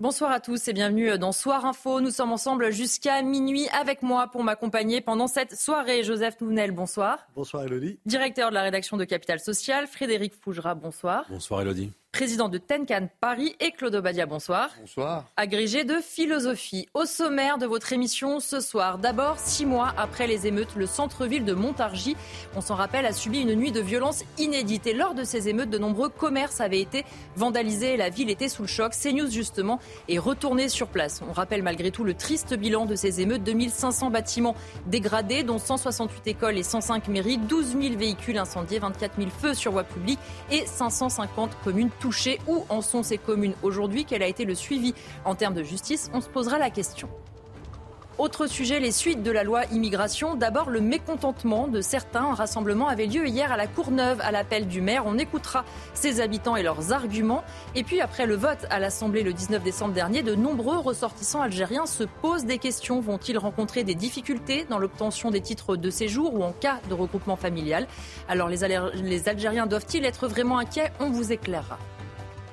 Bonsoir à tous et bienvenue dans Soir Info. Nous sommes ensemble jusqu'à minuit avec moi pour m'accompagner pendant cette soirée. Joseph Nounel, bonsoir. Bonsoir Elodie. Directeur de la rédaction de Capital Social, Frédéric Fougera, bonsoir. Bonsoir Elodie président de Tenkan Paris, et Claude Obadia, bonsoir. Bonsoir. Agrégé de philosophie. Au sommaire de votre émission ce soir, d'abord, six mois après les émeutes, le centre-ville de Montargis, on s'en rappelle, a subi une nuit de violence inédite. Et lors de ces émeutes, de nombreux commerces avaient été vandalisés. La ville était sous le choc. CNews, justement, est retourné sur place. On rappelle malgré tout le triste bilan de ces émeutes 2500 bâtiments dégradés, dont 168 écoles et 105 mairies, 12 000 véhicules incendiés, 24 000 feux sur voie publique et 550 communes touchées. Où en sont ces communes aujourd'hui? Quel a été le suivi? En termes de justice On se posera la question. Autre sujet, les suites de la loi immigration. D'abord, le mécontentement de certains. Un rassemblement avait lieu hier à la Courneuve à l'appel du maire. On écoutera ses habitants et leurs arguments. Et puis, après le vote à l'Assemblée le 19 décembre dernier, de nombreux ressortissants algériens se posent des questions. Vont-ils rencontrer des difficultés dans l'obtention des titres de séjour ou en cas de regroupement familial? Alors, les, Algériens doivent-ils être vraiment inquiets? On vous éclairera.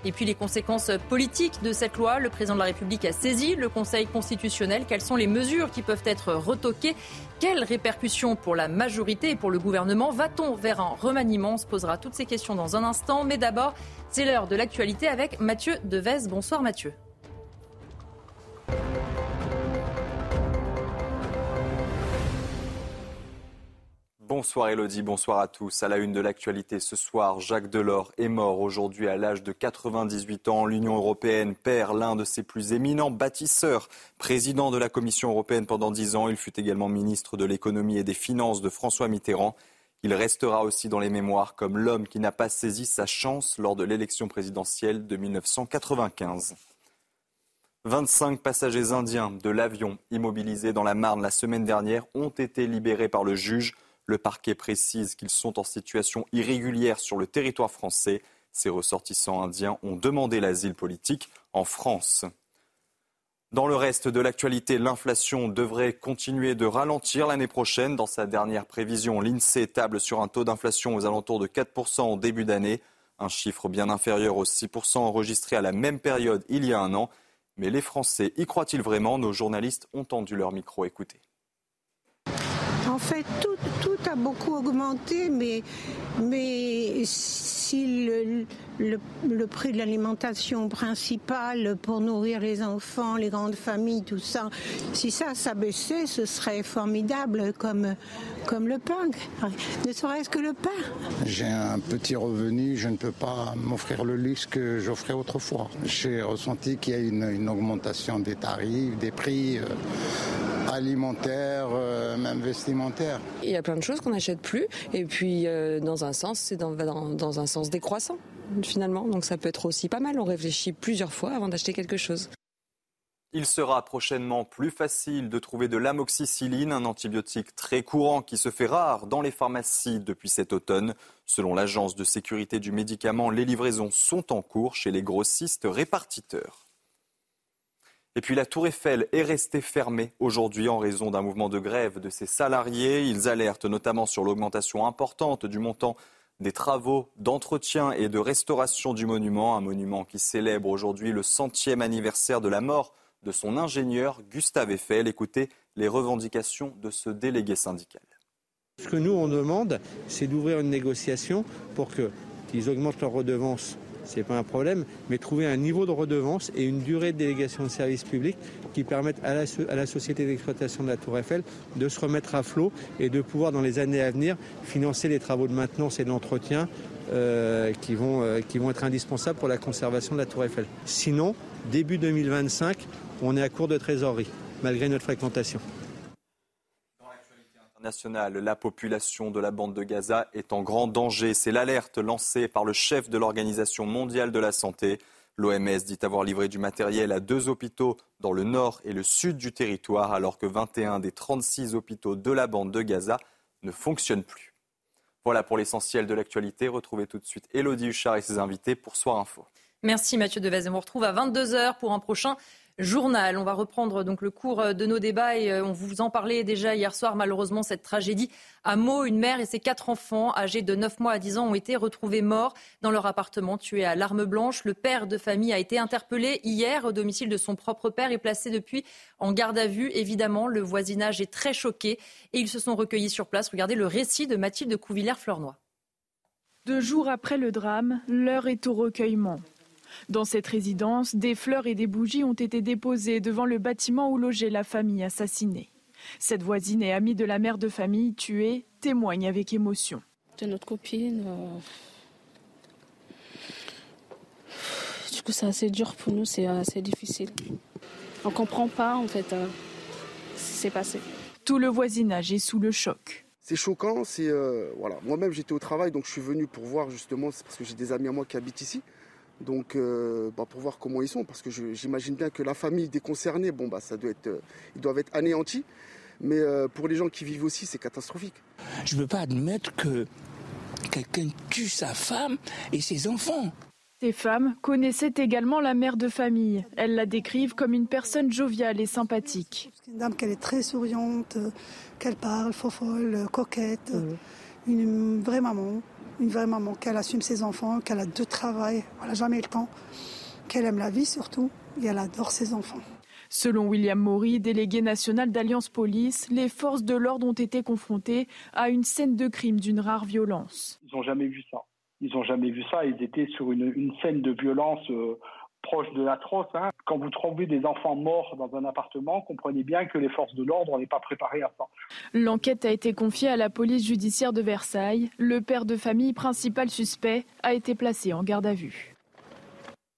Et puis les conséquences politiques de cette loi. Le président de la République a saisi le Conseil constitutionnel. Quelles sont les mesures qui peuvent être retoquées? Quelles répercussions pour la majorité et pour le gouvernement? Va-t-on vers un remaniement? On se posera toutes ces questions dans un instant. Mais d'abord, c'est l'heure de l'actualité avec Mathieu Devez. Bonsoir Mathieu. Bonsoir Elodie, bonsoir à tous. À la une de l'actualité ce soir, Jacques Delors est mort aujourd'hui à l'âge de 98 ans. L'Union européenne perd l'un de ses plus éminents bâtisseurs. Président de la Commission européenne pendant dix ans, il fut également ministre de l'économie et des finances de François Mitterrand. Il restera aussi dans les mémoires comme l'homme qui n'a pas saisi sa chance lors de l'élection présidentielle de 1995. 25 passagers indiens de l'avion immobilisé dans la Marne la semaine dernière ont été libérés par le juge. Le parquet précise qu'ils sont en situation irrégulière sur le territoire français. Ces ressortissants indiens ont demandé l'asile politique en France. Dans le reste de l'actualité, l'inflation devrait continuer de ralentir l'année prochaine. Dans sa dernière prévision, l'INSEE table sur un taux d'inflation aux alentours de 4% en début d'année, un chiffre bien inférieur aux 6% enregistrés à la même période il y a un an. Mais les Français y croient-ils vraiment? Nos journalistes ont tendu leur micro. Écoutez. En fait, tout, a beaucoup augmenté, mais, mais si le, prix de l'alimentation principale pour nourrir les enfants, les grandes familles, tout ça, si ça s'abaissait, ce serait formidable comme, comme le pain, ne serait-ce que le pain. J'ai un petit revenu, je ne peux pas m'offrir le luxe que j'offrais autrefois. J'ai ressenti qu'il y a une, augmentation des tarifs, des prix. Euh, alimentaire, euh, même Il y a plein de choses qu'on n'achète plus. Et puis, euh, dans un sens, c'est dans, dans, un sens décroissant, finalement. Donc, ça peut être aussi pas mal. On réfléchit plusieurs fois avant d'acheter quelque chose. Il sera prochainement plus facile de trouver de l'amoxicilline, un antibiotique très courant qui se fait rare dans les pharmacies depuis cet automne. Selon l'Agence de sécurité du médicament, les livraisons sont en cours chez les grossistes répartiteurs. Et puis la Tour Eiffel est restée fermée aujourd'hui en raison d'un mouvement de grève de ses salariés. Ils alertent notamment sur l'augmentation importante du montant des travaux d'entretien et de restauration du monument, un monument qui célèbre aujourd'hui le centième anniversaire de la mort de son ingénieur Gustave Eiffel. Écoutez les revendications de ce délégué syndical. Ce que nous on demande, c'est d'ouvrir une négociation pour qu'ils augmentent leurs redevances ce n'est pas un problème, mais trouver un niveau de redevance et une durée de délégation de service public qui permettent à la, société d'exploitation de la Tour Eiffel de se remettre à flot et de pouvoir, dans les années à venir, financer les travaux de maintenance et d'entretien euh, qui, vont, euh, qui vont être indispensables pour la conservation de la Tour Eiffel. Sinon, début 2025, on est à court de trésorerie, malgré notre fréquentation la population de la bande de Gaza est en grand danger. C'est l'alerte lancée par le chef de l'Organisation mondiale de la santé. L'OMS dit avoir livré du matériel à deux hôpitaux dans le nord et le sud du territoire, alors que 21 des 36 hôpitaux de la bande de Gaza ne fonctionnent plus. Voilà pour l'essentiel de l'actualité. Retrouvez tout de suite Elodie Huchard et ses invités pour Soir Info. Merci Mathieu Devez. On vous retrouve à 22h pour un prochain journal. On va reprendre donc le cours euh, de nos débats et euh, on vous en parlait déjà hier soir. Malheureusement, cette tragédie à Meaux, une mère et ses quatre enfants âgés de 9 mois à 10 ans ont été retrouvés morts dans leur appartement, tués à l'arme blanche. Le père de famille a été interpellé hier au domicile de son propre père et placé depuis en garde à vue. Évidemment, le voisinage est très choqué et ils se sont recueillis sur place. Regardez le récit de Mathilde Couvillère-Fleurnoy. Deux jours après le drame, l'heure est au recueillement. Dans cette résidence, des fleurs et des bougies ont été déposées devant le bâtiment où logeait la famille assassinée. Cette voisine et amie de la mère de famille tuée témoigne avec émotion. De notre copine. Euh, du coup, c'est assez dur pour nous, c'est assez difficile. On comprend pas en fait euh, ce qui s'est passé. Tout le voisinage est sous le choc. C'est choquant, c'est euh, voilà. Moi-même j'étais au travail, donc je suis venu pour voir justement, parce que j'ai des amis à moi qui habitent ici. Donc, euh, bah, pour voir comment ils sont, parce que j'imagine bien que la famille des concernés, bon, bah, ça doit être, euh, ils doivent être anéantis. Mais euh, pour les gens qui vivent aussi, c'est catastrophique. Je ne peux pas admettre que quelqu'un tue sa femme et ses enfants. Ces femmes connaissaient également la mère de famille. Elles la décrivent comme une personne joviale et sympathique. Une dame qu'elle est très souriante, qu'elle parle, fofolle, coquette, mmh. une vraie maman une vraie maman, qu'elle assume ses enfants, qu'elle a deux travail, elle n'a jamais le temps, qu'elle aime la vie surtout, et elle adore ses enfants. Selon William Maury, délégué national d'Alliance Police, les forces de l'ordre ont été confrontées à une scène de crime d'une rare violence. Ils n'ont jamais vu ça. Ils n'ont jamais vu ça. Ils étaient sur une, scène de violence euh, proche de l'atroce. Hein. Quand vous trouvez des enfants morts dans un appartement, comprenez bien que les forces de l'ordre n'est pas préparées à ça. L'enquête a été confiée à la police judiciaire de Versailles. Le père de famille principal suspect a été placé en garde à vue.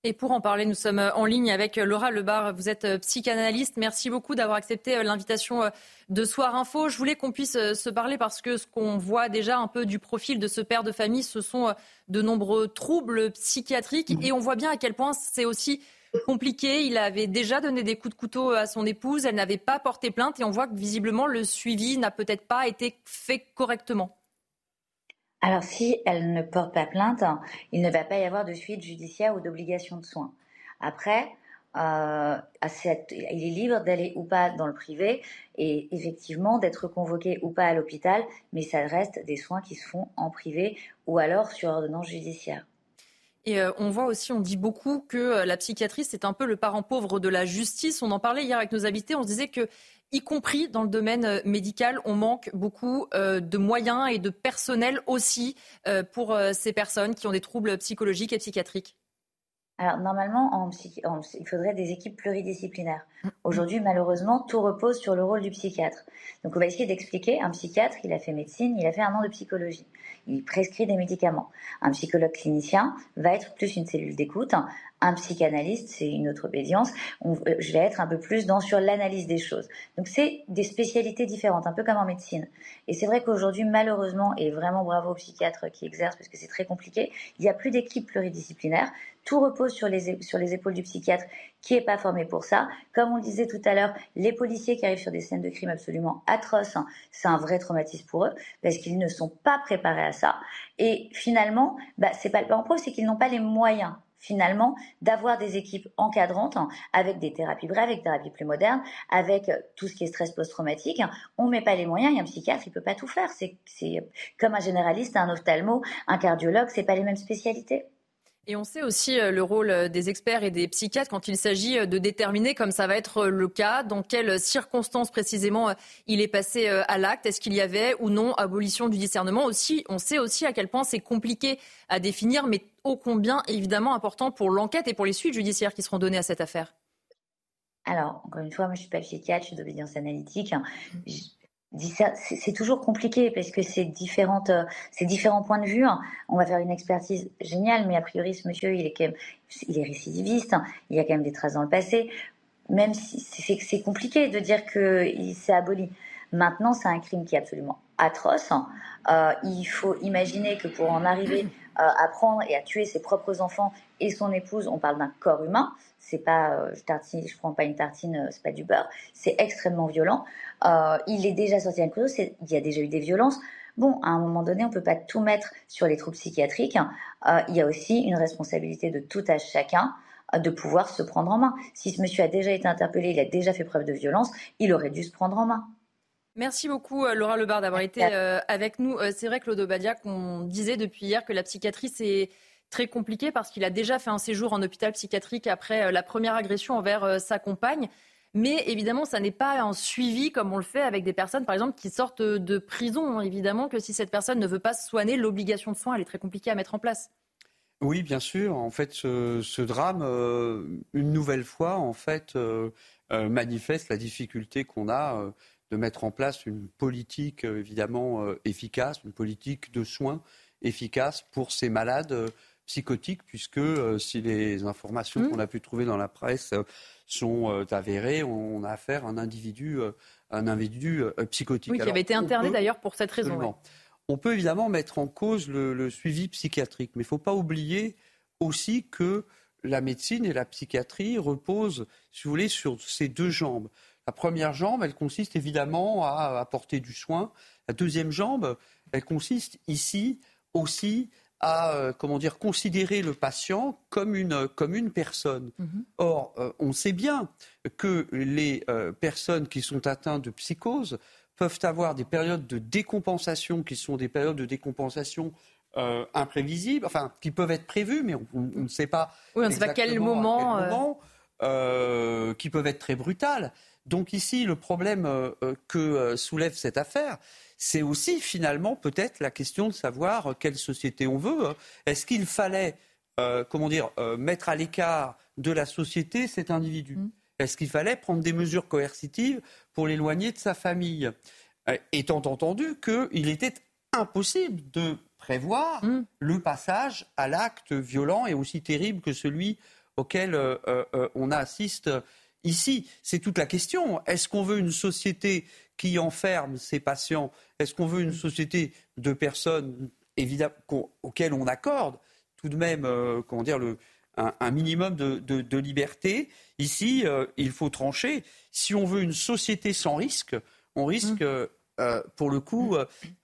Et pour en parler, nous sommes en ligne avec Laura Lebar. Vous êtes euh, psychanalyste. Merci beaucoup d'avoir accepté euh, l'invitation euh, de Soir Info. Je voulais qu'on puisse se parler parce que ce qu'on voit déjà un peu du profil de ce père de famille, ce sont de nombreux troubles psychiatriques. Et on voit bien à quel point c'est aussi compliqué. Il avait déjà donné des coups de couteau à son épouse. Elle n'avait pas porté plainte. Et on voit que visiblement, le suivi n'a peut-être pas été fait correctement. Alors si elle ne porte pas plainte, il ne va pas y avoir de suite judiciaire ou d'obligation de soins. Après, euh, il est libre d'aller ou pas dans le privé et effectivement d'être convoqué ou pas à l'hôpital, mais ça reste des soins qui se font en privé ou alors sur ordonnance judiciaire. Et euh, on voit aussi, on dit beaucoup que euh, la psychiatrie, c'est un peu le parent pauvre de la justice. On en parlait hier avec nos invités, on se disait que y compris dans le domaine euh, médical, on manque beaucoup euh, de moyens et de personnel aussi euh, pour ces personnes qui ont des troubles psychologiques et psychiatriques alors normalement, en il faudrait des équipes pluridisciplinaires. Mmh. Aujourd'hui, malheureusement, tout repose sur le rôle du psychiatre. Donc on va essayer d'expliquer. Un psychiatre, il a fait médecine, il a fait un an de psychologie. Il prescrit des médicaments. Un psychologue clinicien va être plus une cellule d'écoute. Un psychanalyste, c'est une autre obédience. Euh, je vais être un peu plus dans sur l'analyse des choses. Donc c'est des spécialités différentes, un peu comme en médecine. Et c'est vrai qu'aujourd'hui, malheureusement, et vraiment bravo aux psychiatres qui exercent parce que c'est très compliqué, il n'y a plus d'équipe pluridisciplinaire. Tout repose sur les, sur les épaules du psychiatre qui n'est pas formé pour ça. Comme on le disait tout à l'heure, les policiers qui arrivent sur des scènes de crime absolument atroces, hein, c'est un vrai traumatisme pour eux parce qu'ils ne sont pas préparés à ça. Et finalement, bah, c'est pas le en pro, c'est qu'ils n'ont pas les moyens finalement d'avoir des équipes encadrantes hein, avec des thérapies brèves, avec des thérapies plus modernes, avec euh, tout ce qui est stress post-traumatique. On met pas les moyens et un psychiatre, il peut pas tout faire. C'est comme un généraliste, un ophtalmo, un cardiologue, c'est pas les mêmes spécialités. Et on sait aussi euh, le rôle euh, des experts et des psychiatres quand il s'agit de déterminer, comme ça va être le cas, dans quelles circonstances précisément il est passé à l'acte. Est-ce qu'il y avait ou non abolition du discernement aussi On sait aussi à quel point c'est compliqué à définir, mais ô combien évidemment important pour l'enquête et pour les suites judiciaires qui seront données à cette affaire Alors, encore une fois, moi je suis pas psychiatre, je suis d'obédience analytique. C'est toujours compliqué parce que c'est différentes, c'est différents points de vue. On va faire une expertise géniale, mais a priori ce monsieur, il est il est récidiviste. Il y a quand même des traces dans le passé. Même si c'est compliqué de dire que s'est aboli. Maintenant, c'est un crime qui est absolument atroce. Euh, il faut imaginer que pour en arriver euh, à prendre et à tuer ses propres enfants et son épouse, on parle d'un corps humain. C'est pas, euh, je tartine, je prends pas une tartine, c'est pas du beurre. C'est extrêmement violent. Il est déjà sorti d'un couteau. Il y a déjà eu des violences. Bon, à un moment donné, on peut pas tout mettre sur les troubles psychiatriques. il y a aussi une responsabilité de tout à chacun de pouvoir se prendre en main. Si ce monsieur a déjà été interpellé, il a déjà fait preuve de violence, il aurait dû se prendre en main. Merci beaucoup euh, Laura Lebar d'avoir été euh, avec nous. Euh, c'est vrai Claude Obadia qu'on disait depuis hier que la psychiatrie c'est très compliqué parce qu'il a déjà fait un séjour en hôpital psychiatrique après la première agression envers sa compagne. Mais évidemment, ça n'est pas un suivi comme on le fait avec des personnes, par exemple, qui sortent de prison. Évidemment que si cette personne ne veut pas se soigner, l'obligation de soins, elle est très compliquée à mettre en place. Oui, bien sûr. En fait, ce, drame, une nouvelle fois, en fait, manifeste la difficulté qu'on a de mettre en place une politique euh, évidemment euh, efficace, une politique de soins efficace pour ces malades euh, psychotiques, puisque si les informations mmh. qu'on a pu trouver dans la presse sont avérées, on a affaire à un individu, un individu psychotique. Oui, qui avait été interné d'ailleurs pour cette raison. On peut évidemment mettre en cause le, le suivi psychiatrique, mais il ne faut pas oublier aussi que la médecine et la psychiatrie reposent, si vous voulez, sur ces deux jambes. La première jambe, elle consiste évidemment à apporter du soin. La deuxième jambe, elle consiste ici aussi à euh, comment dire considérer le patient comme une comme une personne. Mhm. Or, euh, on sait bien que les euh, personnes qui sont atteintes de psychose peuvent avoir des périodes de décompensation qui sont des périodes de décompensation imprévisibles, enfin qui peuvent être prévues, mais on, ne sait pas. Oui, on ne sait pas quel moment. Quel moment qui peuvent être très brutales. Donc ici, le problème euh, euh, que euh, soulève cette affaire, c'est aussi finalement peut-être la question de savoir quelle société on veut. Hein. Est-ce qu'il fallait, comment dire, mettre à l'écart de la société cet individu mmh. Est-ce qu'il fallait prendre des mesures coercitives pour l'éloigner de sa famille? Étant entendu qu'il était impossible de prévoir mmh. le passage à l'acte violent et aussi terrible que celui auquel on assiste Ici, c'est toute la question. Est-ce qu'on veut une société qui enferme ses patients Est-ce qu'on veut une société de personnes auxquelles on accorde tout de même euh, comment dire, un, minimum de, liberté? Ici, euh, il faut trancher. Si on veut une société sans risque, on risque, mmh. euh, pour le coup,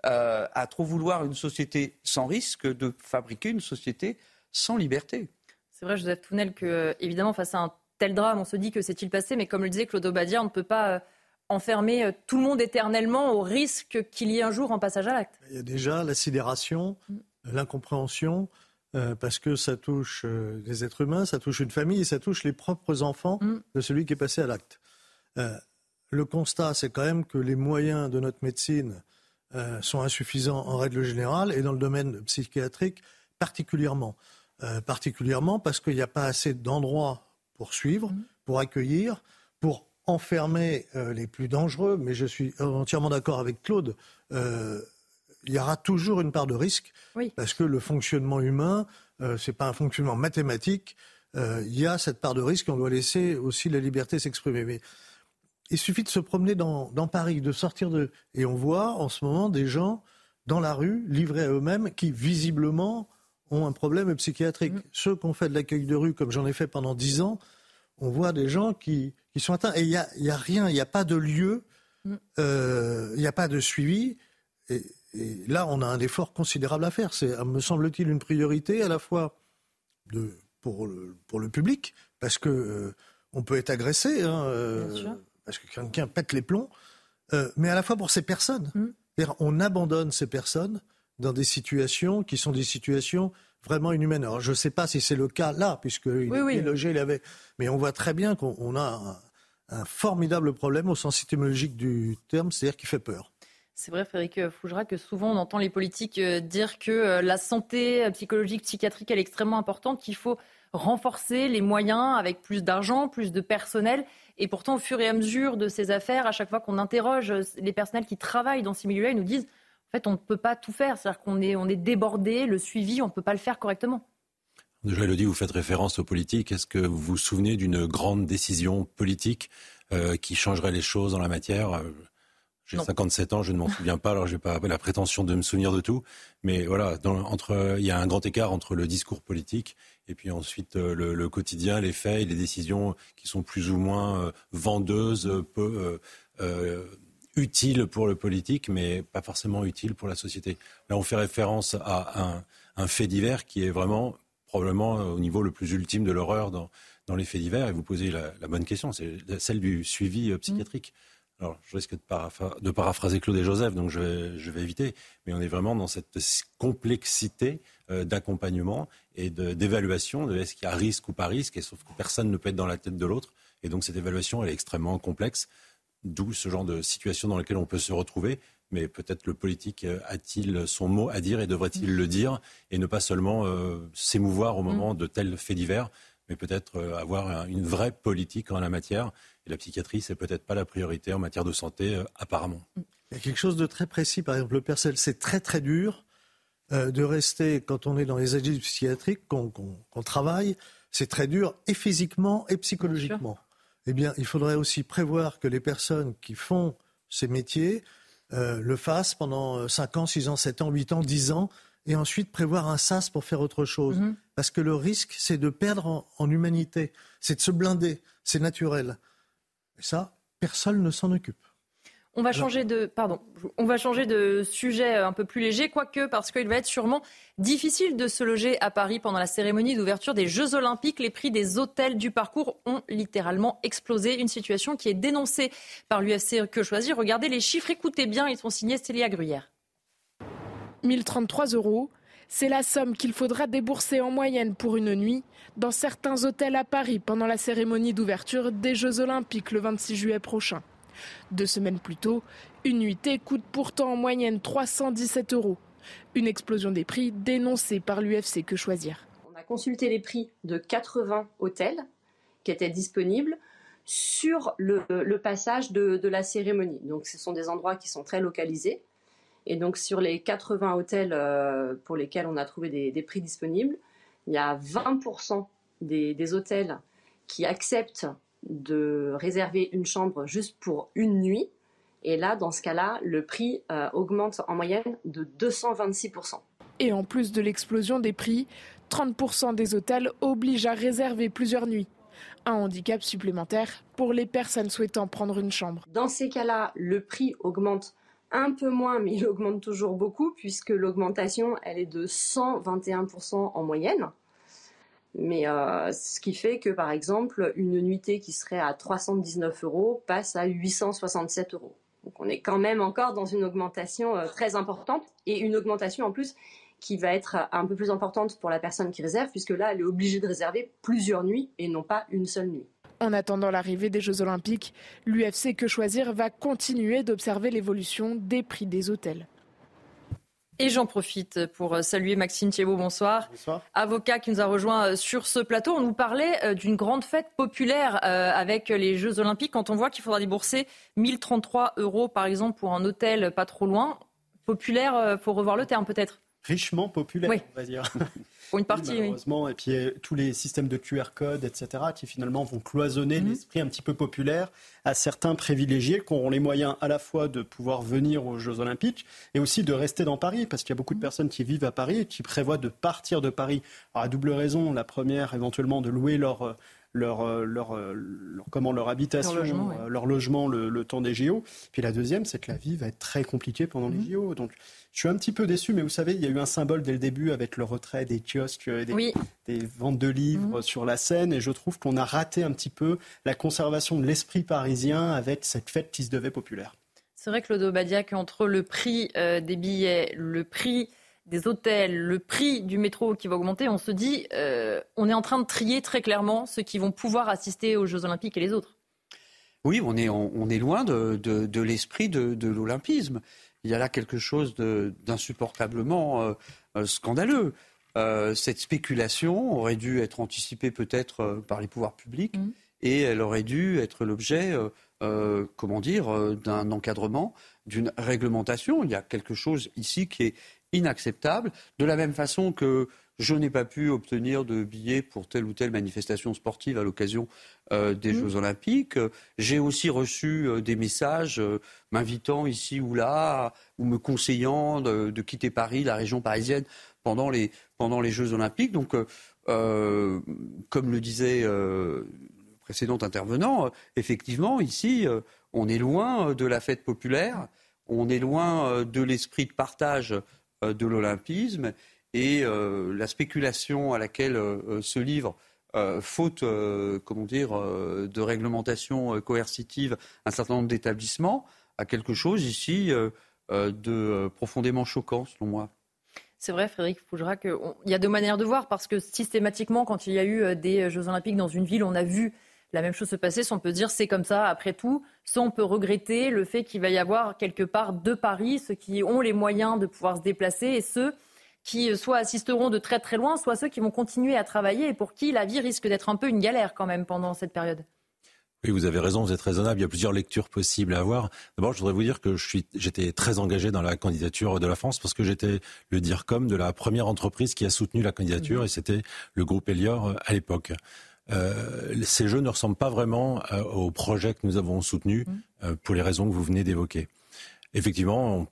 à trop vouloir une société sans risque, de fabriquer une société sans liberté. C'est vrai, Joseph Tounel, que, évidemment, face à un tel drame, on se dit que s'est-il passé, mais comme le disait Claude Obadia, on ne peut pas euh, enfermer euh, tout le monde éternellement au risque qu'il y ait un jour un passage à l'acte. Il y a déjà la sidération, mm. l'incompréhension, euh, parce que ça touche des êtres humains, ça touche une famille et ça touche les propres enfants mm. de celui qui est passé à l'acte. le constat, c'est quand même que les moyens de notre médecine sont insuffisants en règle générale et dans le domaine psychiatrique particulièrement. particulièrement parce qu'il n'y a pas assez d'endroits pour suivre, mmh. pour accueillir, enfermer euh, les plus dangereux. Mais je suis entièrement d'accord avec Claude. Euh, il y aura toujours une part de risque parce que le fonctionnement humain, euh, c'est pas un fonctionnement mathématique. il y a cette part de risque. On doit laisser aussi la liberté s'exprimer. Mais il suffit de se promener dans, Paris, de sortir de et on voit en ce moment des gens dans la rue livrés à eux-mêmes qui visiblement ont un problème psychiatrique. Mm. Ceux qui ont fait de l'accueil de rue, comme j'en ai fait pendant dix ans, on voit des gens qui, sont atteints. Et il n'y a, y a, rien, il n'y a pas de lieu, mm. euh, il n'y a pas de suivi. Et, là, on a un effort considérable à faire. C'est, me semble-t-il, une priorité à la fois de, pour, le, pour le public, parce que euh, on peut être agressé, hein, euh, parce que quelqu'un pète les plombs, mais à la fois pour ces personnes. Mm. On abandonne ces personnes dans des situations qui sont des situations vraiment inhumaines. Alors je ne sais pas si c'est le cas là, puisqu'il oui, est logé, il avait... mais on voit très bien qu'on a un, formidable problème au sens étymologique du terme, c'est-à-dire qui fait peur. C'est vrai, Frédéric Fougera, que souvent on entend les politiques euh, dire que euh, la santé psychologique, psychiatrique, elle est extrêmement importante, qu'il faut renforcer les moyens avec plus d'argent, plus de personnel. Et pourtant, au fur et à mesure de ces affaires, à chaque fois qu'on interroge euh, les personnels qui travaillent dans ces milieux-là, ils nous disent en fait, on ne peut pas tout faire. C'est-à-dire qu'on est, on est débordé, le suivi, on ne peut pas le faire correctement. Déjà, Elodie, vous faites référence aux politiques. Est-ce que vous vous souvenez d'une grande décision politique euh, qui changerait les choses dans la matière? Euh, J'ai 57 ans, je ne m'en souviens pas, alors je n'ai pas la prétention de me souvenir de tout. Mais voilà, entre, il y a un grand écart entre le discours politique et puis ensuite euh, le, quotidien, les faits et les décisions qui sont plus ou moins vendeuses, peu euh, utiles pour le politique, mais pas forcément utiles pour la société. Là, on fait référence à un, fait divers qui est vraiment probablement au niveau le plus ultime de l'horreur dans, dans les faits divers. Et vous posez la, bonne question, c'est celle du suivi psychiatrique. Alors, je risque de, paraphraser Claude et Joseph, donc je vais, éviter. Mais on est vraiment dans cette complexité euh, d'accompagnement et d'évaluation de, est-ce qu'il y a risque ou pas risque, et sauf que personne ne peut être dans la tête de l'autre. Et donc, cette évaluation, elle est extrêmement complexe, d'où ce genre de situation dans laquelle on peut se retrouver. Mais peut-être le politique euh, a-t-il son mot à dire et devrait-il le dire et ne pas seulement euh, s'émouvoir au moment de tels faits divers, mais peut-être avoir une vraie politique en la matière et la psychiatrie, c'est peut-être pas la priorité en matière de santé, euh, apparemment. Il y a quelque chose de très précis. Par exemple, le personnel, c'est très très dur euh, de rester, quand on est dans les agites psychiatriques, qu'on travaille, c'est très dur, et physiquement et psychologiquement. Eh bien, il faudrait aussi prévoir que les personnes qui font ces métiers euh, le fassent pendant 5 ans, 6 ans, 7 ans, 8 ans, 10 ans, et ensuite prévoir un sas pour faire autre chose. Mm-hmm. Parce que le risque, c'est de perdre en humanité, c'est de se blinder, c'est naturel. Et ça, personne ne s'en occupe. On va, changer de, pardon, on va changer de sujet un peu plus léger, quoique parce qu'il va être sûrement difficile de se loger à Paris pendant la cérémonie d'ouverture des Jeux Olympiques. Les prix des hôtels du parcours ont littéralement explosé. Une situation qui est dénoncée par l'UFC Que Choisir. Regardez les chiffres, écoutez bien, ils sont signés Célia Gruyère. 1033 euros, c'est la somme qu'il faudra débourser en moyenne pour une nuit dans certains hôtels à Paris pendant la cérémonie d'ouverture des Jeux Olympiques le 26 juillet prochain. Deux semaines plus tôt, une nuitée coûte pourtant en moyenne 317 euros. Une explosion des prix dénoncée par l'UFC Que Choisir? On a consulté les prix de 80 hôtels qui étaient disponibles sur le, passage de, la cérémonie. Donc ce sont des endroits qui sont très localisés. Et sur les 80 hôtels euh, pour lesquels on a trouvé des, prix disponibles, il y a 20% des, hôtels qui acceptent de réserver une chambre juste pour une nuit. Et là, dans ce cas-là, le prix euh, augmente en moyenne de 226%. Et en plus de l'explosion des prix, 30% des hôtels obligent à réserver plusieurs nuits. Un handicap supplémentaire pour les personnes souhaitant prendre une chambre. Dans ces cas-là, le prix augmente un peu moins, mais il augmente toujours beaucoup, puisque l'augmentation, elle est de 121% en moyenne. Mais euh, ce qui fait que, par exemple, une nuitée qui serait à 319 euros passe à 867 euros. Donc on est quand même encore dans une augmentation euh, très importante, et une augmentation en plus qui va être un peu plus importante pour la personne qui réserve, puisque là, elle est obligée de réserver plusieurs nuits et non pas une seule nuit. En attendant l'arrivée des Jeux Olympiques, l'UFC Que Choisir va continuer d'observer l'évolution des prix des hôtels. Et j'en profite pour saluer Maxime Thiebaud, bonsoir. Bonsoir. Avocat qui nous a rejoint euh, sur ce plateau. On nous parlait euh, d'une grande fête populaire euh, avec les Jeux Olympiques. Quand on voit qu'il faudra débourser 1033 euros, par exemple, pour un hôtel pas trop loin, populaire, faut revoir le terme peut-être. Richement populaire, on va dire. une partie, malheureusement. Et puis euh, tous les systèmes de QR code, etc., qui finalement vont cloisonner mhm. l'esprit un petit peu populaire à certains privilégiés qui auront les moyens à la fois de pouvoir venir aux Jeux Olympiques et aussi de rester dans Paris, parce qu'il y a beaucoup de mhm. personnes qui vivent à Paris et qui prévoient de partir de Paris. Alors, à double raison, la première, éventuellement, de louer leur euh, leur, euh, leur, leur, comment, leur habitation, leur logement, le, temps des JO. Puis la deuxième, c'est que la vie va être très compliquée pendant les mhm. JO. Donc je suis un petit peu déçu, mais vous savez, il y a eu un symbole dès le début avec le retrait des kiosques, des, des ventes de livres mhm. sur la scène, et je trouve qu'on a raté un petit peu la conservation de l'esprit parisien avec cette fête qui se devait populaire. C'est vrai, Claude Obadiac, entre le prix euh, des billets, le prix des hôtels, le prix du métro qui va augmenter, on se dit, euh, on est en train de trier très clairement ceux qui vont pouvoir assister aux Jeux Olympiques et les autres. Oui, on est, on, est loin de, de l'esprit de, l'olympisme il y a là quelque chose d'insupportablement euh, euh, scandaleux. Euh, cette spéculation aurait dû être anticipée peut-être par les pouvoirs publics mmh. et elle aurait dû être l'objet, comment dire, d'un encadrement, d'une réglementation. Il y a quelque chose ici qui est inacceptable. De la même façon que je n'ai pas pu obtenir de billets pour telle ou telle manifestation sportive à l'occasion euh, des mmh. Jeux Olympiques. J'ai aussi reçu euh, des messages euh, m'invitant ici ou là, ou me conseillant de, quitter Paris, la région parisienne, pendant les, pendant les Jeux Olympiques. Donc, comme le disait le précédent intervenant, effectivement, ici, on est loin de la fête populaire, on est loin de l'esprit de partage de l'olympisme et euh, la spéculation à laquelle euh, se livre euh, faute comment dire, de réglementation coercitive un certain nombre d'établissements, a quelque chose ici de profondément choquant, selon moi. C'est vrai, Frédéric Fougera, qu'il y a deux manières de voir, parce que systématiquement, quand il y a eu des Jeux Olympiques dans une ville, on a vu la même chose se passer. Soit on peut dire c'est comme ça après tout, soit on peut regretter le fait qu'il va y avoir quelque part deux Paris, ceux qui ont les moyens de pouvoir se déplacer et ceux qui euh, soit assisteront de très très loin, soit ceux qui vont continuer à travailler et pour qui la vie risque d'être un peu une galère quand même pendant cette période. Oui, vous avez raison, vous êtes raisonnable. Il y a plusieurs lectures possibles à avoir. D'abord, je voudrais vous dire que j'étais très engagé dans la candidature de la France parce que j'étais le DIRCOM de la première entreprise qui a soutenu la candidature mmh. et c'était le groupe Elior euh, à l'époque. Euh, ces jeux ne ressemblent pas vraiment au projet que nous avons soutenu mmh. pour les raisons que vous venez d'évoquer. Effectivement,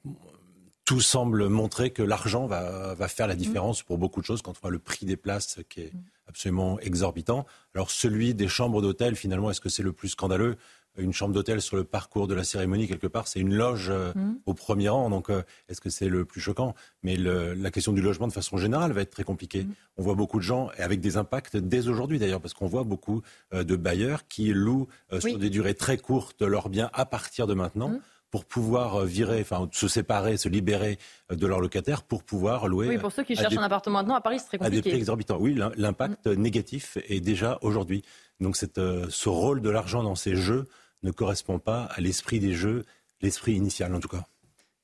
tout semble montrer que l'argent va, va, faire la différence pour beaucoup de choses quand on voit le prix des places qui est absolument exorbitant. Alors celui des chambres d'hôtel, finalement, est-ce que c'est le plus scandaleux? Une chambre d'hôtel sur le parcours de la cérémonie quelque part, c'est une loge euh, mm. au premier rang. Donc, euh, est-ce que c'est le plus choquant? Mais le, la question du logement, de façon générale, va être très compliquée. Mm. On voit beaucoup de gens, et avec des impacts dès aujourd'hui d'ailleurs, parce qu'on voit beaucoup euh, de bailleurs qui louent sur des durées très courtes leurs biens à partir de maintenant. Mm pour pouvoir virer, enfin se séparer, se libérer de leurs locataires pour pouvoir louer. Oui, pour ceux qui cherchent un appartement maintenant à Paris, c'est très compliqué. À des prix exorbitants. Oui, l'impact négatif est déjà aujourd'hui. Donc cette, ce rôle de l'argent dans ces jeux ne correspond pas à l'esprit des jeux, l'esprit initial en tout cas.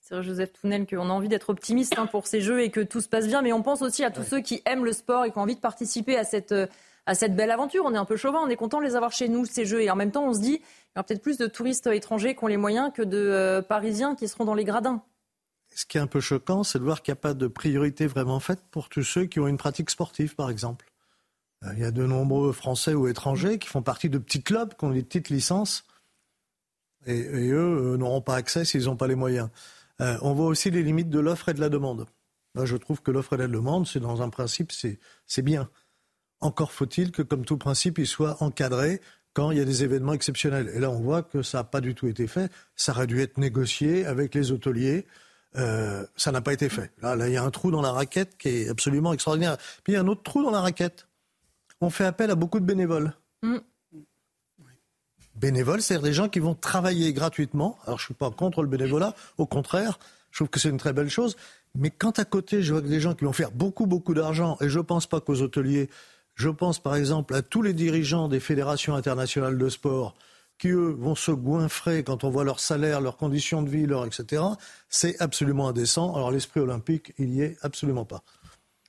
C'est vrai, Joseph Tounel, qu'on a envie d'être optimiste hein, pour ces jeux et que tout se passe bien, mais on pense aussi à tous ceux qui aiment le sport et qui ont envie de participer à cette à cette belle aventure. On est un peu chauvin, on est content de les avoir chez nous, ces jeux. Et en même temps, on se dit, il y aura peut-être plus de touristes étrangers qui ont les moyens que de euh, Parisiens qui seront dans les gradins. Ce qui est un peu choquant, c'est de voir qu'il n'y a pas de priorité vraiment faite pour tous ceux qui ont une pratique sportive, par exemple. Euh, il y a de nombreux Français ou étrangers qui font partie de petits clubs, qui ont des petites licences, et, eux euh, n'auront pas accès s'ils n'ont pas les moyens. on voit aussi les limites de l'offre et de la demande. Je trouve que l'offre et la demande, c'est dans un principe, c'est bien. Encore faut-il que, comme tout principe, il soit encadré quand il y a des événements exceptionnels. Et là, on voit que ça n'a pas du tout été fait. Ça aurait dû être négocié avec les hôteliers. Euh, ça n'a pas été fait. Là, il y a un trou dans la raquette qui est absolument extraordinaire. Puis il y a un autre trou dans la raquette. On fait appel à beaucoup de bénévoles. Mm. Bénévoles, c'est-à-dire des gens qui vont travailler gratuitement. Alors, je ne suis pas contre le bénévolat. Au contraire, je trouve que c'est une très belle chose. Mais quand à côté, je vois des gens qui vont faire beaucoup, beaucoup d'argent, et je ne pense pas qu'aux hôteliers, je pense par exemple à tous les dirigeants des fédérations internationales de sport qui, eux, vont se goinfrer quand on voit leur salaire, leurs conditions de vie, leur etc. C'est absolument indécent. Alors l'esprit olympique, il n'y est absolument pas.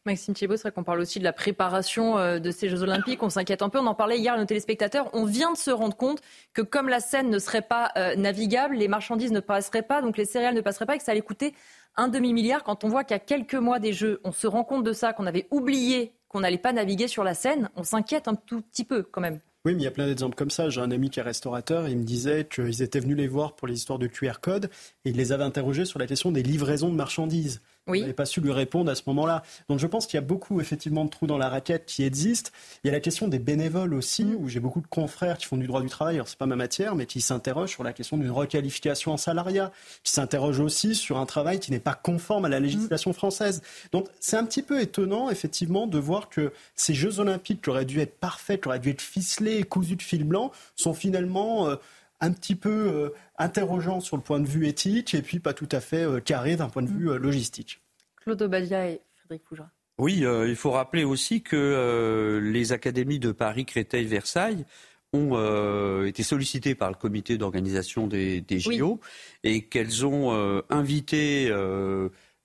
Maxime Thiebaud, c'est vrai qu'on parle aussi de la préparation euh, de ces Jeux Olympiques. On s'inquiète un peu. On en parlait hier à nos téléspectateurs. On vient de se rendre compte que comme la Seine ne serait pas euh, navigable, les marchandises ne passeraient pas, donc les céréales ne passeraient pas et que ça allait coûter un demi-milliard. Quand on voit a quelques mois des Jeux, on se rend compte de ça, qu'on avait oublié qu'on n'allait pas naviguer sur la Seine, on s'inquiète un tout petit peu quand même. Oui, mais il y a plein d'exemples comme ça. J'ai un ami qui est restaurateur, il me disait qu'ils étaient venus les voir pour les histoires de QR code et il les avait interrogés sur la question des livraisons de marchandises. Oui. n'avait pas su lui répondre à ce moment-là. Donc je pense qu'il y a beaucoup effectivement de trous dans la raquette qui existent. Il y a la question des bénévoles aussi, mm. où j'ai beaucoup de confrères qui font du droit du travail, alors c'est pas ma matière, mais qui s'interrogent sur la question d'une requalification en salariat, qui s'interrogent aussi sur un travail qui n'est pas conforme à la législation française. Donc c'est un petit peu étonnant effectivement de voir que ces Jeux olympiques qui auraient dû être parfaits, qui auraient dû être ficelés, cousus de fil blanc, sont finalement... Euh, un petit peu euh, interrogeant sur le point de vue éthique et puis pas tout à fait euh, carré d'un point de vue euh, logistique. Claude Obadia et Frédéric Fougera. Oui, il faut rappeler aussi que les académies de Paris, Créteil, Versailles ont été sollicitées par le comité d'organisation des, des, JO et qu'elles ont invité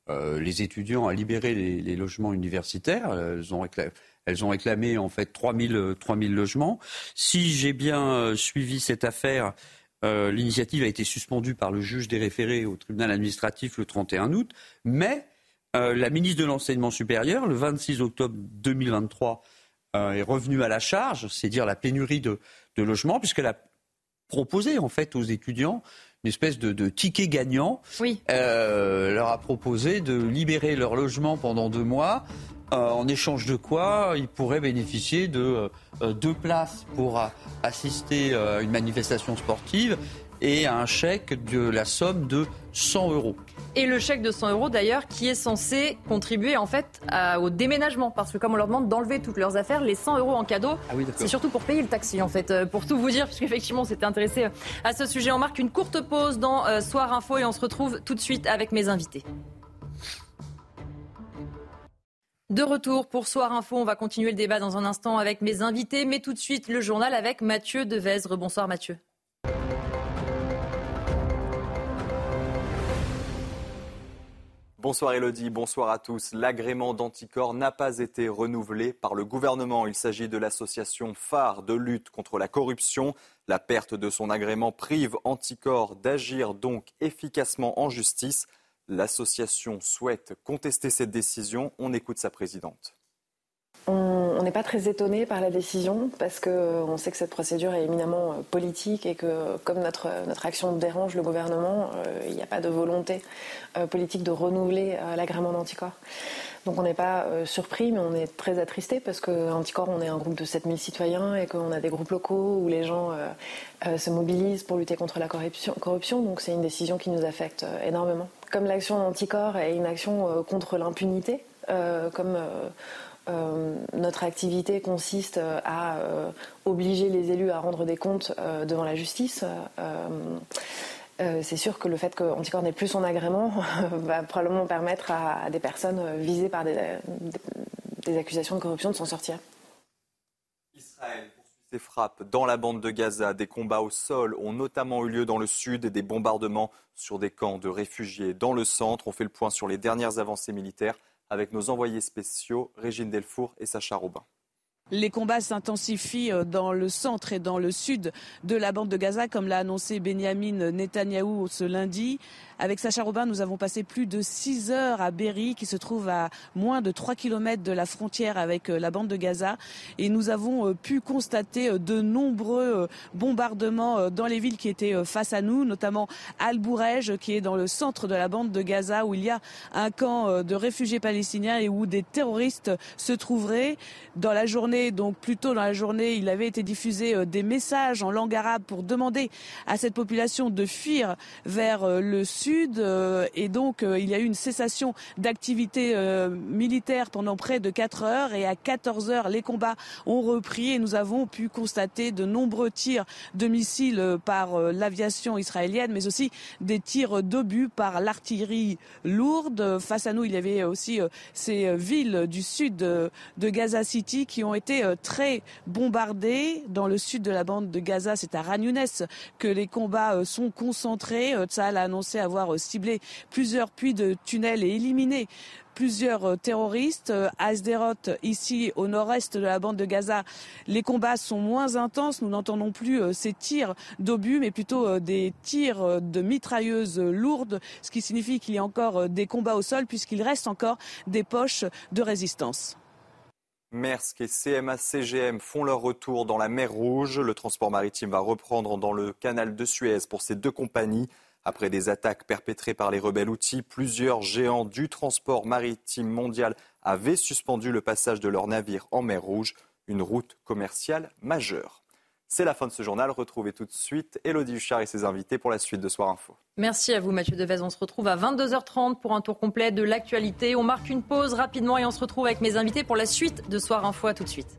les étudiants à libérer les, logements universitaires. Elles ont réclamé, elles ont réclamé en fait 3000, 3000 logements. Si j'ai bien euh, suivi cette affaire, euh, l'initiative a été suspendue par le juge des référés au tribunal administratif le 31 août, mais la ministre de l'Enseignement supérieur, le 26 octobre 2023, est revenue à la charge, c'est dire la pénurie de, de logements, puisqu'elle a proposé en fait aux étudiants une espèce de, ticket gagnant. Oui. Euh, leur a proposé de libérer leur logement pendant deux mois. Euh, en échange de quoi ils pourraient bénéficier de euh, deux places pour assister à une manifestation sportive et un chèque de la somme de 100 euros. Et le chèque de 100 euros d'ailleurs qui est censé contribuer en fait au déménagement parce que comme on leur demande d'enlever toutes leurs affaires, les 100 euros en cadeau, ah c'est surtout pour payer le taxi en fait, euh, pour tout vous dire puisqu'effectivement on s'était intéressé à ce sujet. On marque une courte pause dans euh, Soir Info et on se retrouve tout de suite avec mes invités. De retour pour Soir Info, on va continuer le débat dans un instant avec mes invités, mais tout de suite le journal avec Mathieu Devezre. Bonsoir Mathieu. Bonsoir Elodie, bonsoir à tous. L'agrément d'anticorps n'a pas été renouvelé par le gouvernement. Il s'agit de l'association phare de lutte contre la corruption. La perte de son agrément prive Anticorps d'agir donc efficacement en justice. L'association souhaite contester cette décision. On écoute sa présidente. On n'est pas très étonné par la décision parce qu'on sait que cette procédure est éminemment euh, politique et que comme notre, notre action dérange le gouvernement, euh, il n'y a pas de volonté euh, politique de renouveler l'agrément d'Anticorps. Donc on n'est pas surpris, mais on est très attristé parce qu'Anticorps, on est un groupe de 7000 citoyens et qu'on a des groupes locaux où les gens se mobilisent pour lutter contre la corruption. corruption donc c'est une décision qui nous affecte énormément. Comme l'action d'Anticorps est une action contre l'impunité, comme euh, notre activité consiste euh, à euh, obliger les élus à rendre des comptes devant la justice. c'est sûr que le fait qu'Anticor n'ait plus son agrément va probablement permettre à, des personnes visées par des, des accusations de corruption de s'en sortir. Israël poursuit ses frappes dans la bande de Gaza. Des combats au sol ont notamment eu lieu dans le sud et des bombardements sur des camps de réfugiés dans le centre. On fait le point sur les dernières avancées militaires avec nos envoyés spéciaux Régine Delfour et Sacha Robin. Les combats s'intensifient euh, dans le centre et dans le sud de la bande de Gaza, comme l'a annoncé Benjamin Netanyahou ce lundi. Avec Sacha Robin, nous avons passé plus de 6 heures à Berry, qui se trouve à moins de 3 km de la frontière avec euh, la bande de Gaza. Et nous avons euh, pu constater de nombreux bombardements dans les villes qui étaient face à nous, notamment Al-Bourej, qui est dans le centre de la bande de Gaza, où il y a un camp de réfugiés palestiniens et où des terroristes se trouveraient. Dans la journée, donc plus tôt dans la journée, il avait été diffusé euh, des messages en langue arabe pour demander à cette population de fuir vers euh, le sud. Euh, et donc, il y a eu une cessation d'activité militaire pendant près de 4 heures. Et à 14 heures, les combats ont repris et nous avons pu constater de nombreux tirs de missiles par l'aviation israélienne, mais aussi des tirs d'obus par l'artillerie lourde. Face à nous, il y avait aussi ces villes du sud de Gaza City qui ont été été euh, très bombardés. Dans le sud de la bande de Gaza, c'est à Ragnounès que les combats euh, sont concentrés. Euh, Tsahal a annoncé avoir ciblé plusieurs puits de tunnels et éliminé plusieurs terroristes. À ici au nord-est de la bande de Gaza, les combats sont moins intenses. Nous n'entendons plus ces tirs d'obus, mais plutôt des tirs de mitrailleuses lourdes, ce qui signifie qu'il y a encore des combats au sol puisqu'il reste encore des poches de résistance. Maersk et CMA-CGM font leur retour dans la mer Rouge. Le transport maritime va reprendre dans le canal de Suez pour ces deux compagnies. Après des attaques perpétrées par les rebelles outils, plusieurs géants du transport maritime mondial avaient suspendu le passage de leurs navires en mer Rouge, une route commerciale majeure. C'est la fin de ce journal. Retrouvez tout de suite Elodie Huchard et ses invités pour la suite de Soir Info. Merci à vous Mathieu Devez. On se retrouve à 22h30 pour un tour complet de l'actualité. On marque une pause rapidement et on se retrouve avec mes invités pour la suite de Soir Info. À tout de suite.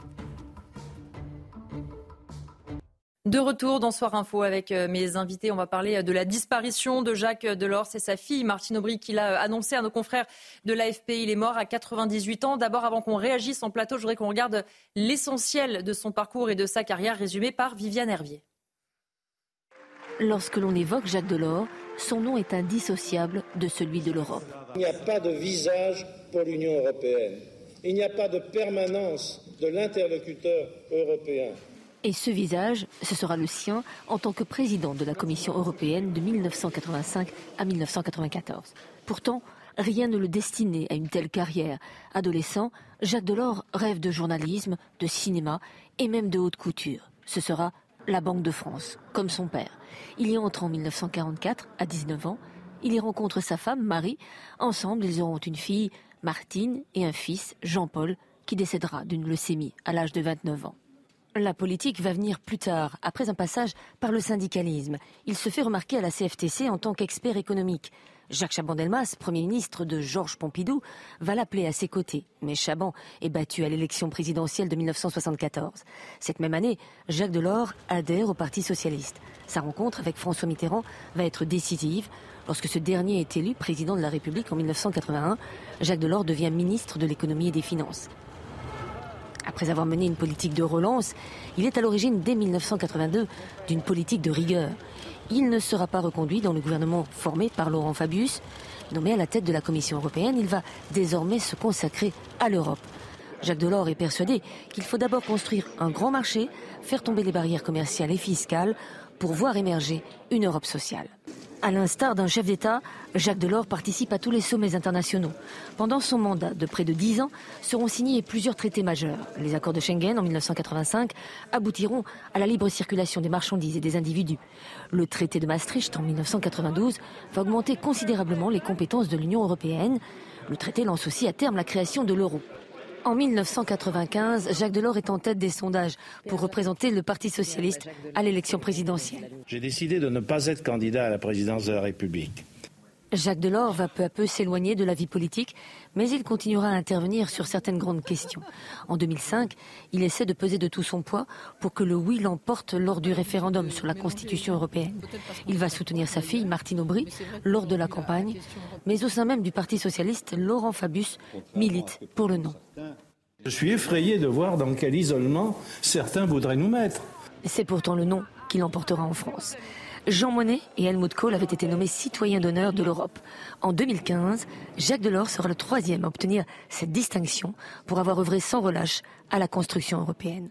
De retour dans Soir Info avec euh, mes invités, on va parler euh, de la disparition de Jacques Delors. C'est sa fille Martine Aubry qui l'a euh, annoncé à nos confrères de l'AFP. Il est mort à 98 ans. D'abord, avant qu'on réagisse en plateau, je voudrais qu'on regarde l'essentiel de son parcours et de sa carrière résumé par Viviane Hervier. Lorsque l'on évoque Jacques Delors, son nom est indissociable de celui de l'Europe. Il n'y a pas de visage pour l'Union européenne. Il n'y a pas de permanence de l'interlocuteur européen. Et ce visage, ce sera le sien en tant que président de la Commission européenne de 1985 à 1994. Pourtant, rien ne le destinait à une telle carrière. Adolescent, Jacques Delors rêve de journalisme, de cinéma et même de haute couture. Ce sera la Banque de France, comme son père. Il y entre en 1944, à 19 ans. Il y rencontre sa femme, Marie. Ensemble, ils auront une fille, Martine, et un fils, Jean-Paul, qui décédera d'une leucémie à l'âge de 29 ans. La politique va venir plus tard, après un passage par le syndicalisme. Il se fait remarquer à la CFTC en tant qu'expert économique. Jacques Chaban-Delmas, Premier ministre de Georges Pompidou, va l'appeler à ses côtés. Mais Chaban est battu à l'élection présidentielle de 1974. Cette même année, Jacques Delors adhère au Parti socialiste. Sa rencontre avec François Mitterrand va être décisive. Lorsque ce dernier est élu président de la République en 1981, Jacques Delors devient ministre de l'économie et des finances. Après avoir mené une politique de relance, il est à l'origine dès 1982 d'une politique de rigueur. Il ne sera pas reconduit dans le gouvernement formé par Laurent Fabius. Nommé à la tête de la Commission européenne, il va désormais se consacrer à l'Europe. Jacques Delors est persuadé qu'il faut d'abord construire un grand marché, faire tomber les barrières commerciales et fiscales pour voir émerger une Europe sociale. À l'instar d'un chef d'État, Jacques Delors participe à tous les sommets internationaux. Pendant son mandat de près de dix ans, seront signés plusieurs traités majeurs. Les accords de Schengen en 1985 aboutiront à la libre circulation des marchandises et des individus. Le traité de Maastricht en 1992 va augmenter considérablement les compétences de l'Union européenne. Le traité lance aussi à terme la création de l'euro. En 1995, Jacques Delors est en tête des sondages pour représenter le Parti socialiste à l'élection présidentielle. J'ai décidé de ne pas être candidat à la présidence de la République. Jacques Delors va peu à peu s'éloigner de la vie politique, mais il continuera à intervenir sur certaines grandes questions. En 2005, il essaie de peser de tout son poids pour que le oui l'emporte lors du référendum sur la Constitution européenne. Il va soutenir sa fille, Martine Aubry, lors de la campagne, mais au sein même du Parti socialiste, Laurent Fabius milite pour le non. Je suis effrayé de voir dans quel isolement certains voudraient nous mettre. C'est pourtant le non qui l'emportera en France. Jean Monnet et Helmut Kohl avaient été nommés citoyens d'honneur de l'Europe. En 2015, Jacques Delors sera le troisième à obtenir cette distinction pour avoir œuvré sans relâche à la construction européenne.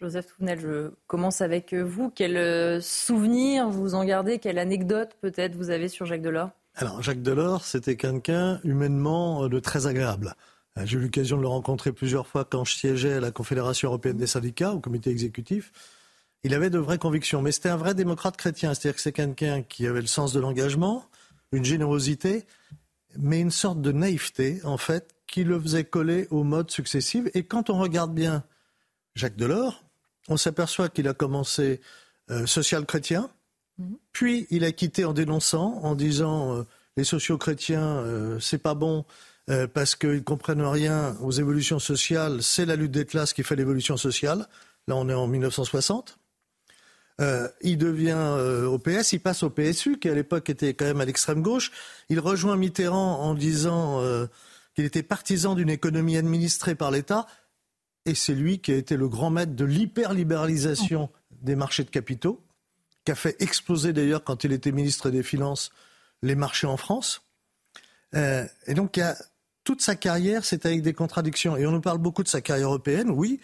Joseph Touvenel, je commence avec vous. Quel euh, souvenir vous en gardez? Quelle anecdote peut-être vous avez sur Jacques Delors? Alors, Jacques Delors, c'était quelqu'un humainement de très agréable. Euh, j'ai eu l'occasion de le rencontrer plusieurs fois quand je siégeais à la Confédération européenne des syndicats, au comité exécutif il avait de vraies convictions. Mais c'était un vrai démocrate chrétien. C'est-à-dire que c'est quelqu'un qui avait le sens de l'engagement, une générosité, mais une sorte de naïveté, en fait, qui le faisait coller aux modes successives. Et quand on regarde bien Jacques Delors, on s'aperçoit qu'il a commencé euh, social-chrétien, mhm. puis il a quitté en dénonçant, en disant euh, les sociaux-chrétiens, euh, c'est pas bon. parce qu'ils comprennent rien aux évolutions sociales, c'est la lutte des classes qui fait l'évolution sociale. Là, on est en 1960. Euh, il devient euh, au PS, il passe au PSU, qui à l'époque était quand même à l'extrême gauche. Il rejoint Mitterrand en disant euh, qu'il était partisan d'une économie administrée par l'État. Et c'est lui qui a été le grand maître de l'hyperlibéralisation des marchés de capitaux, qui a fait exploser d'ailleurs, quand il était ministre des Finances, les marchés en France. et donc, toute sa carrière, c'est avec des contradictions. Et on nous parle beaucoup de sa carrière européenne, oui.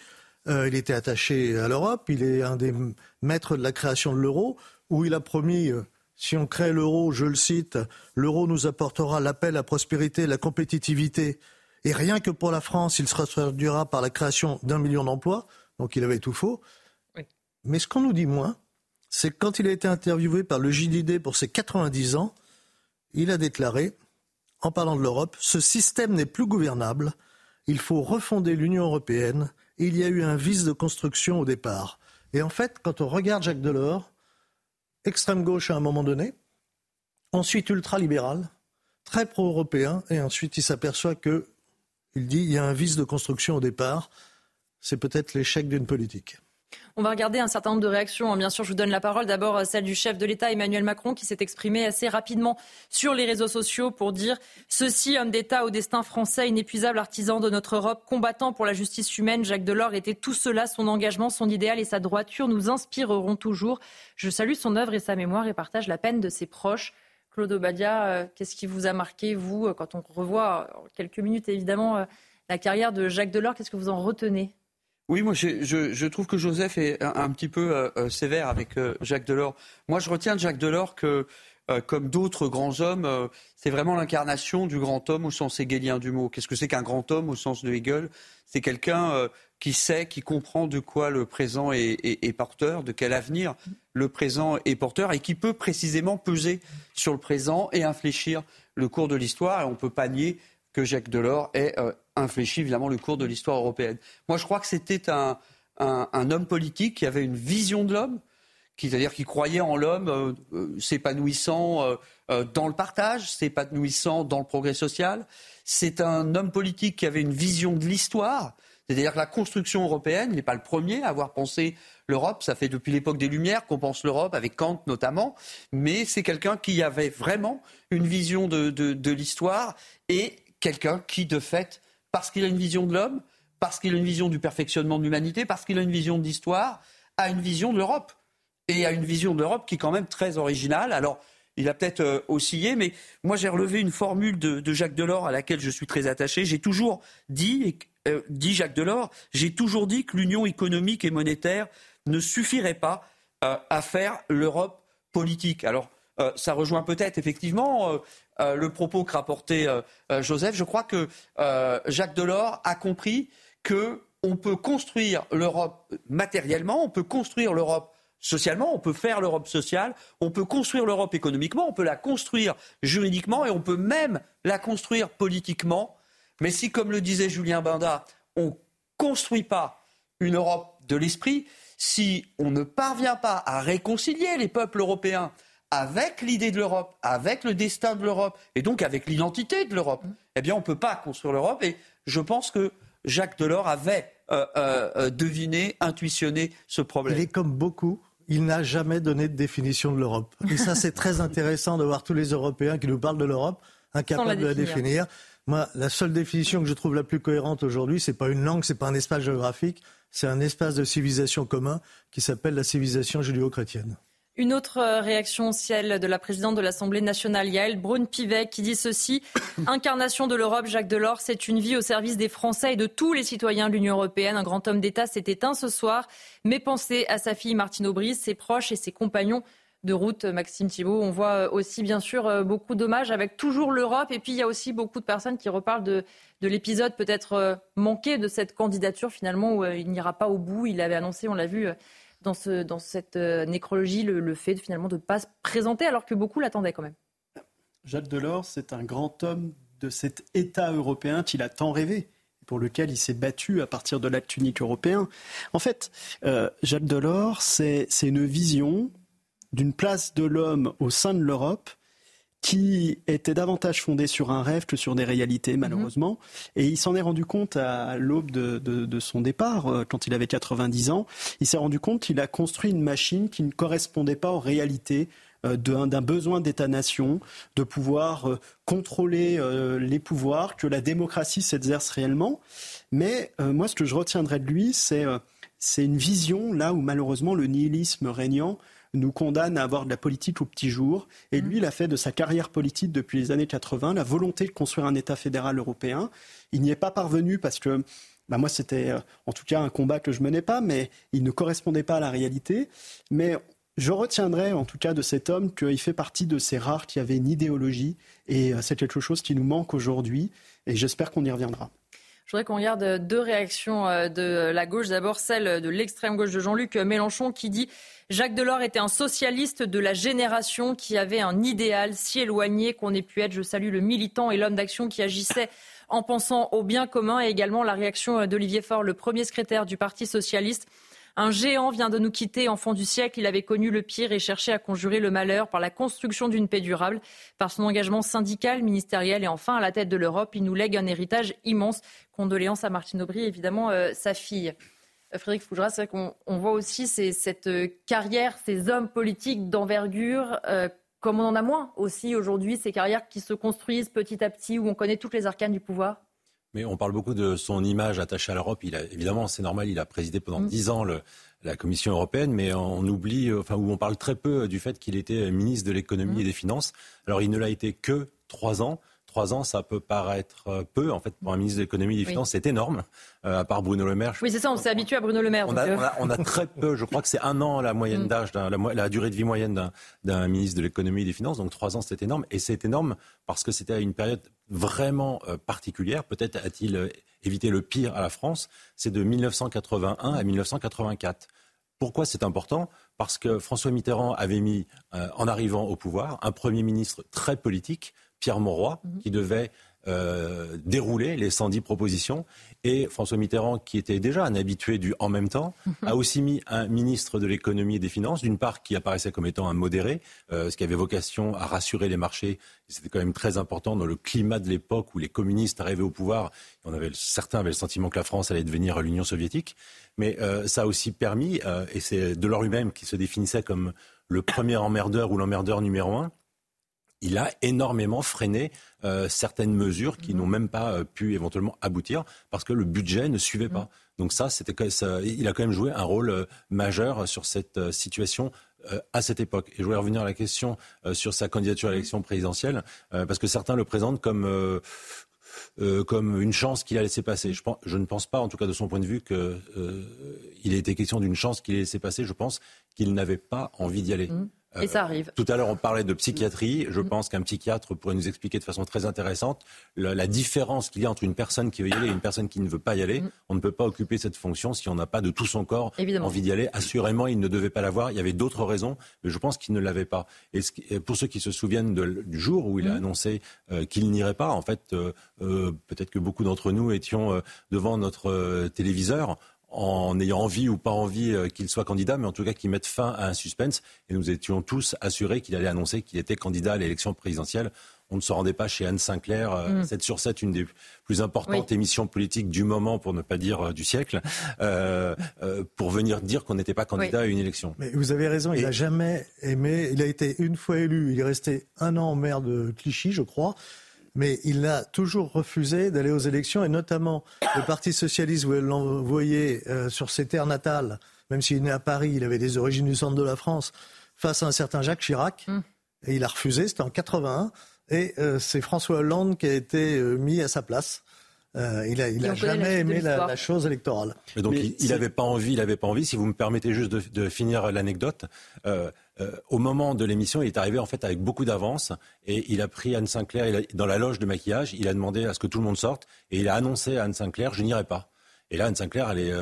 Euh, il était attaché à l'Europe. Il est un des maîtres de la création de l'euro, où il a promis, euh, si on crée l'euro, je le cite, l'euro nous apportera l'appel à prospérité, la compétitivité. Et rien que pour la France, il se traduira par la création d'un million d'emplois. Donc il avait tout faux. Mais ce qu'on nous dit moins, c'est que quand il a été interviewé par le JDD pour ses 90 ans, il a déclaré, en parlant de l'Europe, ce système n'est plus gouvernable. Il faut refonder l'Union européenne il y a eu un vice de construction au départ. Et en fait, quand on regarde Jacques Delors, extrême gauche à un moment donné, ensuite ultra-libéral, très pro-européen, et ensuite il s'aperçoit que, il dit, il y a un vice de construction au départ. C'est peut-être l'échec d'une politique. On va regarder un certain nombre de réactions. Hein. Bien sûr, je vous donne la parole. D'abord, euh, celle du chef de l'État, Emmanuel Macron, qui s'est exprimé assez rapidement sur les réseaux sociaux pour dire Ceci, homme d'État au destin français, inépuisable artisan de notre Europe, combattant pour la justice humaine, Jacques Delors était tout cela. Son engagement, son idéal et sa droiture nous inspireront toujours. Je salue son œuvre et sa mémoire et partage la peine de ses proches. Claude Obadia, euh, qu'est-ce qui vous a marqué, vous, euh, quand on revoit en quelques minutes, évidemment, la carrière de Jacques Delors? Qu'est-ce que vous en retenez? Oui, moi je, trouve que Joseph est un, petit peu euh, euh, sévère avec euh, Jacques Delors. Moi je retiens de Jacques Delors que comme d'autres grands hommes, c'est vraiment l'incarnation du grand homme au sens hegelien du mot. Qu'est-ce que c'est qu'un grand homme au sens de Hegel? C'est quelqu'un qui sait, qui comprend de quoi le présent est, porteur, de quel avenir le présent est porteur, et qui peut précisément peser sur le présent et infléchir le cours de l'histoire. Et on ne peut pas nier que Jacques Delors ait infléchi évidemment le cours de l'histoire européenne. Moi, je crois que c'était un, un, homme politique qui avait une vision de l'homme, c'est-à-dire qui croyait en l'homme euh, euh, s'épanouissant euh, dans le partage, s'épanouissant dans le progrès social. C'est un homme politique qui avait une vision de l'histoire, c'est-à-dire que la construction européenne, n'est pas le premier à avoir pensé l'Europe. Ça fait depuis l'époque des Lumières qu'on pense l'Europe, avec Kant notamment. Mais c'est quelqu'un qui avait vraiment une vision de, de l'histoire et quelqu'un qui, de fait, parce qu'il a une vision de l'homme, parce qu'il a une vision du perfectionnement de l'humanité, parce qu'il a une vision de l'histoire, a une vision de l'Europe. Et a une vision de l'Europe qui est quand même très originale. Alors, il a peut-être euh, oscillé, mais moi j'ai relevé une formule de, Jacques Delors à laquelle je suis très attaché. J'ai toujours dit, euh, dit Jacques Delors, j'ai toujours dit que l'union économique et monétaire ne suffirait pas euh, à faire l'Europe politique. Alors, ça rejoint peut-être effectivement le propos que rapportait Joseph. Je crois que Jacques Delors a compris qu'on peut construire l'Europe matériellement, on peut construire l'Europe socialement, on peut faire l'Europe sociale, on peut construire l'Europe économiquement, on peut la construire juridiquement et on peut même la construire politiquement. Mais si, comme le disait Julien Binda, on ne construit pas une Europe de l'esprit, si on ne parvient pas à réconcilier les peuples européens avec l'idée de l'Europe, avec le destin de l'Europe et donc avec l'identité de l'Europe, eh bien on ne peut pas construire l'Europe. Et je pense que Jacques Delors avait euh, euh, euh, deviné, intuitionné ce problème. Il est comme beaucoup. Il n'a jamais donné de définition de l'Europe. Et ça, c'est très intéressant de voir tous les Européens qui nous parlent de l'Europe, incapables de la définir. Moi, la seule définition que je trouve la plus cohérente aujourd'hui, c'est pas une langue, c'est pas un espace géographique, c'est un espace de civilisation commun qui s'appelle la civilisation judéo-chrétienne. Une autre euh, réaction, ciel de la présidente de l'Assemblée nationale, Yael Braun-Pivet, qui dit ceci Incarnation de l'Europe, Jacques Delors, c'est une vie au service des Français et de tous les citoyens de l'Union européenne. Un grand homme d'État s'est éteint ce soir. Mais pensez à sa fille Martine Aubry, ses proches et ses compagnons de route, Maxime Thibault. On voit euh, aussi, bien sûr, euh, beaucoup d'hommages avec toujours l'Europe. Et puis, il y a aussi beaucoup de personnes qui reparlent de, de l'épisode peut-être manqué de cette candidature, finalement, où il n'ira pas au bout. Il avait annoncé, on l'a vu dans, ce, dans cette euh, nécrologie le, fait de, finalement de ne pas se présenter alors que beaucoup l'attendaient quand même Jacques Delors, c'est un grand homme de cet État européen qu'il a tant rêvé pour lequel il s'est battu à partir de l'acte unique européen. En fait, euh, Jacques Delors, c'est une vision d'une place de l'homme au sein de l'Europe qui était davantage fondé sur un rêve que sur des réalités, mhm. malheureusement. Et il s'en est rendu compte à l'aube de, son départ, euh, quand il avait 90 ans. Il s'est rendu compte qu'il a construit une machine qui ne correspondait pas aux réalités euh, d'un besoin d'État-nation, de pouvoir euh, contrôler les pouvoirs, que la démocratie s'exerce réellement. Mais moi, ce que je retiendrai de lui, c'est une vision là où malheureusement le nihilisme régnant nous condamne à avoir de la politique au petit jour. Et lui, il a fait de sa carrière politique depuis les années 80 la volonté de construire un État fédéral européen. Il n'y est pas parvenu parce que bah moi, c'était euh, en tout cas un combat que je menais pas, mais il ne correspondait pas à la réalité. Mais je retiendrai en tout cas de cet homme qu'il fait partie de ces rares qui avaient une idéologie et euh, c'est quelque chose qui nous manque aujourd'hui et j'espère qu'on y reviendra. Je voudrais qu'on regarde deux réactions euh, de la gauche. D'abord celle de l'extrême gauche de Jean-Luc Mélenchon qui dit Jacques Delors était un socialiste de la génération qui avait un idéal si éloigné qu'on ait pu être. Je salue le militant et l'homme d'action qui agissait en pensant au bien commun et également la réaction d'Olivier Faure, le premier secrétaire du Parti socialiste. Un géant vient de nous quitter, enfant du siècle. Il avait connu le pire et cherché à conjurer le malheur par la construction d'une paix durable. Par son engagement syndical, ministériel et enfin à la tête de l'Europe, il nous lègue un héritage immense. Condoléances à Martine Aubry, évidemment, euh, sa fille. Frédéric Fougera, c'est qu'on voit aussi cette euh, carrière, ces hommes politiques d'envergure, euh, comme on en a moins aussi aujourd'hui, ces carrières qui se construisent petit à petit, où on connaît toutes les arcanes du pouvoir mais on parle beaucoup de son image attachée à l'Europe. Il a, évidemment, c'est normal, il a présidé pendant mm. dix ans la Commission européenne, mais on oublie, enfin, où on parle très peu du fait qu'il était ministre de l'économie mm. et des finances. Alors, il ne l'a été que trois ans trois ans, ça peut paraître euh, peu. En fait, pour un ministre de l'économie et des finances, c'est énorme. Euh, à part Bruno Le Maire. Oui, c'est ça, on s'est habitué à Bruno Le Maire. On, a, très peu, je crois que c'est un an la moyenne mm. d'âge, la, la, durée de vie moyenne d'un ministre de l'économie et des finances. Donc trois ans, c'est énorme. Et c'est énorme parce que c'était une période vraiment particulière. Peut-être a-t-il évité le pire à la France. C'est de 1981 à 1984. Pourquoi c'est important? Parce que François Mitterrand avait mis, euh, en arrivant au pouvoir, un Premier ministre très politique, Pierre Mauroy, mhm. qui devait euh, dérouler les 110 propositions. Et François Mitterrand, qui était déjà un habitué du en même temps, mhm. a aussi mis un ministre de l'économie et des finances, d'une part qui apparaissait comme étant un modéré, euh, ce qui avait vocation à rassurer les marchés. C'était quand même très important dans le climat de l'époque où les communistes arrivaient au pouvoir. On avait, certains avaient le sentiment que la France allait devenir l'Union soviétique. Mais euh, ça a aussi permis, euh, et c'est Delors lui-même qui se définissait comme le premier emmerdeur ou l'emmerdeur numéro un, il a énormément freiné euh, certaines mesures qui n'ont même pas pu éventuellement aboutir parce que le budget ne suivait pas. Donc ça, c'était ça, il a quand même joué un rôle majeur sur cette situation à cette époque. Et je voulais revenir à la question sur sa candidature à l'élection présidentielle, parce que certains le présentent comme euh, comme une chance qu'il a laissé passer. Je, pense, je, ne pense pas, en tout cas de son point de vue, qu'il euh, ait été question d'une chance qu'il ait laissé passer. Je pense qu'il n'avait pas envie d'y aller. Mmh. Et ça arrive. tout à l'heure, on parlait de psychiatrie. Je pense qu'un psychiatre pourrait nous expliquer de façon très intéressante la, différence qu'il y a entre une personne qui veut y aller et une personne qui ne veut pas y aller. Mm. On ne peut pas occuper cette fonction si on n'a pas de tout son corps envie d'y aller. Assurément, il ne devait pas l'avoir. Il y avait d'autres raisons, mais je pense qu'il ne l'avait pas. Et pour ceux qui se souviennent du jour où il a mm. annoncé euh, qu'il n'irait pas, en fait, euh, euh, peut-être que beaucoup d'entre nous étions devant notre téléviseur en ayant envie ou pas envie euh, qu'il soit candidat, mais en tout cas qu'il mette fin à un suspense. Et nous étions tous assurés qu'il allait annoncer qu'il était candidat à l'élection présidentielle. On ne se rendait pas chez Anne Sinclair, 7 mm. sur 7, une des plus importantes émissions politiques du moment, pour ne pas dire euh, du siècle, euh, pour venir dire qu'on n'était pas candidat à une élection. Mais vous avez raison, il n'a jamais aimé. Il a été une fois élu, il est resté un an maire de Clichy, je crois mais il a toujours refusé d'aller aux élections, et notamment le Parti socialiste voulait l'envoyer euh, sur ses terres natales, même s'il est né à Paris, il avait des origines du centre de la France, face à un certain Jacques Chirac, mm. et il a refusé, c'était en 81, et euh, c'est François Hollande qui a été euh, mis à sa place. Euh, il a, jamais aimé la, chose électorale. Mais donc il n'avait pas envie, il avait pas envie. Si vous me permettez juste de, finir l'anecdote, euh, euh, au moment de l'émission, il est arrivé en fait avec beaucoup d'avance et il a pris Anne Sinclair dans la loge de maquillage. Il a demandé à ce que tout le monde sorte et il a annoncé à Anne Sinclair je n'irai pas. Et là, Anne Sinclair, elle est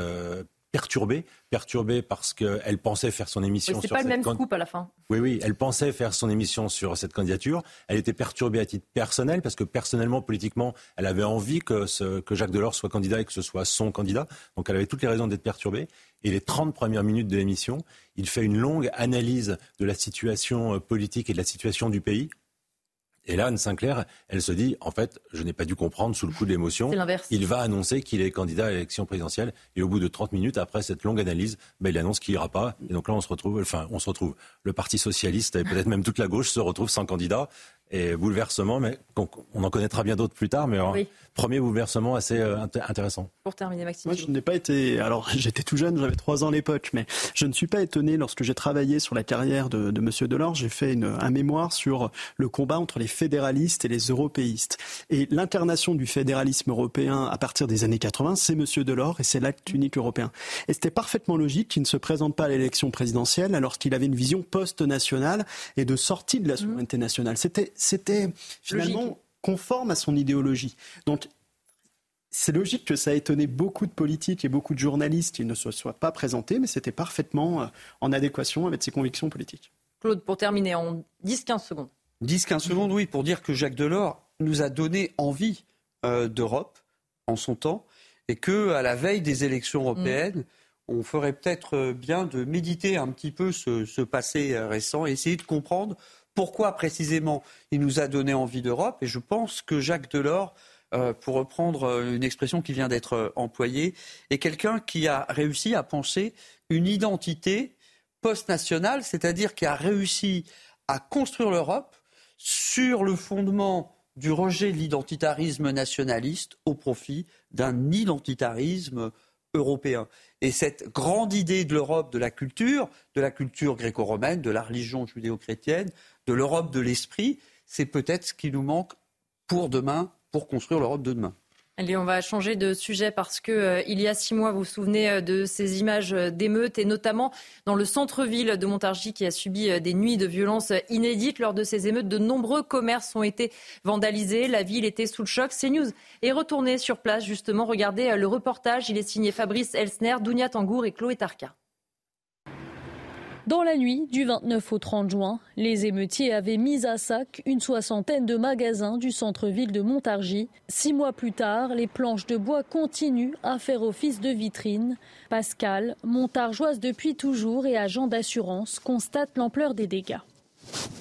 perturbée, perturbée parce qu'elle pensait faire son émission oui, sur pas le même scoop à la fin. Oui, oui, elle pensait faire son émission sur cette candidature. Elle était perturbée à titre personnel parce que personnellement, politiquement, elle avait envie que, ce, que Jacques Delors soit candidat et que ce soit son candidat. Donc elle avait toutes les raisons d'être perturbée. Et les 30 premières minutes de l'émission, il fait une longue analyse de la situation euh, politique et de la situation du pays et là, Anne Sinclair, elle se dit, en fait, je n'ai pas dû comprendre sous le coup de l'émotion. Il va annoncer qu'il est candidat à l'élection présidentielle. Et au bout de 30 minutes, après cette longue analyse, ben, il annonce qu'il n'ira pas. Et donc là, on se retrouve, enfin, on se retrouve. Le Parti Socialiste et peut-être même toute la gauche se retrouvent sans candidat et bouleversement, mais on en connaîtra bien d'autres plus tard, mais premier bouleversement assez euh, intéressant. Pour terminer, Maxime. Moi, je n'ai pas été. Alors, j'étais tout jeune, j'avais trois ans à l'époque, mais je ne suis pas étonné lorsque j'ai travaillé sur la carrière de, de Monsieur Delors. J'ai fait une, un mémoire sur le combat entre les fédéralistes et les européistes. Et l'incarnation du fédéralisme européen à partir des années 80, c'est Monsieur Delors et c'est l'acte unique européen. Et c'était parfaitement logique qu'il ne se présente pas à l'élection présidentielle alors qu'il avait une vision post-nationale et de sortie de la souveraineté nationale. C'était c'était finalement conforme à son idéologie. Donc, c'est logique que ça a étonné beaucoup de politiques et beaucoup de journalistes qu'ils ne se soient pas présentés, mais c'était parfaitement euh, en adéquation avec ses convictions politiques. Claude, pour terminer, en 10-15 secondes. 10-15 secondes, oui, pour dire que Jacques Delors nous a donné envie euh, d'Europe en son temps et que à la veille des élections européennes, mm. on ferait peut-être euh, bien de méditer un petit peu ce, ce passé récent et essayer de comprendre pourquoi précisément il nous a donné envie d'Europe? Et je pense que Jacques Delors, euh, pour reprendre euh, une expression qui vient d'être euh, employée, est quelqu'un qui a réussi à penser une identité post-nationale, c'est-à-dire qui a réussi à construire l'Europe sur le fondement du rejet de l'identitarisme nationaliste au profit d'un identitarisme européen. Et cette grande idée de l'Europe de la culture, de la culture gréco-romaine, de la religion judéo-chrétienne, de l'Europe de l'esprit, c'est peut-être ce qui nous manque pour demain, pour construire l'Europe de demain. Allez, on va changer de sujet parce que euh, il y a six mois, vous vous souvenez euh, de ces images euh, d'émeutes et notamment dans le centre-ville de Montargis qui a subi des nuits de violence inédites. Lors de ces émeutes, de nombreux commerces ont été vandalisés. La ville était sous le choc. CNews est retourné sur place justement. Regardez le reportage. Il est signé Fabrice Elsner, Dounia Tangour et Chloé Tarka. Dans la nuit du 29 au 30 juin, les émeutiers avaient mis à sac une soixantaine de magasins du centre-ville de Montargis. Six mois plus tard, les planches de bois continuent à faire office de vitrine. Pascal, montargeoise depuis toujours et agent d'assurance, constate l'ampleur des dégâts.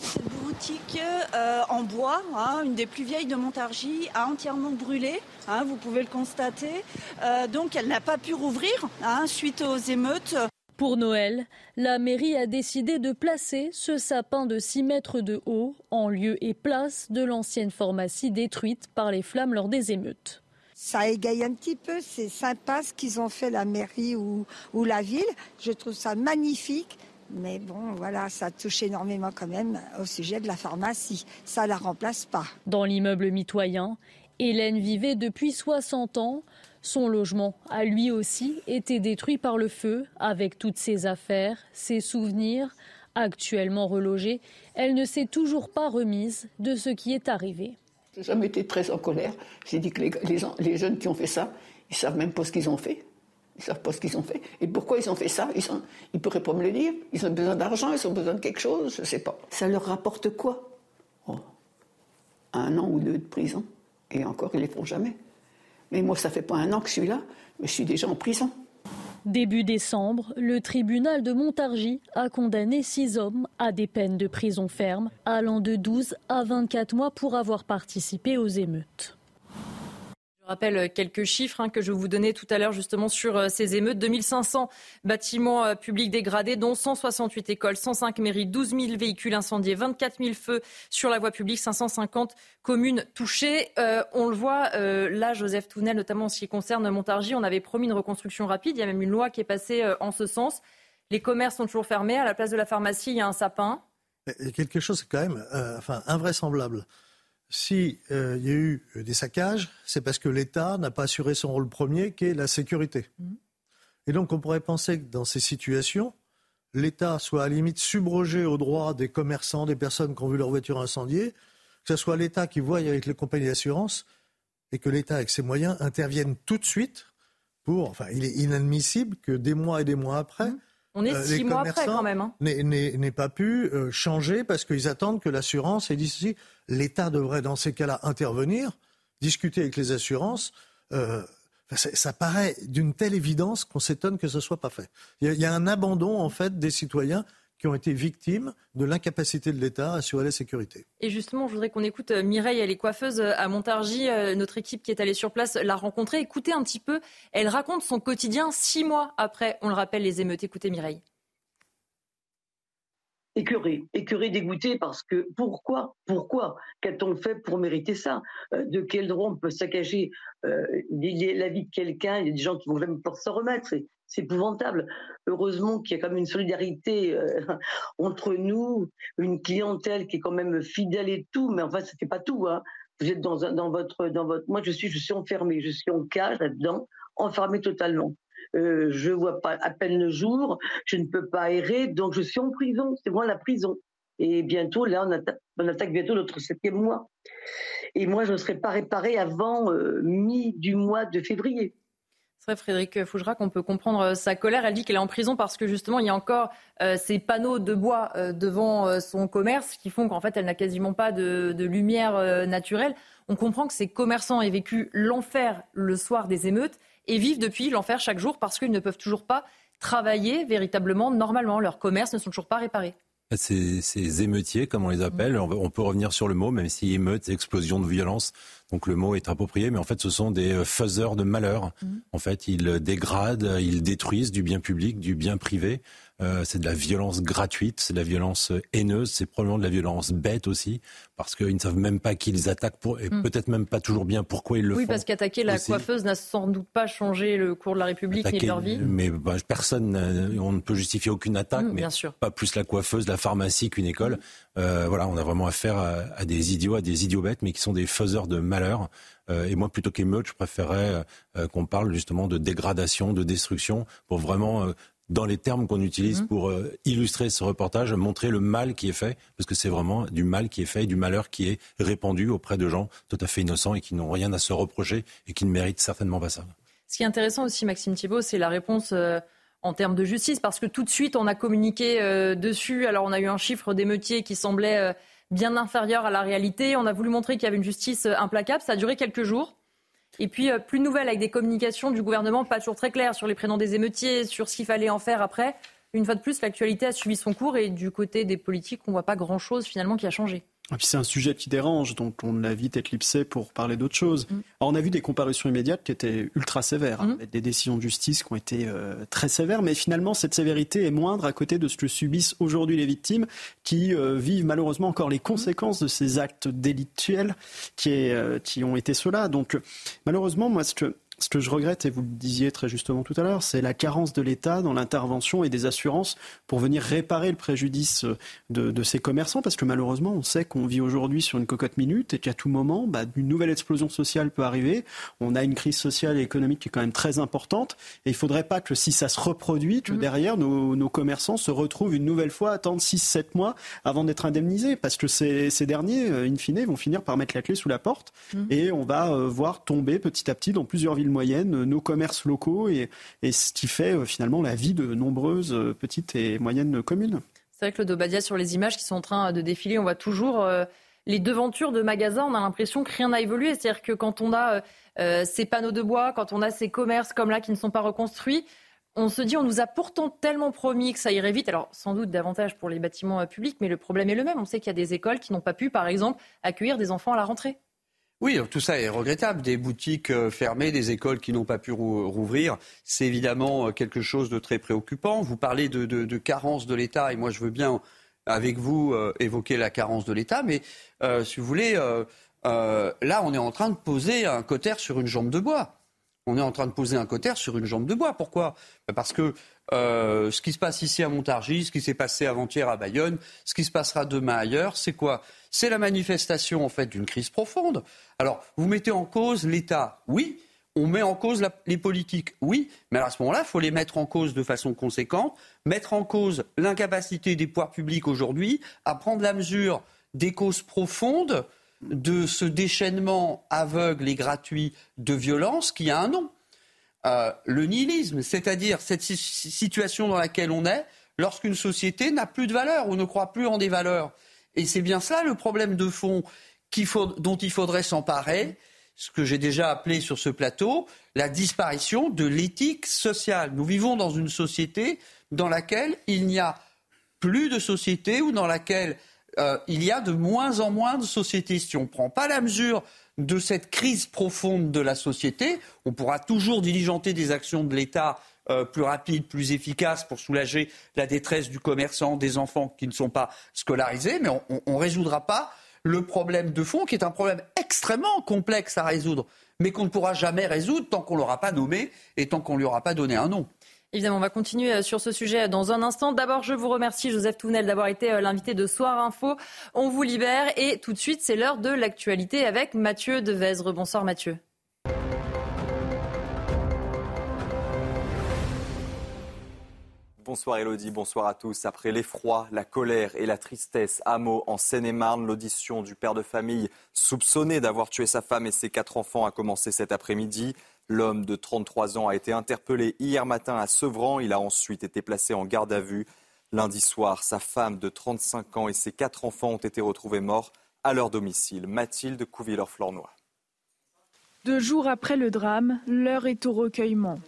Cette boutique euh, en bois, hein, une des plus vieilles de Montargis, a entièrement brûlé. Hein, vous pouvez le constater. Euh, donc elle n'a pas pu rouvrir hein, suite aux émeutes. Pour Noël, la mairie a décidé de placer ce sapin de 6 mètres de haut en lieu et place de l'ancienne pharmacie détruite par les flammes lors des émeutes. Ça égaye un petit peu, c'est sympa ce qu'ils ont fait la mairie ou, ou la ville. Je trouve ça magnifique. Mais bon, voilà, ça touche énormément quand même au sujet de la pharmacie. Ça ne la remplace pas. Dans l'immeuble mitoyen, Hélène vivait depuis 60 ans. Son logement a lui aussi été détruit par le feu, avec toutes ses affaires, ses souvenirs. Actuellement relogée, elle ne s'est toujours pas remise de ce qui est arrivé. J'ai jamais été très en colère. J'ai dit que les, jeunes qui ont fait ça, ils savent même pas ce qu'ils ont fait. Ils savent pas ce qu'ils ont fait. Et pourquoi ils ont fait ça? Ils, ne pourraient pas me le dire. Ils ont besoin d'argent, ils ont besoin de quelque chose, je ne sais pas. Ça leur rapporte quoi? Oh, Un an ou deux de prison. Et encore, ils ne les font jamais. Mais moi, ça fait pas un an que je suis là, mais je suis déjà en prison. Début décembre, le tribunal de Montargis a condamné six hommes à des peines de prison ferme allant de 12 à 24 mois pour avoir participé aux émeutes. Je rappelle quelques chiffres hein, que je vous donnais tout à l'heure justement sur euh, ces émeutes. 2500 bâtiments euh, publics dégradés, dont 168 écoles, 105 mairies, 12 000 véhicules incendiés, 24 000 feux sur la voie publique, 550 communes touchées. Euh, on le voit là, Joseph Tounel, notamment en ce qui concerne Montargis, on avait promis une reconstruction rapide. Il y a même une loi qui est passée en ce sens. Les commerces sont toujours fermés. À la place de la pharmacie, il y a un sapin. Il quelque chose quand même enfin, invraisemblable s'il euh, y a eu euh, des saccages, c'est parce que l'État n'a pas assuré son rôle premier, qui est la sécurité. Mmh. Et donc, on pourrait penser que dans ces situations, l'État soit à la limite subrogé aux droits des commerçants, des personnes qui ont vu leur voiture incendiée, que ce soit l'État qui voie avec les compagnies d'assurance et que l'État, avec ses moyens, intervienne tout de suite pour. Enfin, il est inadmissible que des mois et des mois après, mmh. On est euh, six mois après quand même. Hein. N'ait pas pu euh, changer parce qu'ils attendent que l'assurance, et d'ici, l'État devrait dans ces cas-là intervenir, discuter avec les assurances. Euh, ça, paraît d'une telle évidence qu'on s'étonne que ce soit pas fait. Il y, a un abandon en fait des citoyens qui ont été victimes de l'incapacité de l'État à assurer la sécurité. Et justement, je voudrais qu'on écoute euh, Mireille, elle est coiffeuse euh, à Montargis. Notre équipe qui est allée sur place l'a rencontrée. Écoutez un petit peu, elle raconte son quotidien six mois après, on le rappelle, les émeutes. Écoutez Mireille écœuré, écœuré, dégoûté parce que pourquoi, pourquoi, qu'a-t-on fait pour mériter ça? De quel droit on peut saccager la vie de quelqu'un? Il y a des gens qui vont jamais pouvoir s'en remettre c'est épouvantable. Heureusement qu'il y a quand même une solidarité euh, entre nous, une clientèle qui est quand même fidèle et tout, mais enfin, c'était pas tout. Hein. Vous êtes votre. Moi, je suis, je suis enfermée, je suis en cage là-dedans, enfermée totalement. Euh, je vois pas à peine le jour, je ne peux pas errer, donc je suis en prison. C'est moi la prison. Et bientôt, là, on attaque, bientôt notre septième mois. Et moi, je ne serai pas réparée avant euh, mi du mois de février. Frédéric Fougera qu'on peut comprendre euh, sa colère. Elle dit qu'elle est en prison parce que justement, il y a encore euh, ces panneaux de bois devant son commerce qui font qu'en fait, elle n'a quasiment pas de, lumière naturelle. On comprend que ces commerçants aient vécu l'enfer le soir des émeutes et vivent depuis l'enfer chaque jour parce qu'ils ne peuvent toujours pas travailler véritablement normalement. Leurs commerces ne sont toujours pas réparés. Ces, ces, émeutiers, comme on les appelle, on, peut revenir sur le mot, même si émeute, explosion de violence, donc le mot est approprié, mais en fait ce sont des euh, faiseurs de malheur. Mmh. En fait, ils dégradent, ils détruisent du bien public, du bien privé. Euh, c'est de la violence gratuite, c'est de la violence haineuse, c'est probablement de la violence bête aussi, parce qu'ils ne savent même pas qui ils attaquent pour, et mm. peut-être même pas toujours bien pourquoi ils le font. Oui, parce qu'attaquer la coiffeuse n'a sans doute pas changé le cours de la République ni de leur vie. Mais bah, personne, on ne peut justifier aucune attaque, mm, mais bien sûr. pas plus la coiffeuse, la pharmacie qu'une école. Mm. Euh, voilà, on a vraiment affaire à, à, des idiots, à des idiots bêtes, mais qui sont des faiseurs de malheur. Euh, et moi, plutôt qu'émeute, je préférerais euh, qu'on parle justement de dégradation, de destruction, pour vraiment euh, dans les termes qu'on utilise mhm. pour euh, illustrer ce reportage, montrer le mal qui est fait, parce que c'est vraiment du mal qui est fait, du malheur qui est répandu auprès de gens tout à fait innocents et qui n'ont rien à se reprocher et qui ne méritent certainement pas ça. Ce qui est intéressant aussi, Maxime Thibault, c'est la réponse euh, en termes de justice, parce que tout de suite, on a communiqué euh, dessus. Alors, on a eu un chiffre d'émeutiers qui semblait bien inférieur à la réalité. On a voulu montrer qu'il y avait une justice implacable. Ça a duré quelques jours. Et puis, euh, plus de nouvelles avec des communications du gouvernement pas toujours très claires sur les prénoms des émeutiers, sur ce qu'il fallait en faire après. Une fois de plus, l'actualité a suivi son cours et du côté des politiques, on ne voit pas grand-chose finalement qui a changé. Et puis c'est un sujet qui dérange, donc on l'a vite éclipsé pour parler d'autre chose. Mm. Alors on a vu des comparutions immédiates qui étaient ultra sévères, mm. avec des décisions de justice qui ont été euh, très sévères, mais finalement cette sévérité est moindre à côté de ce que subissent aujourd'hui les victimes, qui euh, vivent malheureusement encore les conséquences de ces actes délictuels qui, euh, qui ont été ceux-là. Donc malheureusement, moi ce que ce que je regrette, et vous le disiez très justement tout à l'heure, c'est la carence de l'État dans l'intervention et des assurances pour venir réparer le préjudice de, ces commerçants, parce que malheureusement, on sait qu'on vit aujourd'hui sur une cocotte minute et qu'à tout moment, bah, une nouvelle explosion sociale peut arriver. On a une crise sociale et économique qui est quand même très importante, et il ne faudrait pas que si ça se reproduit, que mmh. derrière, nos, commerçants se retrouvent une nouvelle fois à attendre 6-7 mois avant d'être indemnisés, parce que ces, derniers, euh, in fine, vont finir par mettre la clé sous la porte, mmh. et on va euh, voir tomber petit à petit dans plusieurs villes moyenne, euh, nos commerces locaux et, ce qui fait euh, finalement la vie de nombreuses euh, petites et moyennes communes. C'est vrai que le Dobadia, sur les images qui sont en train de défiler, on voit toujours les devantures de magasins. On a l'impression que rien n'a évolué. C'est-à-dire que quand on a ces panneaux de bois, quand on a ces commerces comme là qui ne sont pas reconstruits, on se dit on nous a pourtant tellement promis que ça irait vite. Alors sans doute davantage pour les bâtiments publics, mais le problème est le même. On sait qu'il y a des écoles qui n'ont pas pu, par exemple, accueillir des enfants à la rentrée. Oui, tout ça est regrettable. Des boutiques euh, fermées, des écoles qui n'ont pas pu rouvrir, c'est évidemment euh, quelque chose de très préoccupant. Vous parlez de, carence de l'État, et moi je veux bien, avec vous, euh, évoquer la carence de l'État, mais si vous voulez, là on est en train de poser un cotère sur une jambe de bois. On est en train de poser un cotère sur une jambe de bois. Pourquoi? Parce que ce qui se passe ici à Montargis, ce qui s'est passé avant-hier à Bayonne, ce qui se passera demain ailleurs, c'est quoi? C'est la manifestation en fait d'une crise profonde. Alors, vous mettez en cause l'État, oui. On met en cause les politiques, oui. Mais à ce moment-là, il faut les mettre en cause de façon conséquente, mettre en cause l'incapacité des pouvoirs publics aujourd'hui à prendre la mesure des causes profondes de ce déchaînement aveugle et gratuit de violence qui a un nom. Euh, le nihilisme, c'est-à-dire cette situation dans laquelle on est lorsqu'une société n'a plus de valeur ou ne croit plus en des valeurs. Et c'est bien cela le problème de fond dont il faudrait s'emparer, ce que j'ai déjà appelé sur ce plateau, la disparition de l'éthique sociale. Nous vivons dans une société dans laquelle il n'y a plus de société ou dans laquelle euh, il y a de moins en moins de sociétés. Si on ne prend pas la mesure de cette crise profonde de la société, on pourra toujours diligenter des actions de l'État euh, plus rapides, plus efficaces pour soulager la détresse du commerçant, des enfants qui ne sont pas scolarisés, mais on ne résoudra pas le problème de fond, qui est un problème extrêmement complexe à résoudre, mais qu'on ne pourra jamais résoudre tant qu'on ne l'aura pas nommé et tant qu'on ne lui aura pas donné un nom. Évidemment, on va continuer euh, sur ce sujet dans un instant. D'abord, je vous remercie, Joseph Tounel, d'avoir été euh, l'invité de Soir Info. On vous libère et tout de suite, c'est l'heure de l'actualité avec Mathieu Devezre. Bonsoir Mathieu. Bonsoir Elodie, bonsoir à tous. Après l'effroi, la colère et la tristesse à Meaux, en Seine-et-Marne, l'audition du père de famille soupçonné d'avoir tué sa femme et ses quatre enfants a commencé cet après-midi. L'homme de 33 ans a été interpellé hier matin à Sevran. Il a ensuite été placé en garde à vue. Lundi soir, sa femme de 35 ans et ses quatre enfants ont été retrouvés morts à leur domicile. Mathilde Couvilleur-Flornois. Deux jours après le drame, l'heure est au recueillement.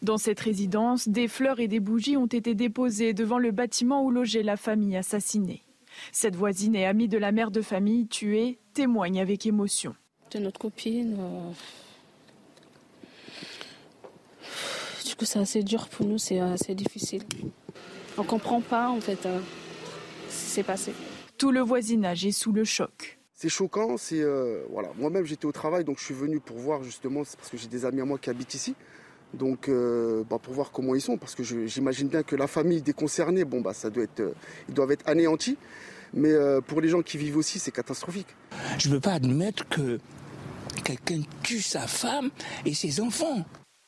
Dans cette résidence, des fleurs et des bougies ont été déposées devant le bâtiment où logeait la famille assassinée. Cette voisine et amie de la mère de famille tuée témoigne avec émotion. C'est notre copine. Euh, du coup, c'est assez dur pour nous, c'est assez difficile. On comprend pas en fait euh, ce qui s'est passé. Tout le voisinage est sous le choc. C'est choquant, c'est euh, voilà. Moi-même j'étais au travail, donc je suis venu pour voir justement, parce que j'ai des amis à moi qui habitent ici, donc euh, bah, pour voir comment ils sont, parce que j'imagine bien que la famille des concernés, bon bah ça doit être, euh, ils doivent être anéantis, mais pour les gens qui vivent aussi, c'est catastrophique. Je ne veux pas admettre que quelqu'un tue sa femme et ses enfants.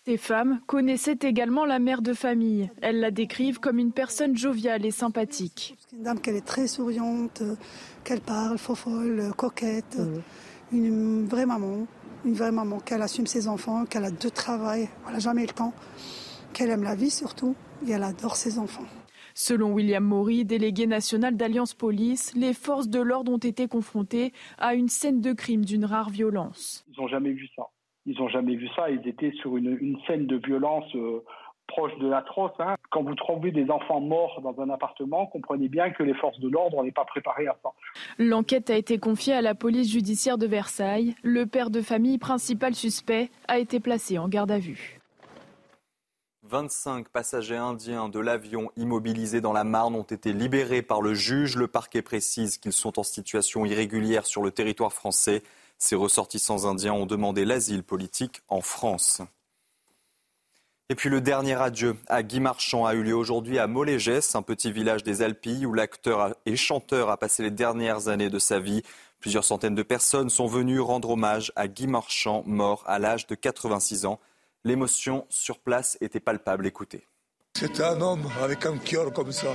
Ces femmes connaissaient également la mère de famille. Elles la décrivent comme une personne joviale et sympathique. Une dame qu'elle est très souriante, qu'elle parle, fofolle, coquette, mmh. une vraie maman, une vraie maman, qu'elle assume ses enfants, qu'elle a deux travail, elle n'a jamais le temps, qu'elle aime la vie surtout, et elle adore ses enfants. Selon William Maury, délégué national d'Alliance Police, les forces de l'ordre ont été confrontées à une scène de crime d'une rare violence. Ils n'ont jamais vu ça. Ils n'ont jamais vu ça. Ils étaient sur une, scène de violence euh, proche de l'atroce. Hein. Quand vous trouvez des enfants morts dans un appartement, comprenez bien que les forces de l'ordre n'est pas préparées à ça. L'enquête a été confiée à la police judiciaire de Versailles. Le père de famille principal suspect a été placé en garde à vue. 25 passagers indiens de l'avion immobilisé dans la Marne ont été libérés par le juge. Le parquet précise qu'ils sont en situation irrégulière sur le territoire français. Ces ressortissants indiens ont demandé l'asile politique en France. Et puis le dernier adieu à Guy Marchand a eu lieu aujourd'hui à Molégès, un petit village des Alpilles où l'acteur et chanteur a passé les dernières années de sa vie. Plusieurs centaines de personnes sont venues rendre hommage à Guy Marchand, mort à l'âge de 86 ans. L'émotion sur place était palpable. Écoutez. C'était un homme avec un cœur comme ça.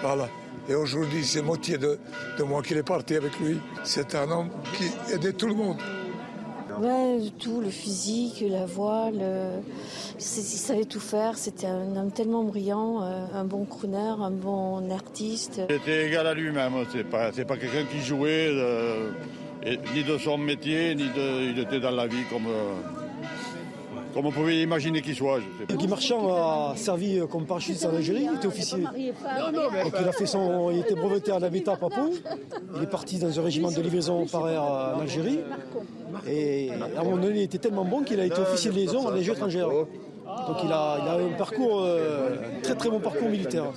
Voilà. Et aujourd'hui, c'est moitié de, moi qui est parti avec lui. C'est un homme qui aidait tout le monde. Ouais, tout, le physique, la voix, il savait tout faire. C'était un homme tellement brillant, euh, un bon crooner, un bon artiste. Il était égal à lui-même. C'est pas, pas quelqu'un qui jouait euh, ni de son métier, ni de. Il était dans la vie comme. Euh, comme on pouvait imaginer qu'il soit. Guy Marchand a servi comme parachutiste en Algérie, il était officier. Donc il, a fait son, il était breveté en habitat à Papou. Il est parti dans un régiment de livraison par air en Algérie. Et à un moment donné, il était tellement bon qu'il a été officier de liaison en Algérie étrangère. Donc il a, il a un parcours, euh, très très bon parcours militaire.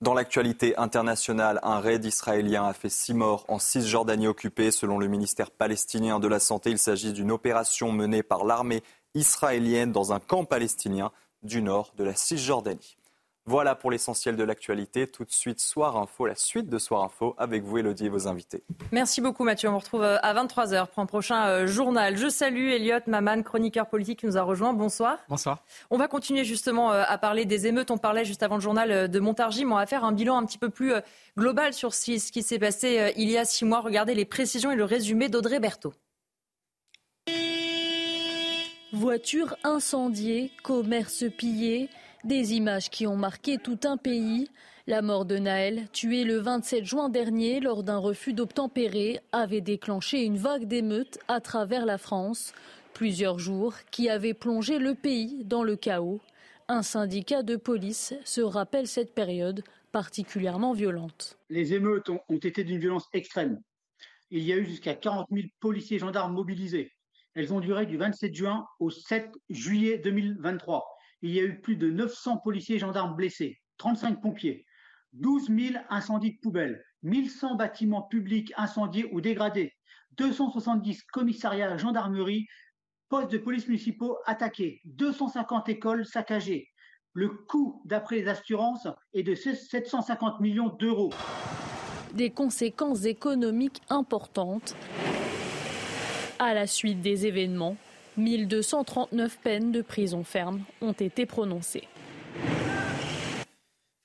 Dans l'actualité internationale, un raid israélien a fait six morts en Cisjordanie occupée. Selon le ministère palestinien de la Santé, il s'agit d'une opération menée par l'armée israélienne dans un camp palestinien du nord de la Cisjordanie. Voilà pour l'essentiel de l'actualité. Tout de suite, Soir Info, la suite de Soir Info avec vous, Elodie, et vos invités. Merci beaucoup, Mathieu. On vous retrouve euh, à 23h pour un prochain euh, journal. Je salue Elliot Maman, chroniqueur politique qui nous a rejoint. Bonsoir. Bonsoir. On va continuer justement euh, à parler des émeutes. On parlait juste avant le journal de Montargis, mais on va faire un bilan un petit peu plus global sur ce qui s'est passé il y a six mois. Regardez les précisions et le résumé d'Audrey Berthaud. Voitures incendiées, commerces pillés, des images qui ont marqué tout un pays. La mort de Naël, tué le 27 juin dernier lors d'un refus d'obtempérer, avait déclenché une vague d'émeutes à travers la France. Plusieurs jours qui avaient plongé le pays dans le chaos. Un syndicat de police se rappelle cette période particulièrement violente. Les émeutes ont, été d'une violence extrême. Il y a eu jusqu'à 40 000 policiers gendarmes mobilisés. Elles ont duré du 27 juin au 7 juillet 2023. Il y a eu plus de 900 policiers et gendarmes blessés, 35 pompiers, 12 000 incendies de poubelles, 1100 bâtiments publics incendiés ou dégradés, 270 commissariats, gendarmerie, postes de police municipaux attaqués, 250 écoles saccagées. Le coût, d'après les assurances, est de 750 millions d'euros. Des conséquences économiques importantes à la suite des événements, 1239 peines de prison ferme ont été prononcées.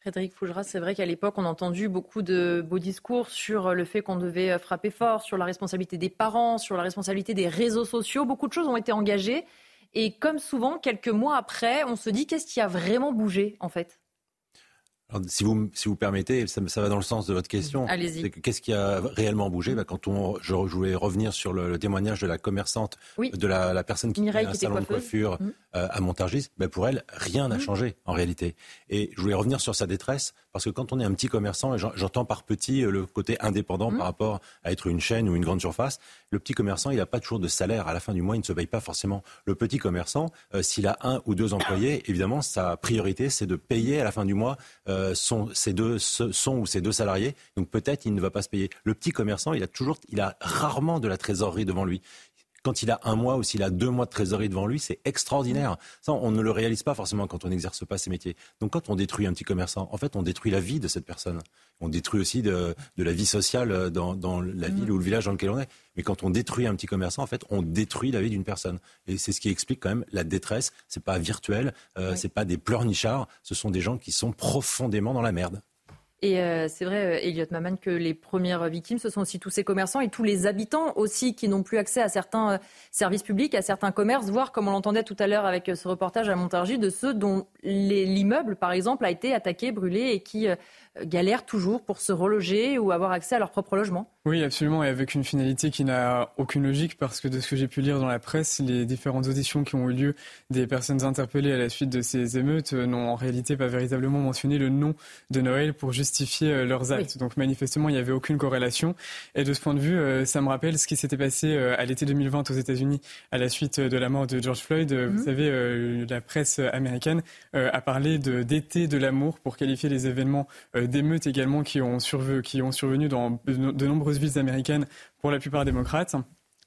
Frédéric Fougera, c'est vrai qu'à l'époque, on a entendu beaucoup de beaux discours sur le fait qu'on devait frapper fort, sur la responsabilité des parents, sur la responsabilité des réseaux sociaux. Beaucoup de choses ont été engagées. Et comme souvent, quelques mois après, on se dit qu'est-ce qui a vraiment bougé, en fait? Si, vous, si vous permettez, ça, ça, va dans le sens de votre question. Allez-y. Qu'est-ce qui a réellement bougé? Bah, Quand on, je, voulais revenir sur le, témoignage de la commerçante, de la, la, personne qui Mireille, a un salon de coiffure mm. euh, à Montargis, bah, pour elle, rien n'a mm. changé en réalité. Et je voulais revenir sur sa détresse, parce que quand on est un petit commerçant, et j'entends par petit euh, le côté indépendant mm. par rapport à être une chaîne ou une grande surface, le petit commerçant, il n'a pas toujours de salaire. À la fin du mois, il ne se paye pas forcément. Le petit commerçant, euh, s'il a un ou deux employés, évidemment, sa priorité, c'est de payer à la fin du mois son, ses deux, son ou ses deux salariés. Donc peut-être il ne va pas se payer. Le petit commerçant, il a toujours, il a rarement de la trésorerie devant lui quand il a un mois ou s'il a deux mois de trésorerie devant lui, c'est extraordinaire. Ça, on ne le réalise pas forcément quand on n'exerce pas ces métiers. Donc quand on détruit un petit commerçant, en fait, on détruit la vie de cette personne. On détruit aussi de, la vie sociale dans, la ville ou le village dans lequel on est. Mais quand on détruit un petit commerçant, en fait, on détruit la vie d'une personne. Et c'est ce qui explique quand même la détresse. C'est pas virtuel, euh, c'est pas des pleurnichards. Ce sont des gens qui sont profondément dans la merde. Et euh, c'est vrai, euh, Elliot Maman, que les premières victimes, ce sont aussi tous ces commerçants et tous les habitants aussi qui n'ont plus accès à certains euh, services publics, à certains commerces, voire, comme on l'entendait tout à l'heure avec ce reportage à Montargis, de ceux dont l'immeuble, par exemple, a été attaqué, brûlé et qui galèrent toujours pour se reloger ou avoir accès à leur propre logement. Oui, absolument, et avec une finalité qui n'a aucune logique, parce que de ce que j'ai pu lire dans la presse, les différentes auditions qui ont eu lieu des personnes interpellées à la suite de ces émeutes n'ont en réalité pas véritablement mentionné le nom de Noël pour justifier euh, leurs actes. Donc manifestement, il n'y avait aucune corrélation. Et de ce point de vue, euh, ça me rappelle ce qui s'était passé euh, à l'été 2020 aux États-Unis à la suite de la mort de George Floyd. Vous mhm. savez, la presse américaine a parlé d'été de l'amour pour qualifier les événements d'émeutes également qui ont, qui ont survenu dans de nombreuses villes américaines, pour la plupart démocrates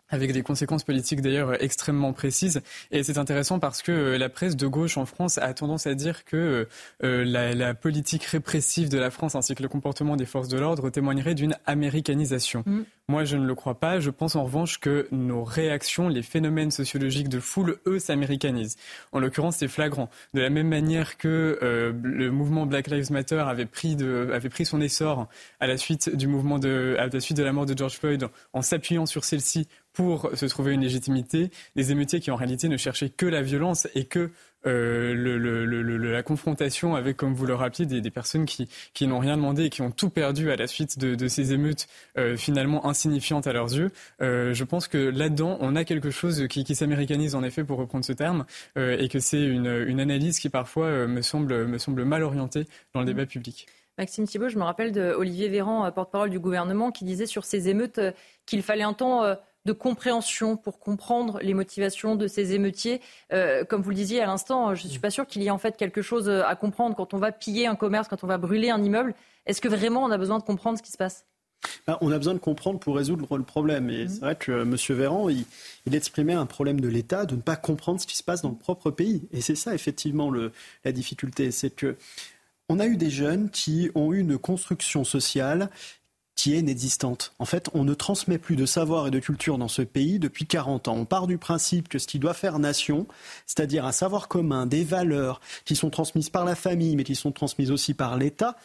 avec des conséquences politiques d'ailleurs extrêmement précises. Et c'est intéressant parce que euh, la presse de gauche en France a tendance à dire que euh, la, politique répressive de la France ainsi que le comportement des forces de l'ordre témoignerait d'une américanisation. Mm. Moi, je ne le crois pas. Je pense en revanche que nos réactions, les phénomènes sociologiques de foule, eux, s'américanisent. En l'occurrence, c'est flagrant. De la même manière que euh, le mouvement Black Lives Matter avait pris, avait pris son essor à la suite du mouvement de, à la suite de la mort de George Floyd, en s'appuyant sur celle-ci pour se trouver une légitimité, des émeutiers qui en réalité ne cherchaient que la violence et que euh, le, la confrontation avec, comme vous le rappeliez, des, personnes qui, qui n'ont rien demandé et qui ont tout perdu à la suite de, ces émeutes euh, finalement insignifiantes à leurs yeux. Euh, je pense que là-dedans, on a quelque chose qui, qui s'américanise en effet, pour reprendre ce terme, et que c'est une, une, analyse qui parfois me, semble, me semble mal orientée dans le mmh. débat public. Maxime Thibault, je me rappelle d'Olivier Véran, porte-parole du gouvernement, qui disait sur ces émeutes qu'il fallait un temps de compréhension pour comprendre les motivations de ces émeutiers. Euh, comme vous le disiez à l'instant, je ne suis pas sûre qu'il y ait en fait quelque chose à comprendre quand on va piller un commerce, quand on va brûler un immeuble. Est-ce que vraiment on a besoin de comprendre ce qui se passe? Ben, on a besoin de comprendre pour résoudre le problème. Et mhm. c'est vrai que euh, M. Véran, il, exprimait un problème de l'État de ne pas comprendre ce qui se passe dans le propre pays. Et c'est ça, effectivement, la difficulté. C'est que on a eu des jeunes qui ont eu une construction sociale qui est inexistante. En fait, on ne transmet plus de savoir et de culture dans ce pays depuis 40 ans. On part du principe que ce qui doit faire nation, c'est-à-dire un savoir commun, des valeurs qui sont transmises par la famille, mais qui sont transmises aussi par l'État,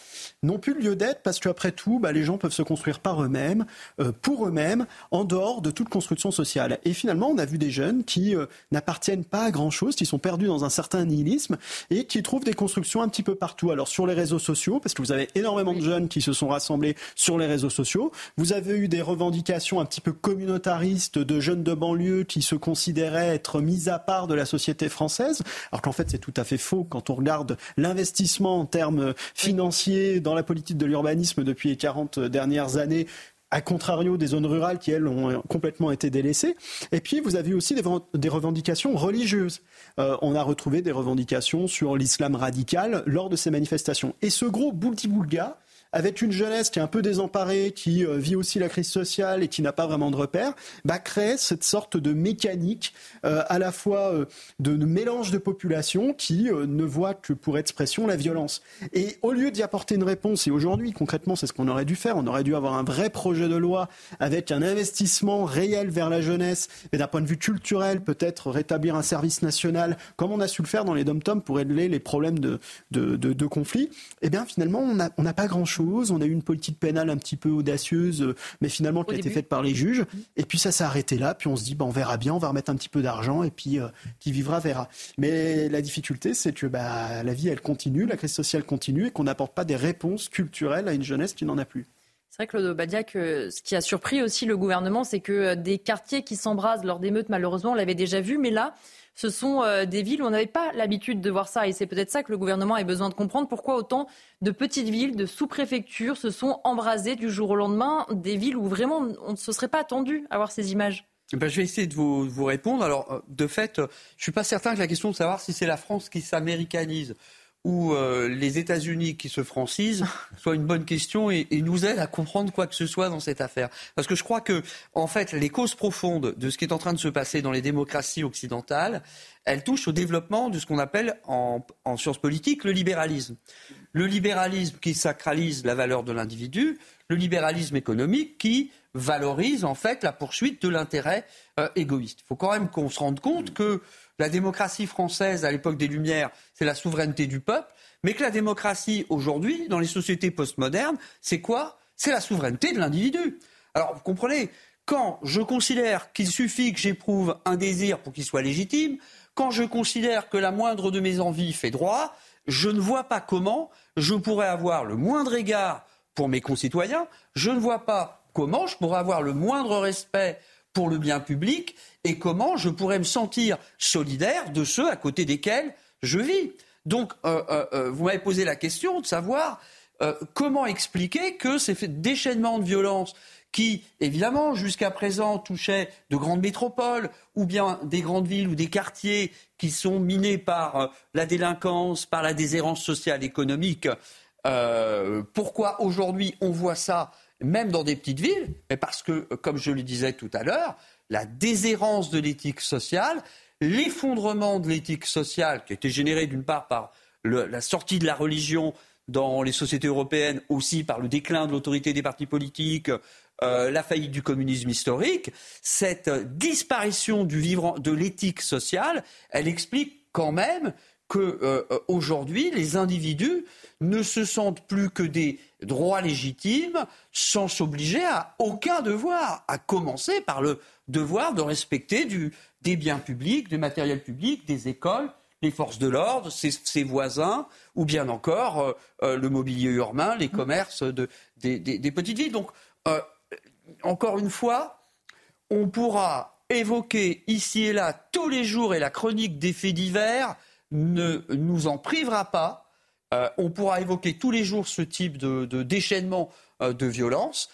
n'ont plus lieu d'être parce qu'après tout, bah, les gens peuvent se construire par eux-mêmes, euh, pour eux-mêmes, en dehors de toute construction sociale. Et finalement, on a vu des jeunes qui euh, n'appartiennent pas à grand-chose, qui sont perdus dans un certain nihilisme et qui trouvent des constructions un petit peu partout. Alors sur les réseaux sociaux, parce que vous avez énormément de jeunes qui se sont rassemblés sur les réseaux sociaux. Vous avez eu des revendications un petit peu communautaristes de jeunes de banlieue qui se considéraient être mis à part de la société française, alors qu'en fait c'est tout à fait faux quand on regarde l'investissement en termes financiers dans la politique de l'urbanisme depuis les 40 dernières années à contrario des zones rurales qui, elles, ont complètement été délaissées. Et puis, vous avez aussi des, revendications religieuses. Euh, on a retrouvé des revendications sur l'islam radical lors de ces manifestations. Et ce gros boulti-boulga, avec une jeunesse qui est un peu désemparée, qui euh, vit aussi la crise sociale et qui n'a pas vraiment de repères, bah, crée cette sorte de mécanique euh, à la fois euh, de, mélange de population qui ne voit que pour expression la violence. Et au lieu d'y apporter une réponse, et aujourd'hui concrètement c'est ce qu'on aurait dû faire, on aurait dû avoir un vrai projet de loi avec un investissement réel vers la jeunesse, et d'un point de vue culturel peut-être rétablir un service national, comme on a su le faire dans les dom-toms pour régler les problèmes de, de, de, conflit, eh bien finalement on n'a pas grand-chose. On a eu une politique pénale un petit peu audacieuse, mais finalement qui a été faite par les juges. Et puis ça s'est arrêté là. Puis on se dit, bah, on verra bien, on va remettre un petit peu d'argent et puis qui vivra verra. Mais la difficulté, c'est que bah, la vie, elle continue, la crise sociale continue et qu'on n'apporte pas des réponses culturelles à une jeunesse qui n'en a plus. C'est vrai, Claude Badiac, ce qui a surpris aussi le gouvernement, c'est que des quartiers qui s'embrasent lors d'émeutes, malheureusement, on l'avait déjà vu, mais là, ce sont euh, des villes où on n'avait pas l'habitude de voir ça. Et c'est peut-être ça que le gouvernement a besoin de comprendre. Pourquoi autant de petites villes, de sous-préfectures se sont embrasées du jour au lendemain, des villes où vraiment on ne se serait pas attendu à voir ces images? Eh ben, je vais essayer de vous, répondre. Alors, euh, de fait, je ne suis pas certain que la question de savoir si c'est la France qui s'américanise ou euh, les États-Unis qui se francisent soit une bonne question et, nous aide à comprendre quoi que ce soit dans cette affaire. Parce que je crois que, en fait, les causes profondes de ce qui est en train de se passer dans les démocraties occidentales, elles touchent au développement de ce qu'on appelle en, en sciences politiques le libéralisme. Le libéralisme qui sacralise la valeur de l'individu, le libéralisme économique qui valorise en fait la poursuite de l'intérêt euh, égoïste. Il faut quand même qu'on se rende compte que la démocratie française à l'époque des Lumières, c'est la souveraineté du peuple, mais que la démocratie aujourd'hui, dans les sociétés postmodernes, c'est quoi? C'est la souveraineté de l'individu. Alors, vous comprenez, quand je considère qu'il suffit que j'éprouve un désir pour qu'il soit légitime, quand je considère que la moindre de mes envies fait droit, je ne vois pas comment je pourrais avoir le moindre égard pour mes concitoyens, je ne vois pas comment je pourrais avoir le moindre respect pour le bien public et comment je pourrais me sentir solidaire de ceux à côté desquels je vis. Donc, euh, euh, euh, vous m'avez posé la question de savoir comment expliquer que ces déchaînements de violence qui, évidemment, jusqu'à présent touchaient de grandes métropoles ou bien des grandes villes ou des quartiers qui sont minés par la délinquance, par la déshérence sociale économique, pourquoi aujourd'hui on voit ça même dans des petites villes, mais parce que, comme je le disais tout à l'heure, la déshérence de l'éthique sociale, l'effondrement de l'éthique sociale qui a été généré d'une part par la sortie de la religion dans les sociétés européennes, aussi par le déclin de l'autorité des partis politiques, euh, la faillite du communisme historique, cette disparition du vivre de l'éthique sociale, elle explique quand même que euh, aujourd'hui les individus ne se sentent plus que des droits légitimes sans s'obliger à aucun devoir, à commencer par le devoir de respecter des biens publics, du matériel public, des écoles, les forces de l'ordre, ses, voisins, ou bien encore euh, euh, le mobilier urbain, les commerces des, petites villes. Donc, euh, encore une fois, on pourra évoquer ici et là tous les jours, et la chronique des faits divers ne nous en privera pas. on pourra évoquer tous les jours ce type de, déchaînement de violence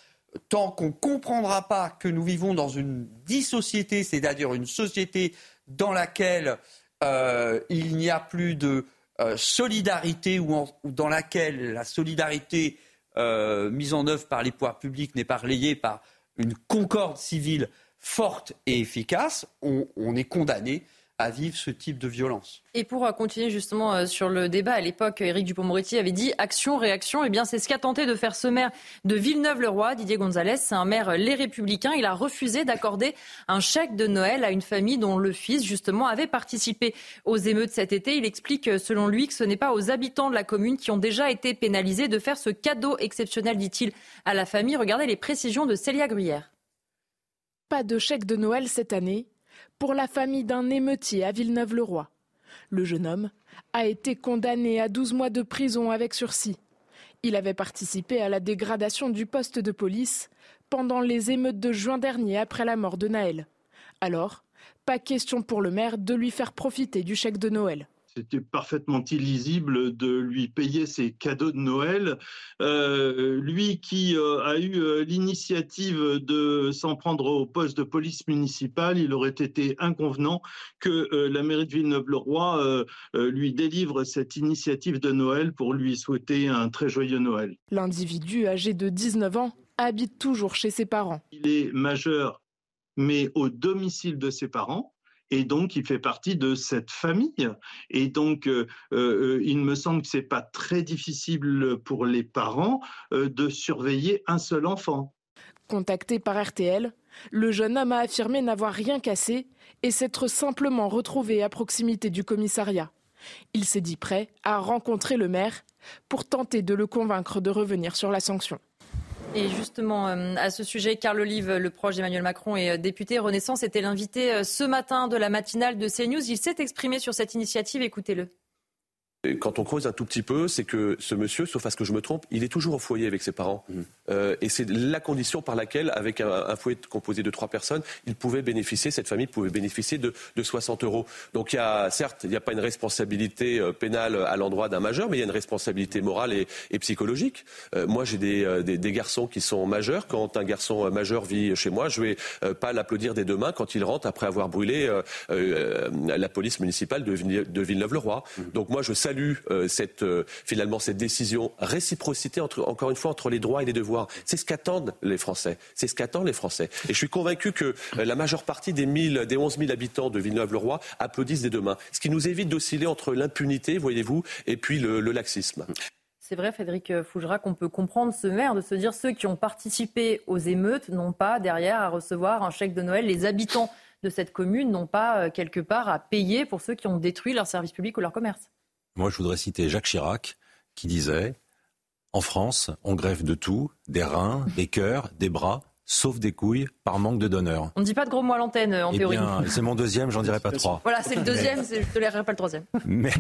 tant qu'on ne comprendra pas que nous vivons dans une dissociété, c'est-à-dire une société dans laquelle euh, il n'y a plus de euh, solidarité ou, dans laquelle la solidarité euh, mise en œuvre par les pouvoirs publics n'est pas relayée par une concorde civile forte et efficace, on est condamné à vivre ce type de violence. Et pour euh, continuer justement euh, sur le débat, à l'époque, Éric Dupond-Moretti avait dit action, réaction. Et eh bien, c'est ce qu'a tenté de faire ce maire de Villeneuve-le-Roi, Didier Gonzalez. C'est un maire euh, Les Républicains. Il a refusé d'accorder un chèque de Noël à une famille dont le fils, justement, avait participé aux émeutes cet été. Il explique, selon lui, que ce n'est pas aux habitants de la commune qui ont déjà été pénalisés de faire ce cadeau exceptionnel, dit-il, à la famille. Regardez les précisions de Célia Gruyère. Pas de chèque de Noël cette année pour la famille d'un émeutier à Villeneuve-le-Roi. Le jeune homme a été condamné à 12 mois de prison avec sursis. Il avait participé à la dégradation du poste de police pendant les émeutes de juin dernier après la mort de Naël. Alors, pas question pour le maire de lui faire profiter du chèque de Noël c'était parfaitement illisible de lui payer ses cadeaux de Noël. Euh, lui qui euh, a eu euh, l'initiative de s'en prendre au poste de police municipale, il aurait été inconvenant que la mairie de Villeneuve-le-Roi lui délivre cette initiative de Noël pour lui souhaiter un très joyeux Noël. L'individu âgé de 19 ans habite toujours chez ses parents. Il est majeur, mais au domicile de ses parents et donc il fait partie de cette famille. Et donc, euh, euh, il me semble que c'est pas très difficile pour les parents euh, de surveiller un seul enfant. Contacté par RTL, le jeune homme a affirmé n'avoir rien cassé et s'être simplement retrouvé à proximité du commissariat. Il s'est dit prêt à rencontrer le maire pour tenter de le convaincre de revenir sur la sanction. Et justement, euh, à ce sujet, Carl Olive, le proche d'Emmanuel Macron et euh, député Renaissance, était l'invité euh, ce matin de la matinale de CNews. Il s'est exprimé sur cette initiative. Écoutez-le. Quand on creuse un tout petit peu, c'est que ce monsieur, sauf à ce que je me trompe, il est toujours au foyer avec ses parents. Mmh. Euh, et c'est la condition par laquelle, avec un, foyer composé de trois personnes, il pouvait bénéficier, cette famille pouvait bénéficier de, de 60 euros. Donc il y a, certes, il n'y a pas une responsabilité euh, pénale à l'endroit d'un majeur, mais il y a une responsabilité morale et, et psychologique. Euh, moi, j'ai des, des, des, garçons qui sont majeurs. Quand un garçon majeur vit chez moi, je vais euh, pas l'applaudir des deux mains quand il rentre après avoir brûlé la police municipale de, de Villeneuve-le-Roi. Mmh. Donc moi, je salue cette, finalement cette décision réciprocité entre, encore une fois entre les droits et les devoirs c'est ce qu'attendent les Français. C'est ce qu'attendent les Français. Et je suis convaincu que euh, la majeure partie des, 1000, des 11 000 habitants de Villeneuve-le-Roi applaudissent des deux mains. Ce qui nous évite d'osciller entre l'impunité, voyez-vous, et puis le, laxisme. C'est vrai, Frédéric Fougera, qu'on peut comprendre ce maire de se dire ceux qui ont participé aux émeutes n'ont pas derrière à recevoir un chèque de Noël. Les habitants de cette commune n'ont pas euh, quelque part à payer pour ceux qui ont détruit leur service public ou leur commerce. Moi, je voudrais citer Jacques Chirac qui disait en France, on greffe de tout, des reins, des cœurs, des bras, sauf des couilles, par manque de donneurs. On ne dit pas de gros mots à l'antenne, en eh théorie. C'est mon deuxième, j'en dirai pas trois. Voilà, c'est le deuxième, je ne tolérerai pas le troisième. Mais,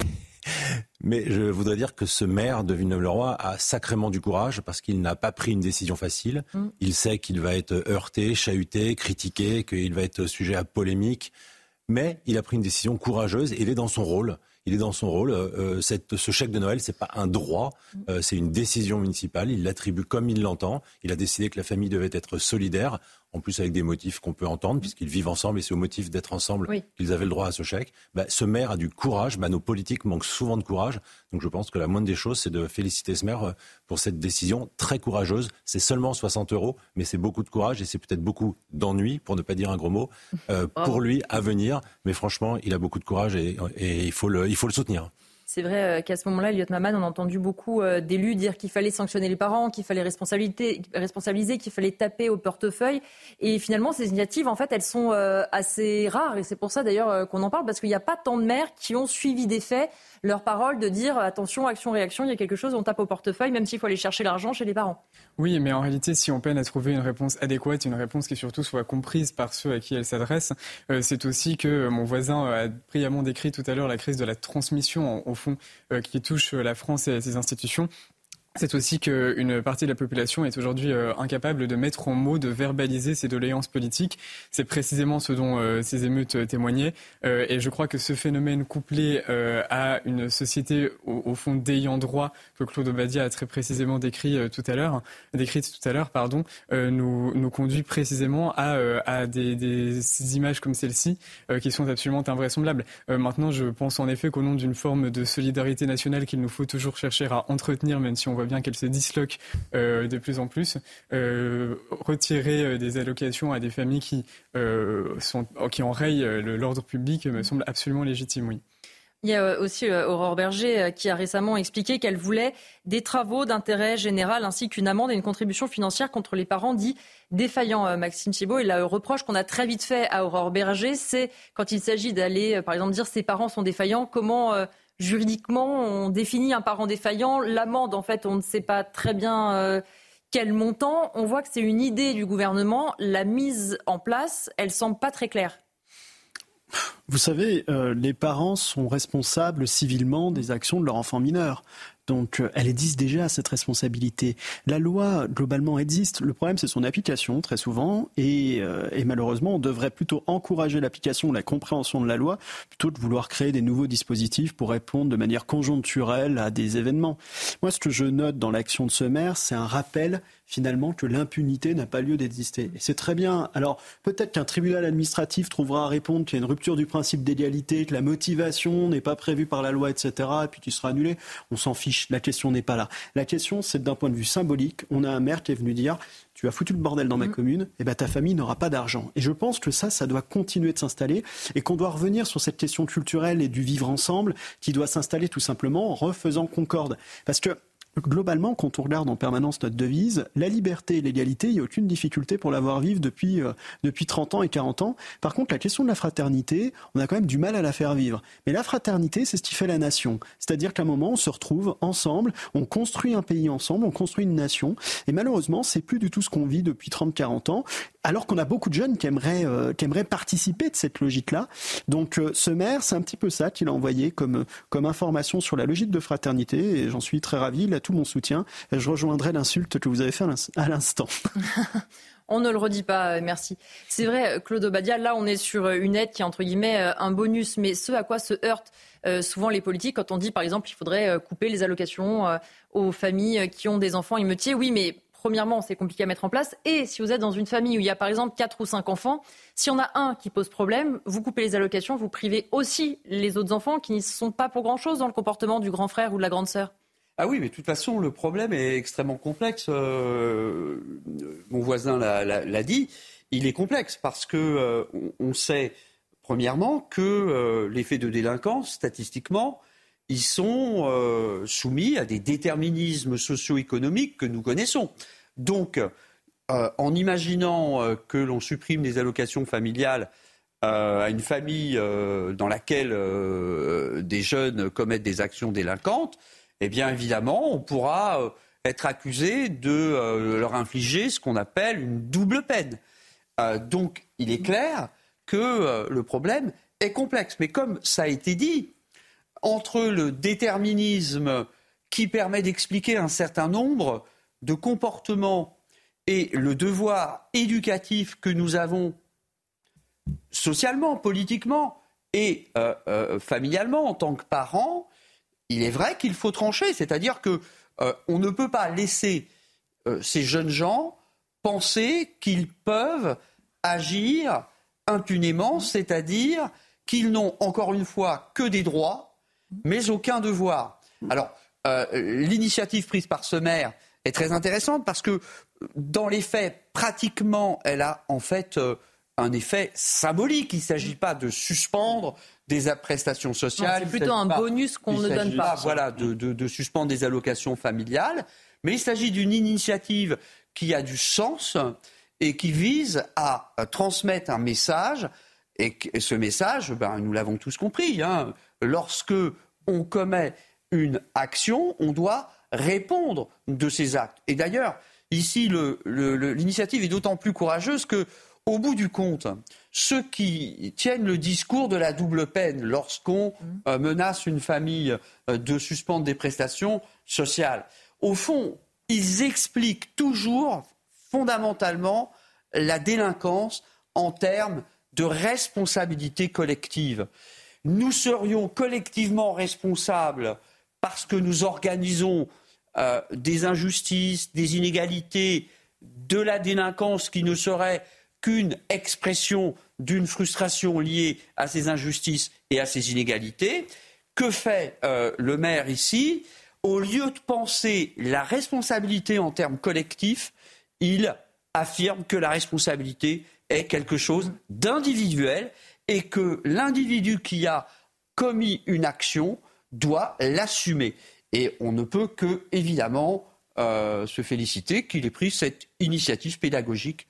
mais je voudrais dire que ce maire de Villeneuve-le-Roi a sacrément du courage parce qu'il n'a pas pris une décision facile. Mm. Il sait qu'il va être heurté, chahuté, critiqué, qu'il va être sujet à polémique. Mais il a pris une décision courageuse et il est dans son rôle il est dans son rôle. Euh, euh, cette, ce chèque de Noël, c'est pas un droit, euh, c'est une décision municipale. Il l'attribue comme il l'entend. Il a décidé que la famille devait être solidaire en plus avec des motifs qu'on peut entendre, puisqu'ils vivent ensemble et c'est au motif d'être ensemble qu'ils avaient le droit à ce chèque. Bah, ce maire a du courage, bah, nos politiques manquent souvent de courage, donc je pense que la moindre des choses, c'est de féliciter ce maire euh, pour cette décision très courageuse. C'est seulement 60 euros, mais c'est beaucoup de courage et c'est peut-être beaucoup d'ennui, pour ne pas dire un gros mot, euh, pour lui à venir. Mais franchement, il a beaucoup de courage et, et il, faut le, il faut le soutenir. C'est vrai euh, qu'à ce moment-là, Elliot Maman, on a entendu beaucoup euh, d'élus dire qu'il fallait sanctionner les parents, qu'il fallait responsabiliser, qu'il fallait taper au portefeuille. Et finalement, ces initiatives, en fait, elles sont euh, assez rares. Et c'est pour ça d'ailleurs qu'on en parle, parce qu'il n'y a pas tant de maires qui ont suivi des faits leur parole de dire attention, action, réaction, il y a quelque chose, on tape au portefeuille, même s'il faut aller chercher l'argent chez les parents. Oui, mais en réalité, si on peine à trouver une réponse adéquate, une réponse qui surtout soit comprise par ceux à qui elle s'adresse, euh, c'est aussi que mon voisin a brillamment décrit tout à l'heure la crise de la transmission, au fond, euh, qui touche la France et ses institutions. C'est aussi qu'une partie de la population est aujourd'hui euh, incapable de mettre en mots, de verbaliser ses doléances politiques. C'est précisément ce dont euh, ces émeutes euh, témoignaient. et je crois que ce phénomène couplé à une société au, fond d'ayant droit que Claude Obadia a très précisément décrit tout à l'heure, décrite tout à l'heure, pardon, nous, nous conduit précisément à, à des, images comme celle-ci qui sont absolument invraisemblables. maintenant, je pense en effet qu'au nom d'une forme de solidarité nationale qu'il nous faut toujours chercher à entretenir, même si on voit bien qu'elle se disloque euh, de plus en plus, euh, retirer euh, des allocations à des familles qui, sont, qui enrayent l'ordre public me semble absolument légitime, oui. Il y a aussi Aurore Berger qui a récemment expliqué qu'elle voulait des travaux d'intérêt général ainsi qu'une amende et une contribution financière contre les parents dits défaillants, Maxime Thibault. Et le reproche qu'on a très vite fait à Aurore Berger, c'est quand il s'agit d'aller, par exemple, dire ses parents sont défaillants, comment juridiquement, on définit un parent défaillant. L'amende, en fait, on ne sait pas très bien euh, quel montant. On voit que c'est une idée du gouvernement. La mise en place, elle semble pas très claire. Vous savez, euh, les parents sont responsables civilement des actions de leur enfant mineur. Donc, euh, elle existe déjà cette responsabilité. La loi, globalement, existe. Le problème, c'est son application, très souvent. Et, euh, et malheureusement, on devrait plutôt encourager l'application, la compréhension de la loi, plutôt que vouloir créer des nouveaux dispositifs pour répondre de manière conjoncturelle à des événements. Moi, ce que je note dans l'action de ce maire, c'est un rappel finalement que l'impunité n'a pas lieu d'exister. Et c'est très bien. Alors peut-être qu'un tribunal administratif trouvera à répondre qu'il y a une rupture du principe d'égalité, que la motivation n'est pas prévue par la loi, etc. Et puis tu seras annulé. On s'en fiche. La question n'est pas là. La question, c'est d'un point de vue symbolique. On a un maire qui est venu dire tu as foutu le bordel dans ma mm. commune, et eh ben ta famille n'aura pas d'argent. Et je pense que ça, ça doit continuer de s'installer et qu'on doit revenir sur cette question culturelle et du vivre ensemble qui doit s'installer tout simplement en refaisant concorde. Parce que globalement, quand on regarde en permanence notre devise, la liberté et l'égalité, il n'y a aucune difficulté pour l'avoir vivre depuis, euh, depuis 30 ans et 40 ans. Par contre, la question de la fraternité, on a quand même du mal à la faire vivre. Mais la fraternité, c'est ce qui fait la nation. C'est-à-dire qu'à un moment, on se retrouve ensemble, on construit un pays ensemble, on construit une nation. Et malheureusement, c'est plus du tout ce qu'on vit depuis 30-40 ans alors qu'on a beaucoup de jeunes qui aimeraient, euh, qui aimeraient participer de cette logique-là. Donc euh, ce maire, c'est un petit peu ça qu'il a envoyé comme, comme information sur la logique de fraternité, et j'en suis très ravi, il a tout mon soutien. Je rejoindrai l'insulte que vous avez fait à l'instant. On ne le redit pas, euh, merci. C'est vrai, Claude Obadia, là on est sur une aide qui est entre guillemets un bonus, mais ce à quoi se heurtent souvent les politiques quand on dit par exemple qu'il faudrait couper les allocations aux familles qui ont des enfants émeutiers. Oui, mais premièrement, c'est compliqué à mettre en place. Et si vous êtes dans une famille où il y a par exemple quatre ou cinq enfants, si on a un qui pose problème, vous coupez les allocations, vous privez aussi les autres enfants qui ne sont pas pour grand-chose dans le comportement du grand frère ou de la grande sœur. Ah oui, mais de toute façon, le problème est extrêmement complexe. Euh, mon voisin l'a dit. Il est complexe parce que euh, on sait, premièrement, que euh, les faits de délinquance, statistiquement, ils sont euh, soumis à des déterminismes socio-économiques que nous connaissons. Donc, euh, en imaginant euh, que l'on supprime les allocations familiales à une famille dans laquelle des jeunes commettent des actions délinquantes, eh bien évidemment, on pourra être accusé de leur infliger ce qu'on appelle une double peine. donc, il est clair que le problème est complexe. Mais comme ça a été dit, entre le déterminisme qui permet d'expliquer un certain nombre de comportements et le devoir éducatif que nous avons socialement, politiquement et euh, euh, familialement en tant que parents, il est vrai qu'il faut trancher. C'est-à-dire qu'on euh, ne peut pas laisser ces jeunes gens penser qu'ils peuvent agir impunément, c'est-à-dire qu'ils n'ont encore une fois que des droits mais aucun devoir. Alors, euh, l'initiative prise par ce maire est très intéressante parce que, dans les faits, pratiquement, elle a en fait euh, un effet symbolique. Il ne s'agit pas de suspendre des prestations sociales. C'est plutôt un bonus qu'on ne donne pas. voilà, de, de, suspendre des allocations familiales. Mais il s'agit d'une initiative qui a du sens et qui vise à transmettre un message. Et ce message, ben, nous l'avons tous compris, hein, lorsque on commet une action, on doit répondre de ces actes. Et d'ailleurs, ici, l'initiative est d'autant plus courageuse que, au bout du compte, ceux qui tiennent le discours de la double peine lorsqu'on mmh. euh, menace une famille euh, de suspendre des prestations sociales, au fond, ils expliquent toujours fondamentalement la délinquance en termes de responsabilité collective nous serions collectivement responsables parce que nous organisons euh, des injustices, des inégalités, de la délinquance qui ne serait qu'une expression d'une frustration liée à ces injustices et à ces inégalités. Que fait euh, le maire ici? Au lieu de penser la responsabilité en termes collectifs, il affirme que la responsabilité est quelque chose d'individuel et que l'individu qui a commis une action doit l'assumer. Et on ne peut que, évidemment, euh, se féliciter qu'il ait pris cette initiative pédagogique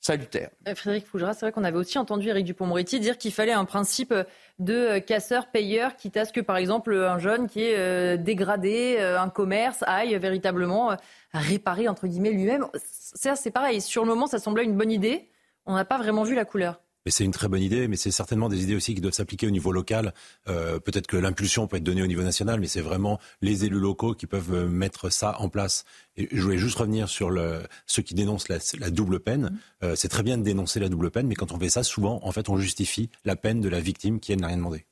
salutaire. Euh, Frédéric Fougera, c'est vrai qu'on avait aussi entendu Éric Dupont-Moretti dire qu'il fallait un principe de casseur-payeur, quitte à ce que, par exemple, un jeune qui est euh, dégradé, un commerce, aille véritablement réparer, entre guillemets, lui-même. C'est pareil, sur le moment, ça semblait une bonne idée. On n'a pas vraiment vu la couleur. Mais c'est une très bonne idée, mais c'est certainement des idées aussi qui doivent s'appliquer au niveau local. Euh, peut-être que l'impulsion peut être donnée au niveau national, mais c'est vraiment les élus locaux qui peuvent euh, mettre ça en place. Et je voulais juste revenir sur le, ceux qui dénoncent la, double peine. Euh, c'est très bien de dénoncer la double peine, mais quand on fait ça, souvent, en fait, on justifie la peine de la victime qui, n'a rien demandé.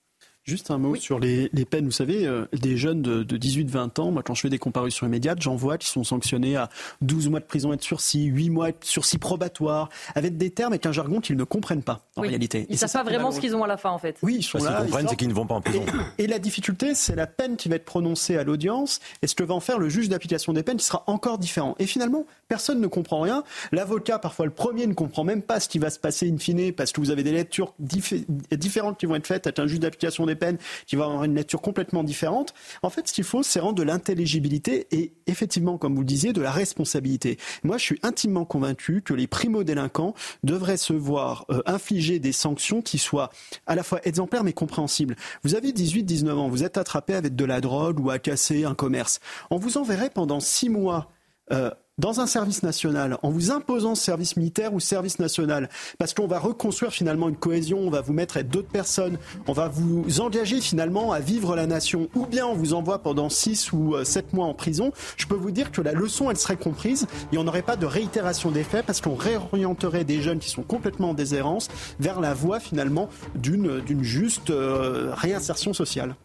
Juste un mot sur les, peines. Vous savez, euh, des jeunes de, 18-20 ans, moi, quand je fais des comparutions immédiates, j'en vois qui sont sanctionnés à 12 mois de prison et de sursis, 8 mois de sursis probatoire, avec des termes et un jargon qu'ils ne comprennent pas, en réalité. Ils ne savent pas vraiment ce qu'ils ont à la fin, en fait. Oui, ils sont Ce qu'ils comprennent, c'est qu'ils ne vont pas en prison. Et, la difficulté, c'est la peine qui va être prononcée à l'audience et ce que va en faire le juge d'application des peines qui sera encore différent. Et finalement, personne ne comprend rien. L'avocat, parfois le premier, ne comprend même pas ce qui va se passer in fine parce que vous avez des lectures différentes qui vont être faites avec un juge d'application des des peines qui va avoir une nature complètement différente. En fait, ce qu'il faut, c'est rendre de l'intelligibilité et effectivement, comme vous le disiez, de la responsabilité. Moi, je suis intimement convaincu que les primo-délinquants devraient se voir euh, infliger des sanctions qui soient à la fois exemplaires mais compréhensibles. Vous avez 18-19 ans, vous êtes attrapé avec de la drogue ou à casser un commerce. On vous enverrait pendant six mois euh, dans un service national, en vous imposant ce service militaire ou service national, parce qu'on va reconstruire finalement une cohésion, on va vous mettre avec d'autres personnes, on va vous engager finalement à vivre la nation, ou bien on vous envoie pendant 6 ou 7 euh, mois en prison, je peux vous dire que la leçon, elle serait comprise. Et on n'aurait pas de réitération des faits parce qu'on réorienterait des jeunes qui sont complètement en déshérence vers la voie finalement d'une juste euh, réinsertion sociale.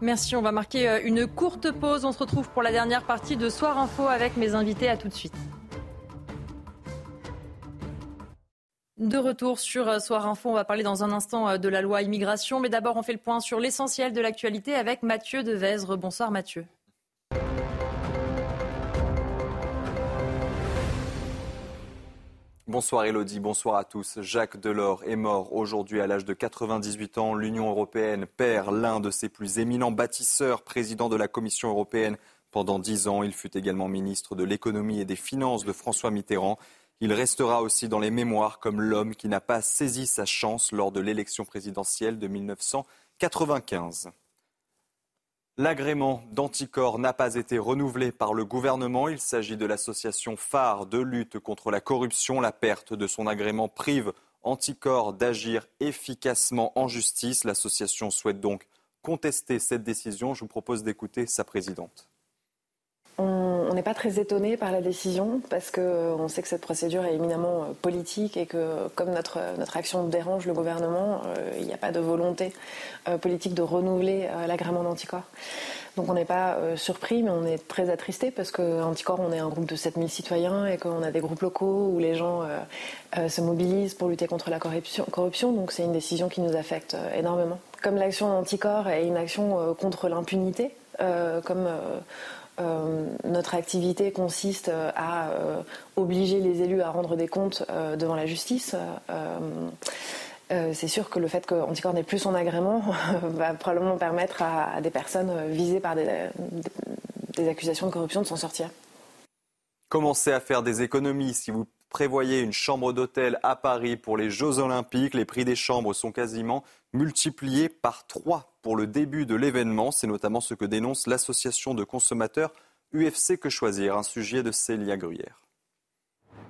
Merci, on va marquer euh, une courte pause. On se retrouve pour la dernière partie de Soir Info avec mes invités. À tout de suite. De retour sur euh, Soir Info, on va parler dans un instant euh, de la loi immigration, mais d'abord on fait le point sur l'essentiel de l'actualité avec Mathieu Devezre. Bonsoir Mathieu. Bonsoir Elodie, bonsoir à tous. Jacques Delors est mort aujourd'hui à l'âge de 98 ans. L'Union européenne perd l'un de ses plus éminents bâtisseurs, président de la Commission européenne pendant dix ans. Il fut également ministre de l'économie et des finances de François Mitterrand. Il restera aussi dans les mémoires comme l'homme qui n'a pas saisi sa chance lors de l'élection présidentielle de 1995. L'agrément d'anticorps n'a pas été renouvelé par le gouvernement. Il s'agit de l'association phare de lutte contre la corruption. La perte de son agrément prive Anticorps d'agir efficacement en justice. L'association souhaite donc contester cette décision. Je vous propose d'écouter sa présidente. On n'est pas très étonné par la décision parce qu'on sait que cette procédure est éminemment euh, politique et que comme notre, notre action dérange le gouvernement, euh, il n'y a pas de volonté euh, politique de renouveler l'agrément d'Anticorps. Donc on n'est pas surpris, mais on est très attristé parce qu'Anticorps, on est un groupe de 7000 citoyens et qu'on a des groupes locaux où les gens se mobilisent pour lutter contre la corruption. corruption donc c'est une décision qui nous affecte énormément. Comme l'action d'Anticorps est une action contre l'impunité, comme euh, notre activité consiste euh, à euh, obliger les élus à rendre des comptes devant la justice. c'est sûr que le fait qu'Anticor n'ait plus son agrément va probablement permettre à, des personnes visées par des, des accusations de corruption de s'en sortir. Commencez à faire des économies si vous prévoyez une chambre d'hôtel à Paris pour les Jeux Olympiques. Les prix des chambres sont quasiment multipliés par trois pour le début de l'événement. C'est notamment ce que dénonce l'association de consommateurs UFC Que Choisir, un sujet de Célia Gruyère.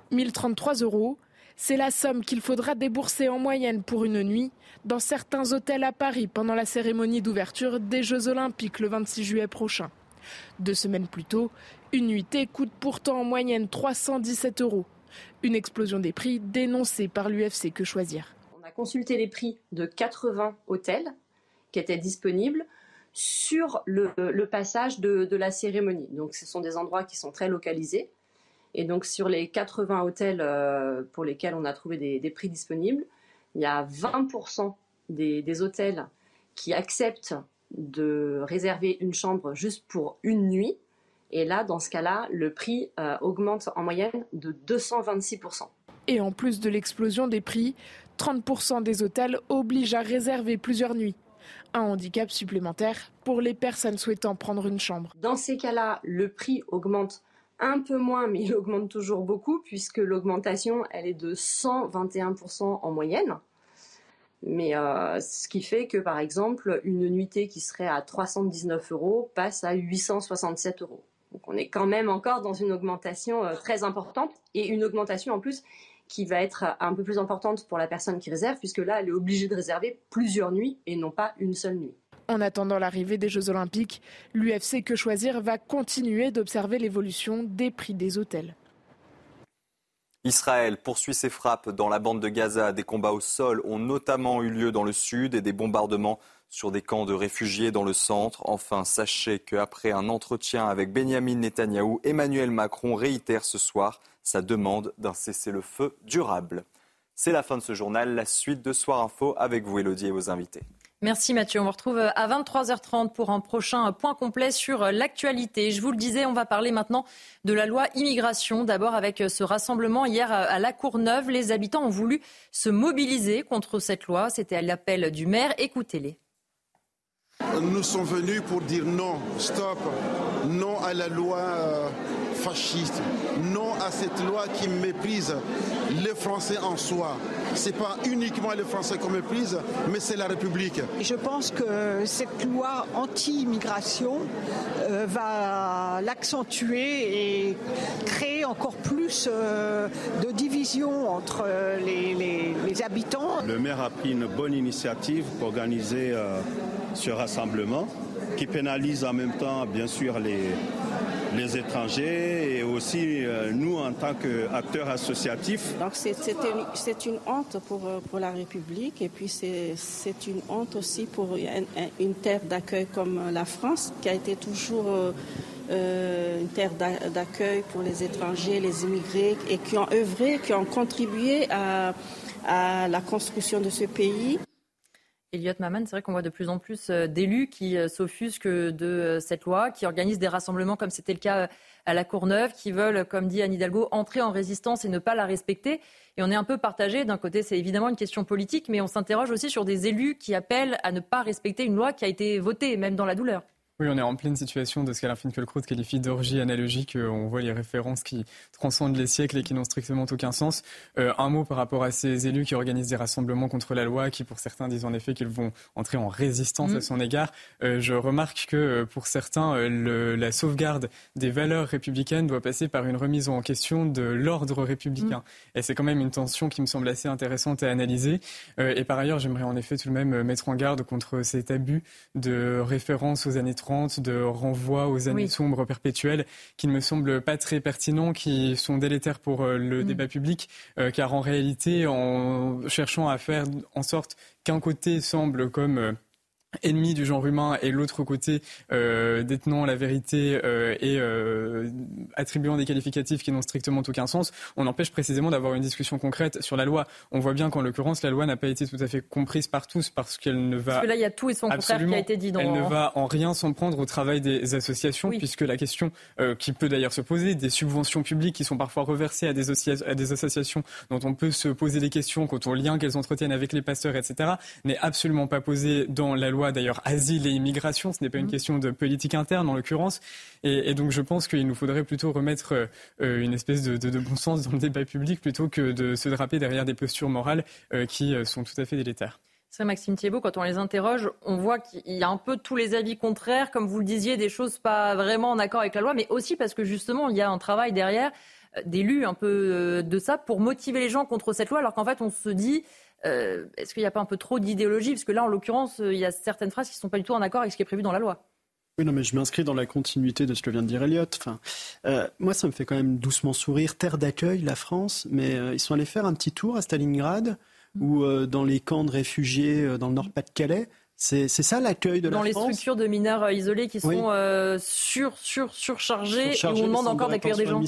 1033 euros, c'est la somme qu'il faudra débourser en moyenne pour une nuit dans certains hôtels à Paris pendant la cérémonie d'ouverture des Jeux Olympiques le 26 juillet prochain. Deux semaines plus tôt, une nuitée coûte pourtant en moyenne 317 euros. Une explosion des prix dénoncée par l'UFC Que Choisir? On a consulté les prix de 80 hôtels qui étaient disponibles sur le, passage de, la cérémonie. Donc ce sont des endroits qui sont très localisés. Et donc sur les 80 hôtels euh, pour lesquels on a trouvé des, prix disponibles, il y a 20% des, hôtels qui acceptent de réserver une chambre juste pour une nuit. Et là, dans ce cas-là, le prix euh, augmente en moyenne de 226%. Et en plus de l'explosion des prix, 30% des hôtels obligent à réserver plusieurs nuits un handicap supplémentaire pour les personnes souhaitant prendre une chambre. Dans ces cas-là, le prix augmente un peu moins, mais il augmente toujours beaucoup, puisque l'augmentation, elle est de 121% en moyenne. Mais euh, ce qui fait que, par exemple, une nuitée qui serait à 319 euros passe à 867 euros. Donc on est quand même encore dans une augmentation euh, très importante, et une augmentation en plus qui va être un peu plus importante pour la personne qui réserve, puisque là, elle est obligée de réserver plusieurs nuits et non pas une seule nuit. En attendant l'arrivée des Jeux Olympiques, l'UFC Que Choisir va continuer d'observer l'évolution des prix des hôtels. Israël poursuit ses frappes dans la bande de Gaza. Des combats au sol ont notamment eu lieu dans le sud et des bombardements sur des camps de réfugiés dans le centre. Enfin, sachez qu'après un entretien avec Benjamin Netanyahou, Emmanuel Macron réitère ce soir sa demande d'un cessez-le-feu durable. C'est la fin de ce journal. La suite de Soir Info avec vous, Elodie, et vos invités. Merci Mathieu. On vous retrouve à 23h30 pour un prochain point complet sur l'actualité. Je vous le disais, on va parler maintenant de la loi immigration. D'abord avec ce rassemblement hier à La Courneuve. Les habitants ont voulu se mobiliser contre cette loi. C'était à l'appel du maire. Écoutez-les. Nous sommes venus pour dire non, stop, non à la loi euh, fasciste, non à cette loi qui méprise les Français en soi. Ce n'est pas uniquement les Français qu'on méprise, mais c'est la République. Je pense que cette loi anti-immigration euh, va l'accentuer et créer encore plus euh, de division entre les, habitants. Le maire a pris une bonne initiative pour organiser ce rassemblement qui pénalise en même temps, bien sûr, les, les étrangers et aussi euh, nous en tant qu'acteurs associatifs. Donc c'est une, une, honte pour, pour la République et puis c'est une honte aussi pour une, terre d'accueil comme la France qui a été toujours euh, euh, une terre d'accueil pour les étrangers, les immigrés et qui ont œuvré, qui ont contribué à, à la construction de ce pays. Elliot Maman, c'est vrai qu'on voit de plus en plus euh, d'élus qui euh, s'offusquent de euh, cette loi, qui organisent des rassemblements comme c'était le cas à la Courneuve, qui veulent, comme dit Anne Hidalgo, entrer en résistance et ne pas la respecter. Et on est un peu partagé. D'un côté, c'est évidemment une question politique, mais on s'interroge aussi sur des élus qui appellent à ne pas respecter une loi qui a été votée, même dans la douleur. Oui, on est en pleine situation de ce qu'Alain Finkielkraut qualifie d'orgie analogique. Euh, on voit les références qui transcendent les siècles et qui n'ont strictement aucun sens. Euh, un mot par rapport à ces élus qui organisent des rassemblements contre la loi, qui pour certains disent en effet qu'ils vont entrer en résistance à mm. son égard. Euh, je remarque que pour certains, le, la sauvegarde des valeurs républicaines doit passer par une remise en question de l'ordre républicain. Mm. Et c'est quand même une tension qui me semble assez intéressante à analyser. et par ailleurs, j'aimerais en effet tout de même mettre en garde contre cet abus de référence aux années de renvoi aux années sombres perpétuelles qui ne me semblent pas très pertinents, qui sont délétères pour euh, le mm. débat public, euh, car en réalité, en cherchant à faire en sorte qu'un côté semble comme euh, ennemi du genre humain et l'autre côté euh, détenant la vérité euh, et euh, attribuant des qualificatifs qui n'ont strictement aucun sens, on empêche précisément d'avoir une discussion concrète sur la loi. On voit bien qu'en l'occurrence, la loi n'a pas été tout à fait comprise par tous parce qu'elle ne va... Parce que là, il y a tout et son contraire qui a été dit dans... Elle ne va en rien s'en prendre au travail des associations puisque la question qui peut d'ailleurs se poser, des subventions publiques qui sont parfois reversées à des, à des associations dont on peut se poser des questions quant au lien qu'elles entretiennent avec les pasteurs, etc., n'est absolument pas posée dans la loi d'ailleurs asile et immigration. Ce n'est pas une mmh. question de politique interne en l'occurrence. Et, donc je pense qu'il nous faudrait plutôt remettre euh, une espèce de, bon sens dans le débat public plutôt que de se draper derrière des postures morales euh, qui euh, sont tout à fait délétères. C'est Maxime Thiebaud, quand on les interroge, on voit qu'il y a un peu tous les avis contraires, comme vous le disiez, des choses pas vraiment en accord avec la loi, mais aussi parce que justement, il y a un travail derrière d'élus un peu de ça pour motiver les gens contre cette loi, alors qu'en fait, on se dit, euh, est-ce qu'il n'y a pas un peu trop d'idéologie? Parce que là, en l'occurrence, il y a certaines phrases qui ne sont pas du tout en accord avec ce qui est prévu dans la loi. Oui, non, mais je m'inscris dans la continuité de ce que vient de dire Elliot. Enfin, euh, moi, ça me fait quand même doucement sourire. Terre d'accueil, la France, mais euh, ils sont allés faire un petit tour à Stalingrad ou dans les camps de réfugiés dans le Nord-Pas-de-Calais. C'est ça l'accueil de la France. Dans les structures de mineurs isolés qui sont sur, sur, surchargées, et où on demande encore d'accueillir des gens.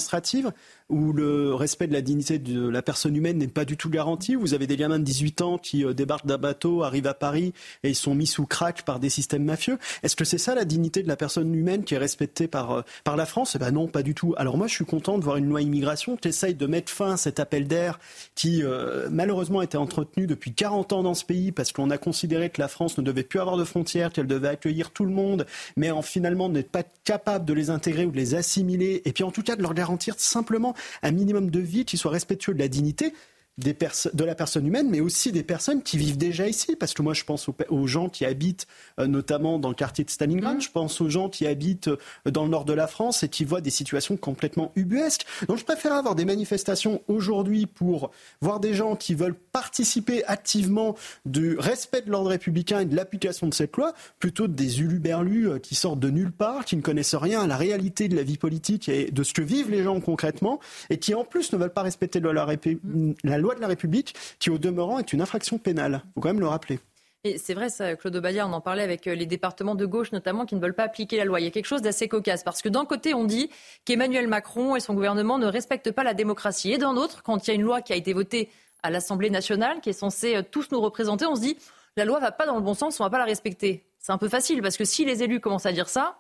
Où le respect de la dignité de la personne humaine n'est pas du tout garanti. Vous avez des gamins de 18 ans qui euh, débarquent d'un bateau, arrivent à Paris et ils sont mis sous crack par des systèmes mafieux. Est-ce que c'est ça la dignité de la personne humaine qui est respectée par, euh, par la France? Eh ben non, pas du tout. Alors moi, je suis content de voir une loi immigration qui essaye de mettre fin à cet appel d'air qui euh, malheureusement était entretenu depuis 40 ans dans ce pays parce qu'on a considéré que la France ne devait plus avoir de frontières, qu'elle devait accueillir tout le monde, mais en finalement n'être pas capable de les intégrer ou de les assimiler et puis en tout cas de leur garantir simplement un minimum de vie qui soit respectueux de la dignité de la personne humaine, mais aussi des personnes qui vivent déjà ici. Parce que moi, je pense aux, gens qui habitent euh, notamment dans le quartier de Stalingrad, mmh. je pense aux gens qui habitent euh, dans le nord de la France et qui voient des situations complètement ubuesques. Donc je préfère avoir des manifestations aujourd'hui pour voir des gens qui veulent participer activement du respect de l'ordre républicain et de l'application de cette loi, plutôt des uluberlus euh, qui sortent de nulle part, qui ne connaissent rien à la réalité de la vie politique et de ce que vivent les gens concrètement, et qui en plus ne veulent pas respecter la loi loi de la République, qui au demeurant est une infraction pénale. Il faut quand même le rappeler. Et c'est vrai, ça, Claude Obadia, on en parlait avec euh, les départements de gauche notamment qui ne veulent pas appliquer la loi. Il y a quelque chose d'assez cocasse parce que d'un côté, on dit qu'Emmanuel Macron et son gouvernement ne respectent pas la démocratie. Et d'un autre, quand il y a une loi qui a été votée à l'Assemblée nationale, qui est censée euh, tous nous représenter, on se dit la loi va pas dans le bon sens, on va pas la respecter. C'est un peu facile parce que si les élus commencent à dire ça,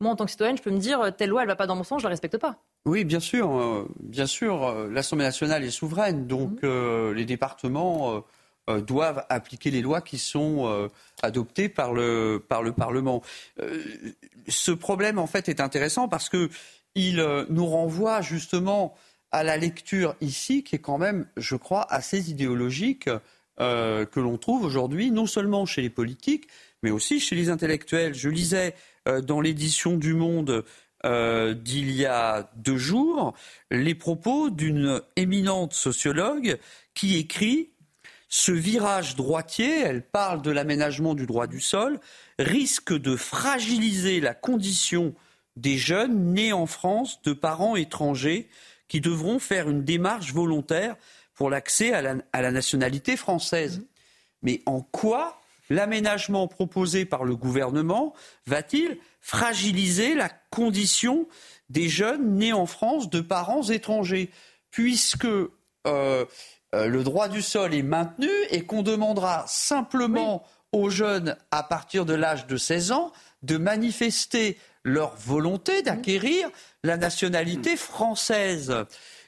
moi en tant que citoyenne, je peux me dire euh, telle loi elle va pas dans mon sens, je la respecte pas. Oui, bien sûr. Euh, bien sûr, euh, l'Assemblée nationale est souveraine, donc mmh. euh, les départements doivent appliquer les lois qui sont adoptées par le, par le Parlement. ce problème, en fait, est intéressant parce que il nous renvoie justement à la lecture ici, qui est quand même, je crois, assez idéologique, que l'on trouve aujourd'hui, non seulement chez les politiques, mais aussi chez les intellectuels. Je lisais dans l'édition du Monde euh, d'il y a deux jours les propos d'une éminente sociologue qui écrit Ce virage droitier, elle parle de l'aménagement du droit du sol, risque de fragiliser la condition des jeunes nés en France de parents étrangers qui devront faire une démarche volontaire pour l'accès à la, nationalité française. Mmh. Mais en quoi l'aménagement proposé par le gouvernement va-t-il fragiliser la condition des jeunes nés en France de parents étrangers, puisque euh, euh, le droit du sol est maintenu et qu'on demandera simplement aux jeunes à partir de l'âge de 16 ans de manifester leur volonté d'acquérir la nationalité française.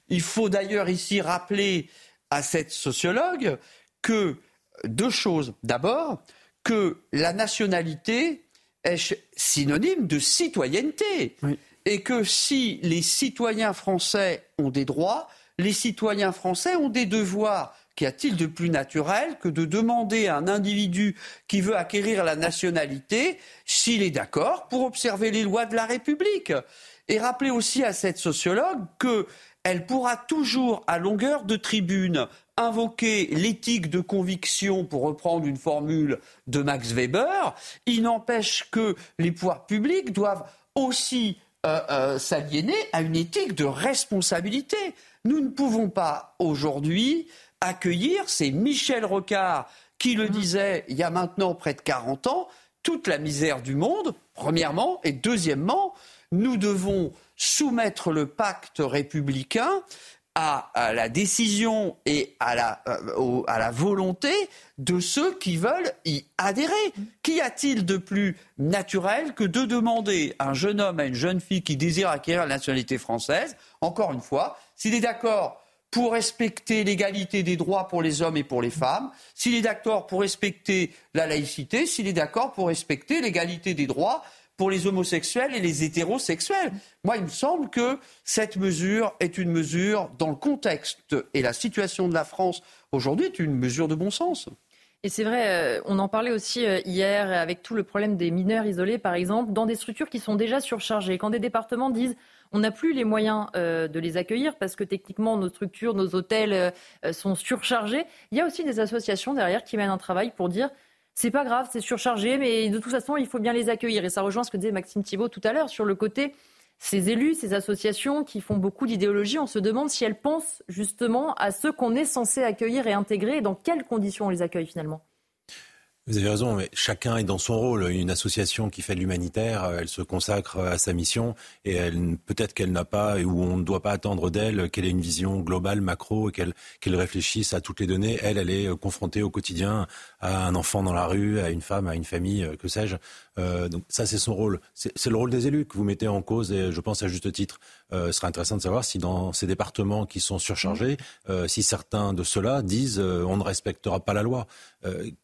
Il faut d'ailleurs ici rappeler à cette sociologue que deux choses. D'abord, que la nationalité est synonyme de citoyenneté. Et que si les citoyens français ont des droits, les citoyens français ont des devoirs. Qu'y a-t-il de plus naturel que de demander à un individu qui veut acquérir la nationalité s'il est d'accord pour observer les lois de la République? Et rappeler aussi à cette sociologue qu'elle pourra toujours, à longueur de tribune, invoquer l'éthique de conviction, pour reprendre une formule de Max Weber, il n'empêche que les pouvoirs publics doivent aussi euh, euh, s'aliéner à une éthique de responsabilité. Nous ne pouvons pas aujourd'hui accueillir, c'est Michel Rocard qui le disait il y a maintenant près de 40 ans, toute la misère du monde, premièrement, et deuxièmement, nous devons soumettre le pacte républicain à, la décision et à la, euh, à la volonté de ceux qui veulent y adhérer. Qu'y a-t-il de plus naturel que de demander à un jeune homme, à une jeune fille qui désire acquérir la nationalité française, encore une fois, s'il est d'accord pour respecter l'égalité des droits pour les hommes et pour les femmes, s'il est d'accord pour respecter la laïcité, s'il est d'accord pour respecter l'égalité des droits pour les homosexuels et les hétérosexuels. Moi, il me semble que cette mesure est une mesure, dans le contexte et la situation de la France aujourd'hui, est une mesure de bon sens. Et c'est vrai, euh, on en parlait aussi euh, hier avec tout le problème des mineurs isolés, par exemple, dans des structures qui sont déjà surchargées. Quand des départements disent on n'a plus les moyens euh, de les accueillir parce que techniquement nos structures, nos hôtels sont surchargés, il y a aussi des associations derrière qui mènent un travail pour dire c'est pas grave, c'est surchargé, mais de toute façon, il faut bien les accueillir. Et ça rejoint ce que disait Maxime Thibault tout à l'heure sur le côté ces élus, ces associations qui font beaucoup d'idéologie, on se demande si elles pensent justement à ceux qu'on est censé accueillir et intégrer et dans quelles conditions on les accueille finalement. Vous avez raison, mais chacun est dans son rôle. Une association qui fait de l'humanitaire, euh, elle se consacre à sa mission et peut-être qu'elle n'a pas ou on ne doit pas attendre d'elle qu'elle ait une vision globale, macro, et qu'elle qu'elle réfléchisse à toutes les données. Elle, elle est confrontée au quotidien à un enfant dans la rue, à une femme, à une famille, euh, que sais-je. Euh, donc ça, c'est son rôle. C'est le rôle des élus que vous mettez en cause et je pense à juste titre. Euh, ce serait intéressant de savoir si dans ces départements qui sont surchargés, euh, si certains de ceux-là disent on ne respectera pas la loi.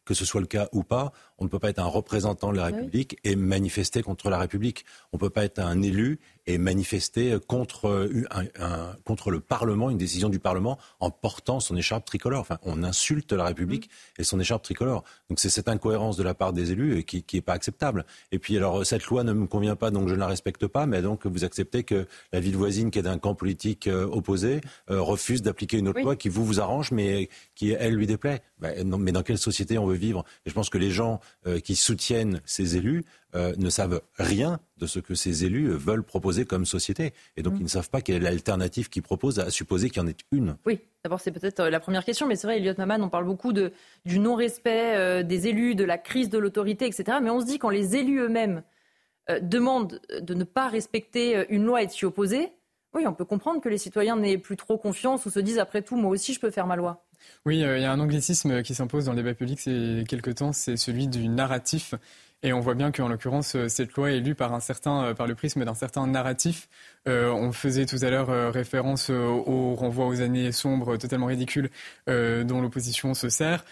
que ce soit le cas ou pas, on ne peut pas être un représentant de la République et manifester contre la République. On ne peut pas être un élu et manifester contre, un, contre le Parlement, une décision du Parlement, en portant son écharpe tricolore. Enfin, on insulte la République mmh. et son écharpe tricolore. Donc c'est cette incohérence de la part des élus qui n'est pas acceptable. Et puis alors, cette loi ne me convient pas, donc je ne la respecte pas, mais donc vous acceptez que la ville voisine, qui est d'un camp politique euh, opposé, euh, refuse d'appliquer une autre loi qui vous vous arrange, mais qui, elle, lui déplaît. Ben, mais dans quelle société on veut vivre? Et je pense que les gens euh, qui soutiennent ces élus euh, ne savent rien de ce que ces élus veulent proposer comme société. Et donc, mm. ils ne savent pas quelle est l'alternative qu'ils proposent, à supposer qu'il y en ait une. Oui, d'abord, c'est peut-être euh, la première question, mais c'est vrai, Elliot Maman, on parle beaucoup de, du non-respect euh, des élus, de la crise de l'autorité, etc. Mais on se dit, quand les élus eux-mêmes demandent de ne pas respecter une loi et de s'y opposer, oui, on peut comprendre que les citoyens n'aient plus trop confiance ou se disent, après tout, moi aussi, je peux faire ma loi. Oui, il y a un anglicisme qui s'impose dans le débat public ces quelque temps, c'est celui du narratif. Et on voit bien qu'en l'occurrence, cette loi est lue par, un certain, par le prisme d'un certain narratif. on faisait tout à l'heure référence au renvoi aux années sombres totalement ridicules dont l'opposition se sert.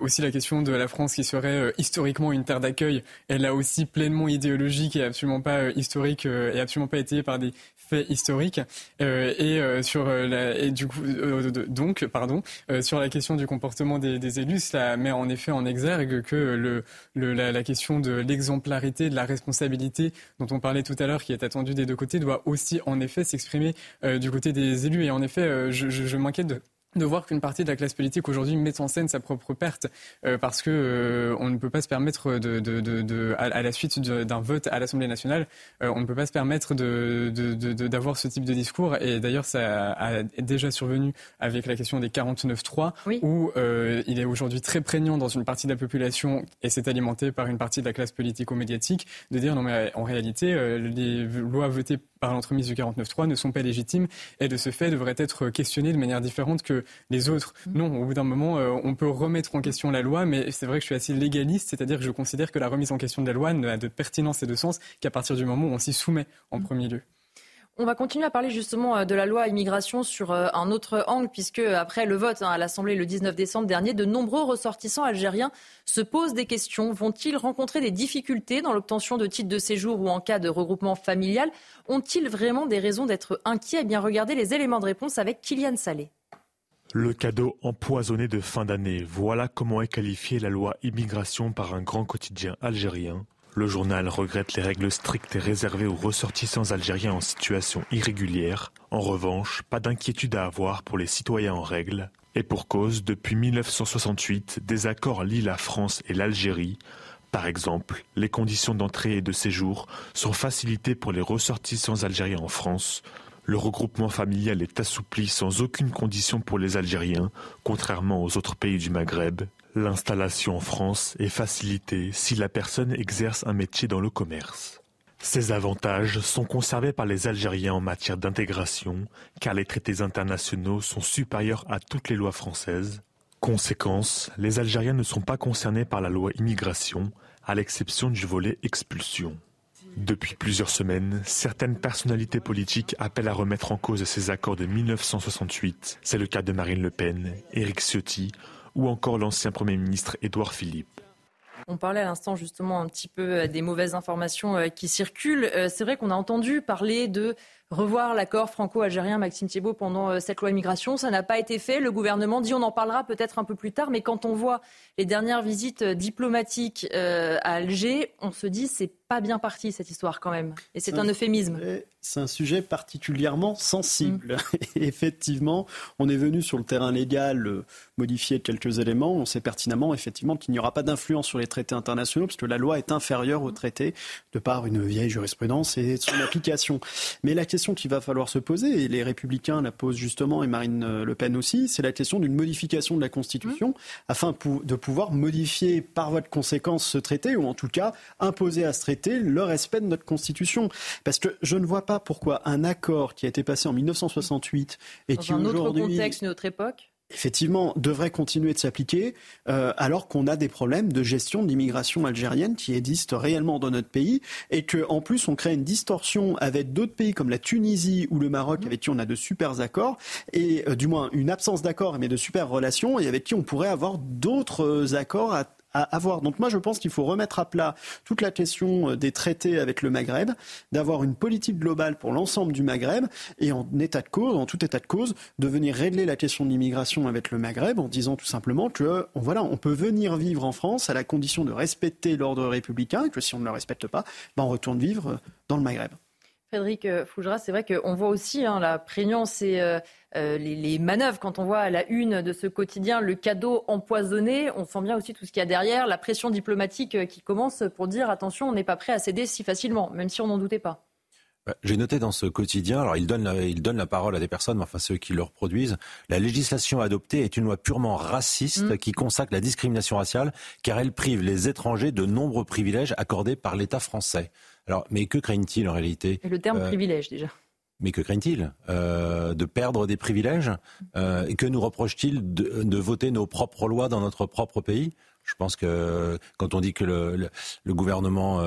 aussi la question de la France qui serait historiquement une terre d'accueil, elle a aussi pleinement idéologique et absolument pas historique et absolument pas étayée par des fait historique euh, et euh, sur euh, la, et du coup donc pardon sur la question du comportement des, des, élus cela met en effet en exergue que le, le la, la, question de l'exemplarité de la responsabilité dont on parlait tout à l'heure qui est attendue des deux côtés doit aussi en effet s'exprimer du côté des élus. Et en effet je, je, je m'inquiète de de voir qu'une partie de la classe politique aujourd'hui met en scène sa propre perte euh, parce que euh, on ne peut pas se permettre de, de, de, de à, la suite d'un vote à l'Assemblée nationale, euh, on ne peut pas se permettre d'avoir ce type de discours. Et d'ailleurs ça a déjà survenu avec la question des 49-3 où il est aujourd'hui très prégnant dans une partie de la population et c'est alimenté par une partie de la classe politico-médiatique de dire non mais en réalité les lois votées par l'entremise du 49.3 ne sont pas légitimes et de ce fait devraient être questionnées de manière différente que les autres. Mm. Non, au bout d'un moment, euh, on peut remettre en question la loi, mais c'est vrai que je suis assez légaliste, c'est-à-dire que je considère que la remise en question de la loi n'a de pertinence et de sens qu'à partir du moment où on s'y soumet en mm. premier lieu. On va continuer à parler justement euh, de la loi immigration sur euh, un autre angle, puisque après le vote hein, à l'Assemblée le 19 décembre dernier, de nombreux ressortissants algériens se posent des questions. Vont-ils rencontrer des difficultés dans l'obtention de titres de séjour ou en cas de regroupement familial? Ont-ils vraiment des raisons d'être inquiets? Eh bien, regardez les éléments de réponse avec Kylian Salé. Le cadeau empoisonné de fin d'année, voilà comment est qualifiée la loi immigration par un grand quotidien algérien le journal regrette les règles strictes et réservées aux ressortissants algériens en situation irrégulière. En revanche, pas d'inquiétude à avoir pour les citoyens en règle. Et pour cause, depuis 1968, des accords lient la France et l'Algérie. Par exemple, les conditions d'entrée et de séjour sont facilitées pour les ressortissants algériens en France. Le regroupement familial est assoupli sans aucune condition pour les Algériens, contrairement aux autres pays du Maghreb. L'installation en France est facilitée si la personne exerce un métier dans le commerce. Ces avantages sont conservés par les Algériens en matière d'intégration, car les traités internationaux sont supérieurs à toutes les lois françaises. Conséquence, les Algériens ne sont pas concernés par la loi immigration, à l'exception du volet expulsion. Depuis plusieurs semaines, certaines personnalités politiques appellent à remettre en cause ces accords de 1968. C'est le cas de Marine Le Pen, Éric Ciotti ou encore l'ancien Premier ministre Édouard Philippe. On parlait à l'instant justement un petit peu euh, des mauvaises informations euh, qui circulent. Euh, c'est vrai qu'on a entendu parler de revoir l'accord franco-algérien Maxime Thiebaud pendant cette loi immigration. Ça n'a pas été fait. Le gouvernement dit on en parlera peut-être un peu plus tard. Mais quand on voit les dernières visites diplomatiques à Alger, on se dit c'est pas bien parti cette histoire quand même. Et c'est un euphémisme c'est un sujet particulièrement sensible. Mm. effectivement, on est venu sur le terrain légal euh, modifier quelques éléments. On sait pertinemment, effectivement, qu'il n'y aura pas d'influence sur les traités internationaux, puisque la loi est inférieure aux traités de par une vieille jurisprudence et son application. Mais la question qu'il va falloir se poser, et les Républicains la posent justement, et Marine euh, Le Pen aussi, c'est la question d'une modification de la Constitution, mm. afin de pouvoir modifier par voie de conséquence ce traité, ou en tout cas imposer à ce traité le respect de notre Constitution. Parce que je ne vois pas pourquoi un accord qui a été passé en 1968 et qui aujourd'hui... un autre contexte, une autre époque effectivement, devrait continuer de s'appliquer, euh, alors qu'on a des problèmes de gestion de l'immigration algérienne qui existent réellement dans notre pays, et qu'en plus on crée une distorsion avec d'autres pays comme la Tunisie ou le Maroc, mmh. avec qui on a de super accords, et euh, du moins une absence d'accord, mais de super relations, et avec qui on pourrait avoir d'autres accords à avoir. Donc moi, je pense qu'il faut remettre à plat toute la question euh, des traités avec le Maghreb, d'avoir une politique globale pour l'ensemble du Maghreb et en état de cause, en tout état de cause, de venir régler la question de l'immigration avec le Maghreb en disant tout simplement que voilà, on peut venir vivre en France à la condition de respecter l'ordre républicain et que si on ne le respecte pas, ben on retourne vivre dans le Maghreb. Frédéric euh, Fougera, c'est vrai qu'on voit aussi hein, la prégnance et euh, euh, les, manœuvres. Quand on voit à la une de ce quotidien le cadeau empoisonné, on sent bien aussi tout ce qu'il y a derrière, la pression diplomatique qui commence pour dire attention, on n'est pas prêt à céder si facilement, même si on n'en doutait pas. Bah, j'ai noté dans ce quotidien, alors il donne, la, il donne la parole à des personnes, enfin ceux qui le reproduisent. La législation adoptée est une loi purement raciste mm. qui consacre la discrimination raciale car elle prive les étrangers de nombreux privilèges accordés par l'État français. Alors, mais que craignent-ils en réalité? Le terme euh, privilège déjà. Mais que craignent-ils? De perdre des privilèges? Et que nous reprochent-ils de, voter nos propres lois dans notre propre pays? Je pense que quand on dit que le, gouvernement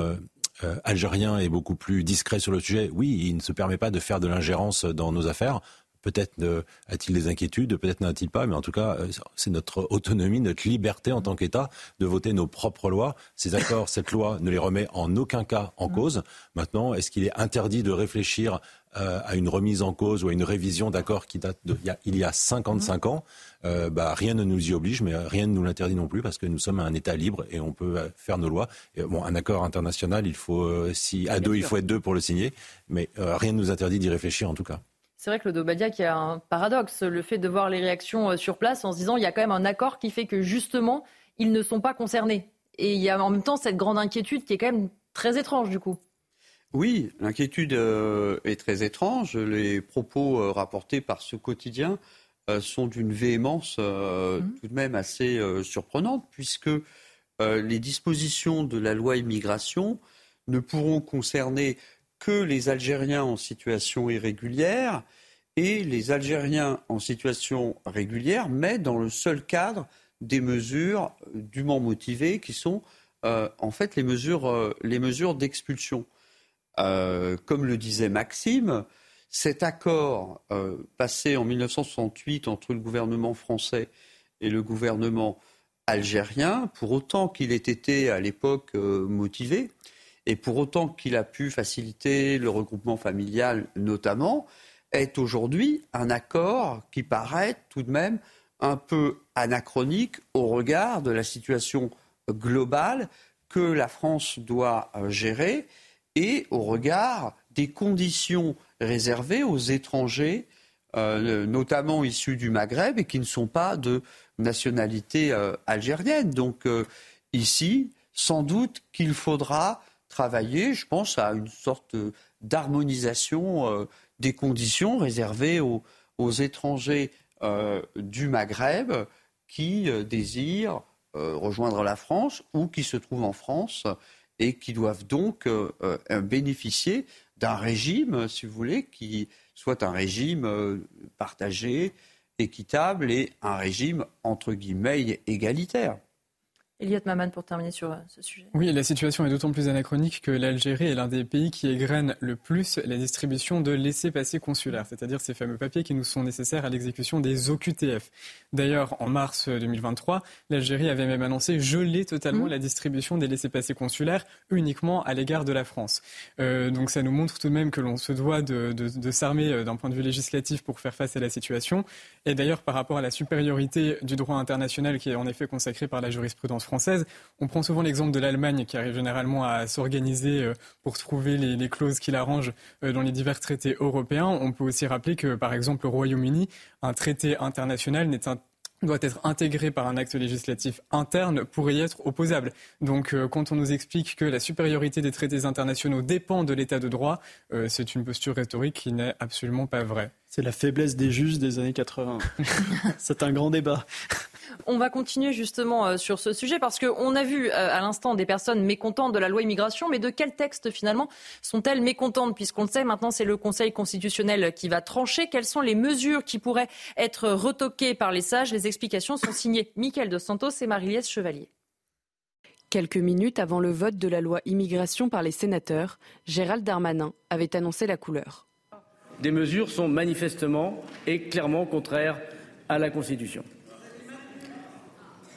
algérien est beaucoup plus discret sur le sujet, oui, il ne se permet pas de faire de l'ingérence dans nos affaires. Peut-être a-t-il des inquiétudes, peut-être n'a-t-il pas, mais en tout cas, euh, c'est notre autonomie, notre liberté en tant qu'État de voter nos propres lois. Ces accords, cette loi ne les remet en aucun cas en cause. Maintenant, est-ce qu'il est interdit de réfléchir euh, à une remise en cause ou à une révision d'accords qui datent d'il y, a, il y a 55 ans? Euh, bah, Rien ne nous y oblige, mais rien ne nous l'interdit non plus parce que nous sommes un État libre et on peut faire nos lois. Et, bon, un accord international, il faut, si à deux, il faut être deux pour le signer, mais rien ne nous interdit d'y réfléchir en tout cas. C'est vrai que le Dobadia qui a un paradoxe, le fait de voir les réactions euh, sur place en se disant il y a quand même un accord qui fait que justement ils ne sont pas concernés. Et il y a en même temps cette grande inquiétude qui est quand même très étrange du coup. Oui, l'inquiétude euh, est très étrange. Les propos euh, rapportés par ce quotidien sont d'une véhémence mmh. tout de même assez surprenante, puisque les dispositions de la loi immigration ne pourront concerner que les Algériens en situation irrégulière et les Algériens en situation régulière, mais dans le seul cadre des mesures dûment motivées qui sont euh, en fait les mesures, euh, d'expulsion. Euh, comme le disait Maxime, cet accord passé en 1968 entre le gouvernement français et le gouvernement algérien, pour autant qu'il ait été à l'époque motivé, et pour autant qu'il a pu faciliter le regroupement familial notamment, est aujourd'hui un accord qui paraît tout de même un peu anachronique au regard de la situation globale que la France doit euh, gérer et au regard des conditions réservées aux étrangers, euh, notamment issus du Maghreb et qui ne sont pas de nationalité euh, algérienne. Donc ici, sans doute qu'il faudra travailler, je pense, à une sorte d'harmonisation euh, des conditions réservées aux, étrangers euh, du Maghreb qui euh, désirent rejoindre la France ou qui se trouvent en France et qui doivent donc bénéficier d'un régime, si vous voulez, qui soit un régime partagé, équitable et un régime, entre guillemets, égalitaire. Eliott Maman pour terminer sur euh, ce sujet. Oui, la situation est d'autant plus anachronique que l'Algérie est l'un des pays qui égrène le plus la distribution de laissés-passer consulaires, c'est-à-dire ces fameux papiers qui nous sont nécessaires à l'exécution des OQTF. D'ailleurs, en mars 2023, l'Algérie avait même annoncé geler totalement mmh. la distribution des laissés-passer consulaires uniquement à l'égard de la France. Euh, donc ça nous montre tout de même que l'on se doit de, de, de s'armer euh, d'un point de vue législatif pour faire face à la situation. Et d'ailleurs, par rapport à la supériorité du droit international qui est en effet consacré par la jurisprudence française. On prend souvent l'exemple de l'Allemagne qui arrive généralement à s'organiser euh, pour trouver les, clauses qui l'arrangent euh, dans les divers traités européens. On peut aussi rappeler que, par exemple, au Royaume-Uni, un traité international doit être intégré par un acte législatif interne pour y être opposable. Donc euh, quand on nous explique que la supériorité des traités internationaux dépend de l'état de droit, c'est une posture rhétorique qui n'est absolument pas vraie. C'est la faiblesse des juges des années 80. c'est un grand débat. On va continuer justement euh, sur ce sujet parce qu'on a vu euh, à l'instant des personnes mécontentes de la loi immigration, mais de quel texte finalement sont-elles mécontentes? Puisqu'on le sait, maintenant c'est le Conseil constitutionnel qui va trancher. Quelles sont les mesures qui pourraient être retoquées par les sages? Les explications sont signées Mickaël Dos Santos et marie Chevalier. Quelques minutes avant le vote de la loi immigration par les sénateurs, Gérald Darmanin avait annoncé la couleur. Des mesures sont manifestement et clairement contraires à la Constitution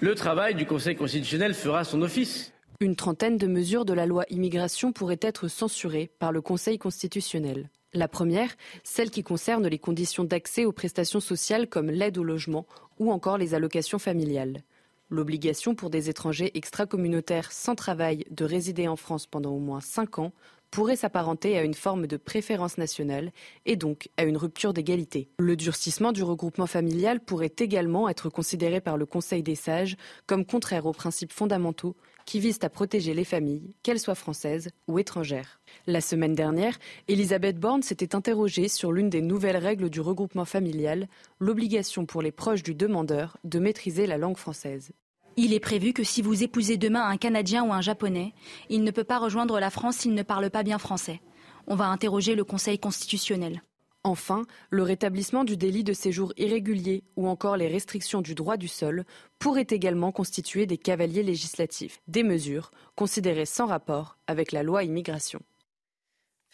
le travail du Conseil constitutionnel fera son office. Une trentaine de mesures de la loi immigration pourraient être censurées par le Conseil constitutionnel. La première, celle qui concerne les conditions d'accès aux prestations sociales comme l'aide au logement ou encore les allocations familiales. L'obligation pour des étrangers extracommunautaires sans travail de résider en France pendant au moins cinq ans pourrait s'apparenter à une forme de préférence nationale et donc à une rupture d'égalité. Le durcissement du regroupement familial pourrait également être considéré par le Conseil des sages comme contraire aux principes fondamentaux qui visent à protéger les familles, qu'elles soient françaises ou étrangères. La semaine dernière, Elisabeth Borne s'était interrogée sur l'une des nouvelles règles du regroupement familial, l'obligation pour les proches du demandeur de maîtriser la langue française. Il est prévu que si vous épousez demain un Canadien ou un Japonais, il ne peut pas rejoindre la France s'il ne parle pas bien français. On va interroger le Conseil constitutionnel. Enfin, le rétablissement du délit de séjour irrégulier ou encore les restrictions du droit du sol pourraient également constituer des cavaliers législatifs, des mesures considérées sans rapport avec la loi immigration.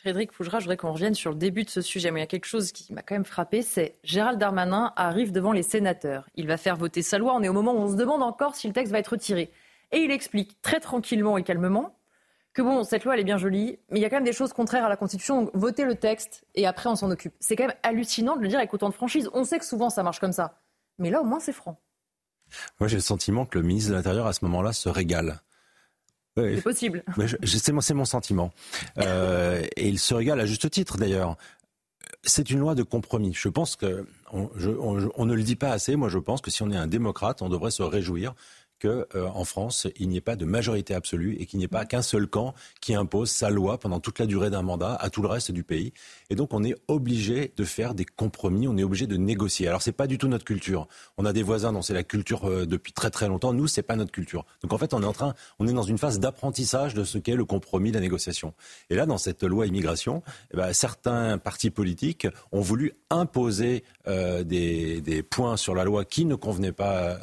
Frédéric Fougera, je voudrais qu'on revienne sur le début de ce sujet, mais il y a quelque chose qui m'a quand même frappé, c'est Gérald Darmanin arrive devant les sénateurs. Il va faire voter sa loi, on est au moment où on se demande encore si le texte va être retiré. Et il explique très tranquillement et calmement que bon, cette loi, elle est bien jolie, mais il y a quand même des choses contraires à la Constitution, donc votez le texte et après on s'en occupe. C'est quand même hallucinant de le dire avec autant de franchise. On sait que souvent ça marche comme ça, mais là au moins c'est franc. Moi j'ai le sentiment que le ministre de l'Intérieur à ce moment-là se régale. C'est possible. C'est mon, sentiment. Euh, et il se régale à juste titre d'ailleurs. C'est une loi de compromis. Je pense que on, on, ne le dit pas assez. Moi, je pense que si on est un démocrate, on devrait se réjouir qu'en euh, France, il n'y ait pas de majorité absolue et qu'il n'y ait pas qu'un seul camp qui impose sa loi pendant toute la durée d'un mandat à tout le reste du pays. Et donc, on est obligé de faire des compromis, on est obligé de négocier. Alors, c'est pas du tout notre culture. On a des voisins dont c'est la culture euh, depuis très très longtemps. Nous, c'est pas notre culture. Donc, en fait, on est en train, on est dans une phase d'apprentissage de ce qu'est le compromis, la négociation. Et là, dans cette loi immigration, eh ben, certains partis politiques ont voulu imposer euh, des, des, points sur la loi qui ne convenaient pas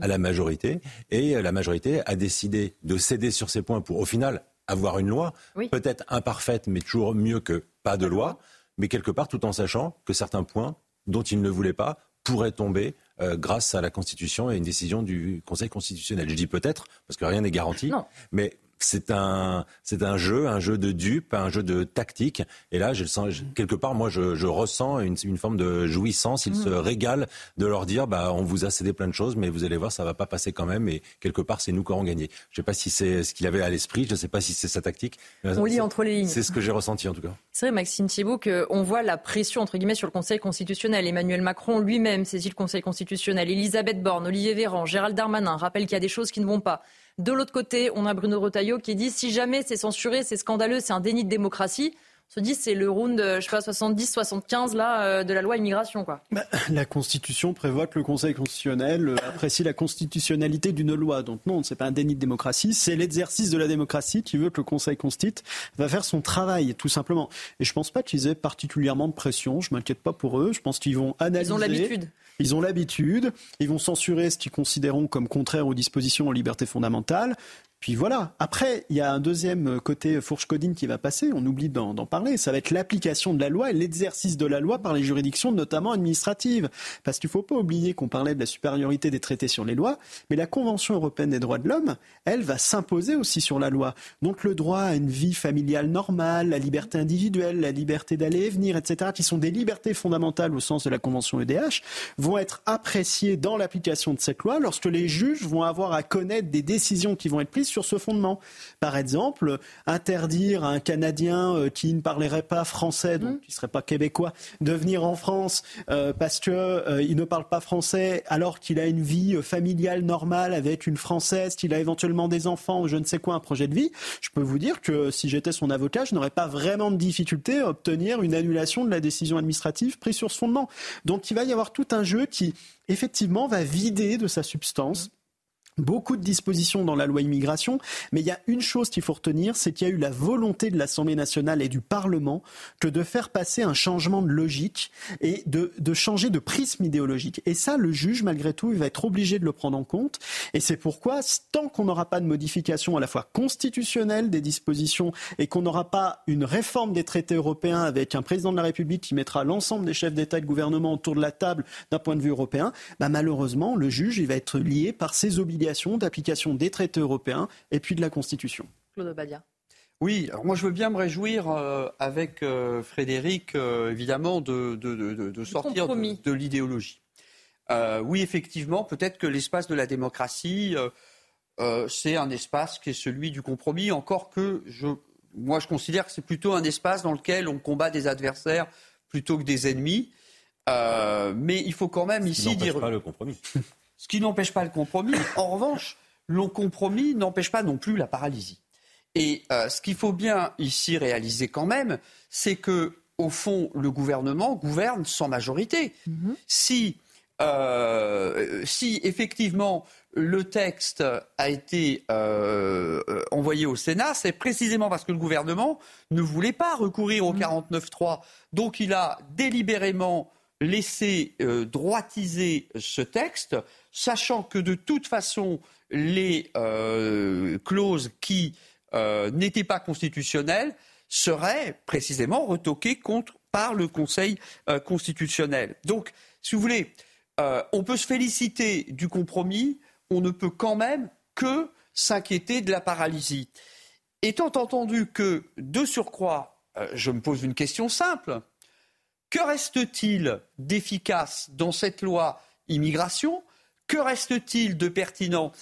à la majorité. Et la majorité a décidé de céder sur ces points pour, au final, avoir une loi, peut-être imparfaite, mais toujours mieux que pas de loi, mais quelque part tout en sachant que certains points dont il ne voulait pas pourraient tomber euh, grâce à la Constitution et une décision du Conseil constitutionnel. Je dis peut-être, parce que rien n'est garanti, mais c'est un, c'est un jeu, un jeu de dupe, un jeu de tactique. Et là, je sens, quelque part, moi, je, je ressens une, une, forme de jouissance. Il se mm. régale de leur dire, bah, on vous a cédé plein de choses, mais vous allez voir, ça va pas passer quand même. Et quelque part, c'est nous qui aurons gagné. Je sais pas si c'est ce qu'il avait à l'esprit. Je ne sais pas si c'est sa tactique. On lit entre les lignes. C'est ce que j'ai ressenti, en tout cas. C'est vrai, Maxime Thibault, qu'on voit la pression, entre guillemets, sur le Conseil constitutionnel. Emmanuel Macron lui-même saisit le Conseil constitutionnel. Elisabeth Borne, Olivier Véran, Gérald Darmanin rappellent qu'il y a des choses qui ne vont pas. De l'autre côté, on a Bruno Retailleau qui dit si jamais c'est censuré, c'est scandaleux, c'est un déni de démocratie. On se dit c'est le round, je sais pas, 70, 75 là euh, de la loi immigration quoi. Bah, la Constitution prévoit que le Conseil constitutionnel euh, apprécie la constitutionnalité d'une loi. Donc non, c'est pas un déni de démocratie, c'est l'exercice de la démocratie qui veut que le Conseil constitue va faire son travail tout simplement. Et je pense pas qu'ils aient particulièrement de pression. Je m'inquiète pas pour eux. Je pense qu'ils vont analyser. Ils ont l'habitude. Ils ont l'habitude, ils vont censurer ce qu'ils considéreront comme contraire aux dispositions aux libertés fondamentales. Puis voilà. Après, il y a un deuxième côté fourche codine qui va passer. On oublie d'en parler. Ça va être l'application de la loi et l'exercice de la loi par les juridictions, notamment administratives. Parce qu'il ne faut pas oublier qu'on parlait de la supériorité des traités sur les lois, mais la Convention européenne des droits de l'homme, elle va s'imposer aussi sur la loi. Donc le droit à une vie familiale normale, la liberté individuelle, la liberté d'aller et venir, etc., qui sont des libertés fondamentales au sens de la Convention EDH, vont être appréciées dans l'application de cette loi lorsque les juges vont avoir à connaître des décisions qui vont être prises sur ce fondement. Par exemple, interdire à un Canadien euh, qui ne parlerait pas français, donc mmh. qui ne serait pas québécois, de venir en France euh, parce qu'il euh, il ne parle pas français alors qu'il a une vie familiale normale avec une Française, qu'il a éventuellement des enfants ou je ne sais quoi, un projet de vie, je peux vous dire que si j'étais son avocat, je n'aurais pas vraiment de difficulté à obtenir une annulation de la décision administrative prise sur ce fondement. Donc il va y avoir tout un jeu qui, effectivement, va vider de sa substance Beaucoup de dispositions dans la loi immigration, mais il y a une chose qu'il faut retenir, c'est qu'il y a eu la volonté de l'Assemblée nationale et du Parlement que de faire passer un changement de logique et de, changer de prisme idéologique. Et ça, le juge, malgré tout, il va être obligé de le prendre en compte. Et c'est pourquoi, tant qu'on n'aura pas de modification à la fois constitutionnelle des dispositions et qu'on n'aura pas une réforme des traités européens avec un président de la République qui mettra l'ensemble des chefs d'État et de gouvernement autour de la table d'un point de vue européen, bah malheureusement, le juge, il va être lié par ses obligations d'application des traités européens et puis de la Constitution. Claude Badia. Oui, alors moi je veux bien me réjouir euh, avec euh, Frédéric, euh, évidemment, de, de, sortir de, l'idéologie. oui, effectivement, peut-être que l'espace de la démocratie, c'est un espace qui est celui du compromis, encore que je, moi je considère que c'est plutôt un espace dans lequel on combat des adversaires plutôt que des ennemis. mais il faut quand même ici dire. pas le compromis. ce qui n'empêche pas le compromis. En revanche, le compromis n'empêche pas non plus la paralysie. Et euh, ce qu'il faut bien ici réaliser quand même, c'est que au fond, le gouvernement gouverne sans majorité. Mhm. Si euh, si effectivement le texte a été euh, envoyé au Sénat, c'est précisément parce que le gouvernement ne voulait pas recourir au 49.3. Mmh. Donc il a délibérément laissé droitiser ce texte, sachant que de toute façon, les clauses qui n'étaient pas constitutionnelles seraient précisément retoquées contre, par le Conseil constitutionnel. Donc, si vous voulez, euh, on peut se féliciter du compromis, on ne peut quand même que s'inquiéter de la paralysie. Étant entendu que, de surcroît, euh, je me pose une question simple, que reste-t-il d'efficace dans cette loi immigration Que reste-t-il de pertinent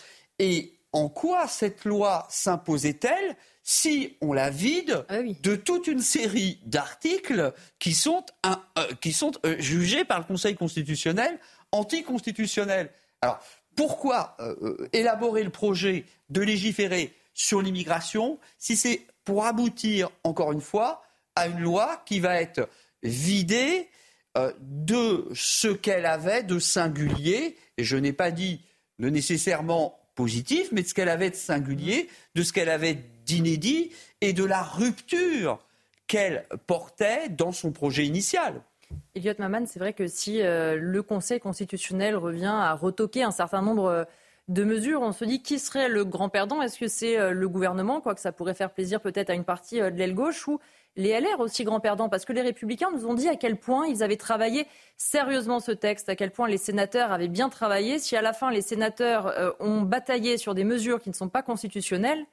Et en quoi cette loi s'imposait-elle si on la vide ah de toute une série d'articles qui sont, euh, jugés par le Conseil constitutionnel anticonstitutionnel. Alors, pourquoi euh, euh, élaborer le projet de légiférer sur l'immigration si c'est pour aboutir, encore une fois, à une loi qui va être vidée euh, de ce qu'elle avait de singulier, et je n'ai pas dit nécessairement positif, mais de ce qu'elle avait de singulier, de ce qu'elle avait d'inédit et de la rupture qu'elle portait dans son projet initial. Elliot Maman, c'est vrai que si euh, le Conseil constitutionnel revient à retoquer un certain nombre euh, de mesures, on se dit qui serait le grand perdant? Est-ce que c'est le gouvernement, quoique ça pourrait faire plaisir peut-être à une partie de l'aile gauche, ou les LR aussi grands perdants Parce que les Républicains nous ont dit à quel point ils avaient travaillé sérieusement ce texte, à quel point les sénateurs avaient bien travaillé. Si à la fin les sénateurs ont bataillé sur des mesures qui ne sont pas constitutionnelles,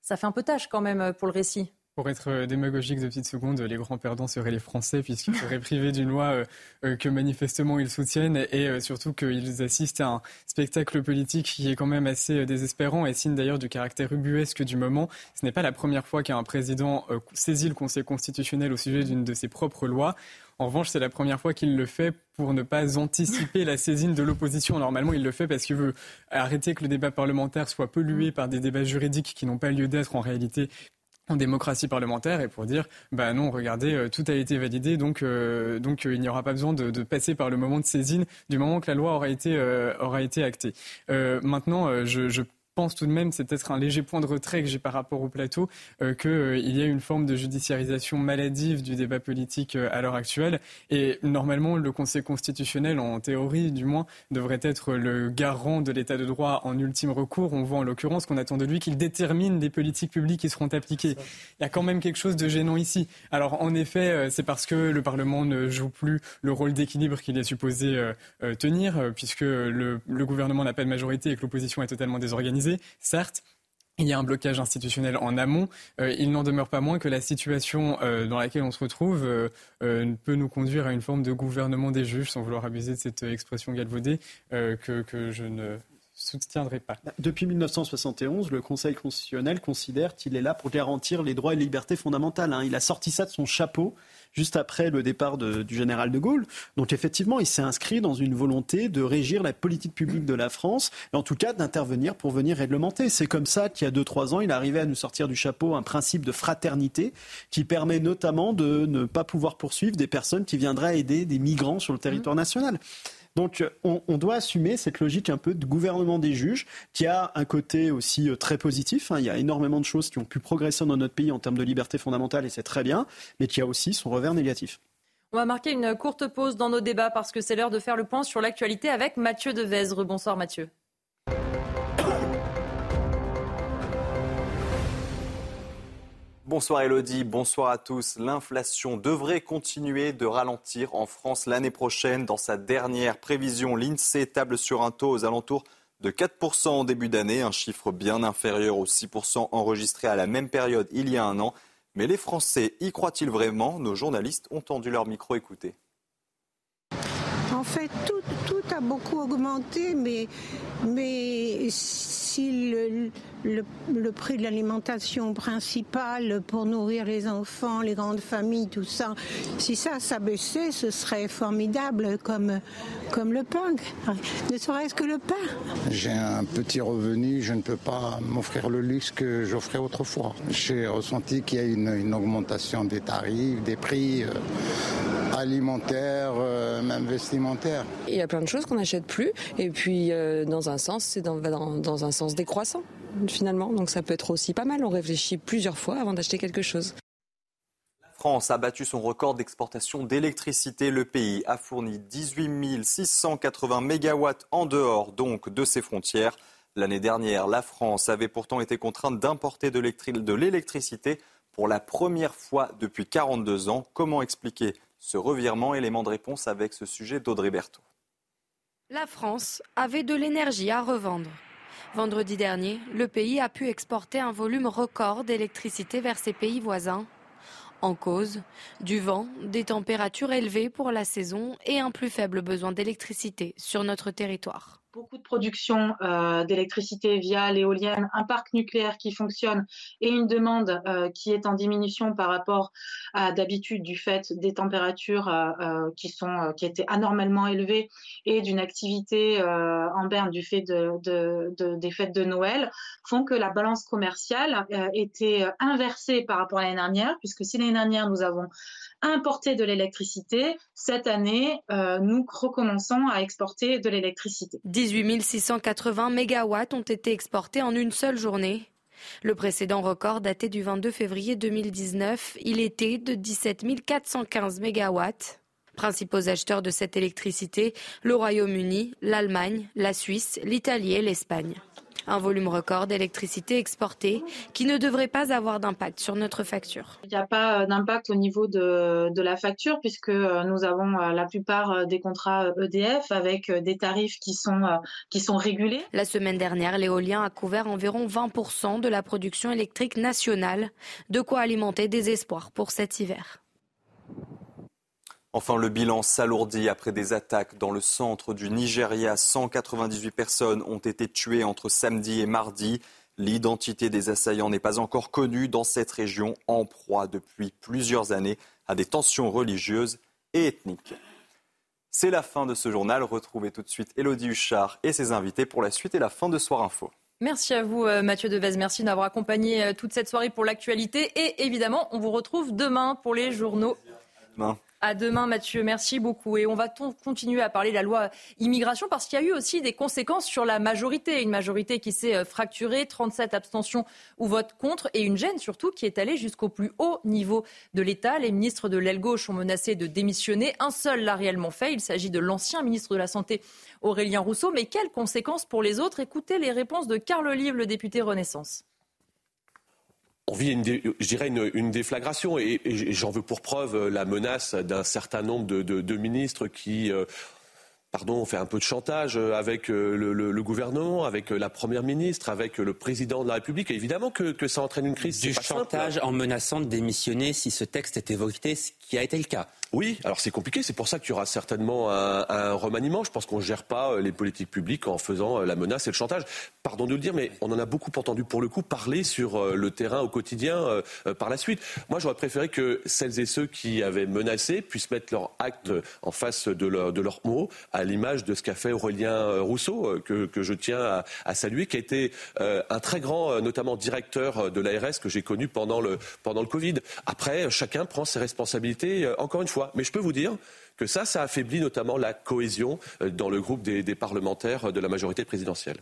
ça fait un peu tâche quand même pour le récit. Pour être euh, démagogique de petites secondes, les grands perdants seraient les Français, puisqu'ils seraient privés d'une loi euh, euh, que manifestement ils soutiennent et surtout qu'ils assistent à un spectacle politique qui est quand même assez désespérant et signe d'ailleurs du caractère ubuesque du moment. Ce n'est pas la première fois qu'un président saisit le Conseil constitutionnel au sujet d'une de ses propres lois. En revanche, c'est la première fois qu'il le fait pour ne pas anticiper la saisine de l'opposition. Normalement, il le fait parce qu'il veut arrêter que le débat parlementaire soit pollué par des débats juridiques qui n'ont pas lieu d'être en réalité en démocratie parlementaire et pour dire bah non regardez euh, tout a été validé donc euh, donc euh, il n'y aura pas besoin de, de, passer par le moment de saisine du moment que la loi aura été aura été actée. maintenant je, je pense tout de même, c'est peut-être un léger point de retrait que j'ai par rapport au plateau, euh, qu'il euh, y a une forme de judiciarisation maladive du débat politique euh, à l'heure actuelle. Et normalement, le Conseil constitutionnel, en théorie du moins, devrait être le garant de l'état de droit en ultime recours. On voit en l'occurrence qu'on attend de lui qu'il détermine les politiques publiques qui seront appliquées. Il y a quand même quelque chose de gênant ici. Alors en effet, c'est parce que le Parlement ne joue plus le rôle d'équilibre qu'il est supposé tenir, puisque le, le gouvernement n'a pas de majorité et que l'opposition est totalement désorganisée certes. Il y a un blocage institutionnel en amont. Euh, il n'en demeure pas moins que la situation euh, dans laquelle on se retrouve euh, peut nous conduire à une forme de gouvernement des juges, sans vouloir abuser de cette expression galvaudée, que, que je ne soutiendrai pas. Bah, depuis 1971, le Conseil constitutionnel considère qu'il est là pour garantir les droits et libertés fondamentales. Hein. Il a sorti ça de son chapeau juste après le départ du général de Gaulle. Donc effectivement, il s'est inscrit dans une volonté de régir la politique publique de la France, et en tout cas d'intervenir pour venir réglementer. C'est comme ça qu'il y a 2-3 ans, il arrivait à nous sortir du chapeau un principe de fraternité qui permet notamment de ne pas pouvoir poursuivre des personnes qui viendraient aider des migrants sur le territoire national. Donc on, doit assumer cette logique un peu de gouvernement des juges qui a un côté aussi euh, très positif. Hein. Il y a énormément de choses qui ont pu progresser dans notre pays en termes de liberté fondamentale et c'est très bien, mais qui a aussi son revers négatif. On va marquer une courte pause dans nos débats parce que c'est l'heure de faire le point sur l'actualité avec Mathieu Devez. Bonsoir Mathieu. Bonsoir Elodie, bonsoir à tous. L'inflation devrait continuer de ralentir en France l'année prochaine. Dans sa dernière prévision, l'INSEE table sur un taux aux alentours de 4% en début d'année, un chiffre bien inférieur aux 6% enregistrés à la même période il y a un an. Mais les Français y croient-ils vraiment? Nos journalistes ont tendu leur micro écouter. En fait, tout, a beaucoup augmenté, mais, mais si le, le, prix de l'alimentation principale pour nourrir les enfants, les grandes familles, tout ça, si ça s'abaissait, ce serait formidable comme, comme le pain, ne serait-ce que le pain. J'ai un petit revenu, je ne peux pas m'offrir le luxe que j'offrais autrefois. J'ai ressenti qu'il y a une, une, augmentation des tarifs, des prix. Euh, alimentaire, même vestimentaire. Il y a plein de choses qu'on n'achète plus. Et puis, dans un sens, c'est dans, dans, dans un sens décroissant, finalement. Donc ça peut être aussi pas mal. On réfléchit plusieurs fois avant d'acheter quelque chose. France a battu son record d'exportation d'électricité. Le pays a fourni 18 680 mégawatts en dehors donc de ses frontières. L'année dernière, la France avait pourtant été contrainte d'importer de l'électricité pour la première fois depuis 42 ans. Comment expliquer ce revirement? Élément de réponse avec ce sujet d'Audrey Berthaud. La France avait de l'énergie à revendre. Vendredi dernier, le pays a pu exporter un volume record d'électricité vers ses pays voisins. En cause, du vent, des températures élevées pour la saison et un plus faible besoin d'électricité sur notre territoire beaucoup de production euh, d'électricité via l'éolienne, un parc nucléaire qui fonctionne et une demande euh, qui est en diminution par rapport à d'habitude du fait des températures euh, qui étaient anormalement élevées et d'une activité en berne du fait de, des fêtes de Noël font que la balance commerciale était inversée par rapport à l'année dernière puisque si l'année dernière nous avons importer de l'électricité. Cette année, euh, nous recommençons à exporter de l'électricité. 18 680 mégawatts ont été exportés en une seule journée. Le précédent record daté du 22 février 2019, il était de 17 415 mégawatts. Principaux acheteurs de cette électricité, le Royaume-Uni, l'Allemagne, la Suisse, l'Italie et l'Espagne. Un volume record d'électricité exportée qui ne devrait pas avoir d'impact sur notre facture. Il n'y a pas euh, d'impact au niveau de, la facture puisque euh, nous avons euh, la plupart des contrats EDF avec des tarifs qui sont, qui sont régulés. La semaine dernière, l'éolien a couvert environ 20% de la production électrique nationale, de quoi alimenter des espoirs pour cet hiver. Enfin, le bilan s'alourdit après des attaques dans le centre du Nigeria. 198 personnes ont été tuées entre samedi et mardi. L'identité des assaillants n'est pas encore connue dans cette région en proie depuis plusieurs années à des tensions religieuses et ethniques. C'est la fin de ce journal. Retrouvez tout de suite Elodie Huchard et ses invités pour la suite et la fin de Soir Info. Merci à vous, euh, Mathieu Devez. Merci d'avoir accompagné euh, toute cette soirée pour l'actualité. Et évidemment, on vous retrouve demain pour les journaux. Demain. À demain, Mathieu. Merci beaucoup. Et on va continuer à parler de la loi immigration parce qu'il y a eu aussi des conséquences sur la majorité. Une majorité qui s'est euh, fracturée, 37 abstentions ou votes contre et une gêne surtout qui est allée jusqu'au plus haut niveau de l'État. Les ministres de l'aile gauche ont menacé de démissionner. Un seul l'a réellement fait. Il s'agit de l'ancien ministre de la Santé, Aurélien Rousseau. Mais quelles conséquences pour les autres? Écoutez les réponses de Carl Olive, le député Renaissance on vit, une, je dirais, une, déflagration. Et, j'en veux pour preuve la menace d'un certain nombre de, ministres qui euh, pardon, on fait un peu de chantage euh, avec euh, le, gouvernement, avec la première ministre, avec le président de la République. évidemment que, ça entraîne une crise. Du chantage en menaçant de démissionner si ce texte était voté, ce qui a été le cas. Oui, alors c'est compliqué, c'est pour ça qu'il y aura certainement un, remaniement. Je pense qu'on ne gère pas euh, les politiques publiques en faisant euh, la menace et le chantage. Pardon de le dire, mais on en a beaucoup entendu pour le coup parler sur euh, le terrain au quotidien par la suite. Moi, j'aurais préféré que celles et ceux qui avaient menacé puissent mettre leur acte en face de, de leurs mots, à l'image de ce qu'a fait Aurélien Rousseau, que, je tiens à, saluer, qui a été un très grand, notamment directeur de l'ARS que j'ai connu pendant le, pendant le Covid. Après, chacun prend ses responsabilités, encore une fois. Mais je peux vous dire que ça, ça affaiblit notamment la cohésion euh, dans le groupe des, parlementaires de la majorité présidentielle.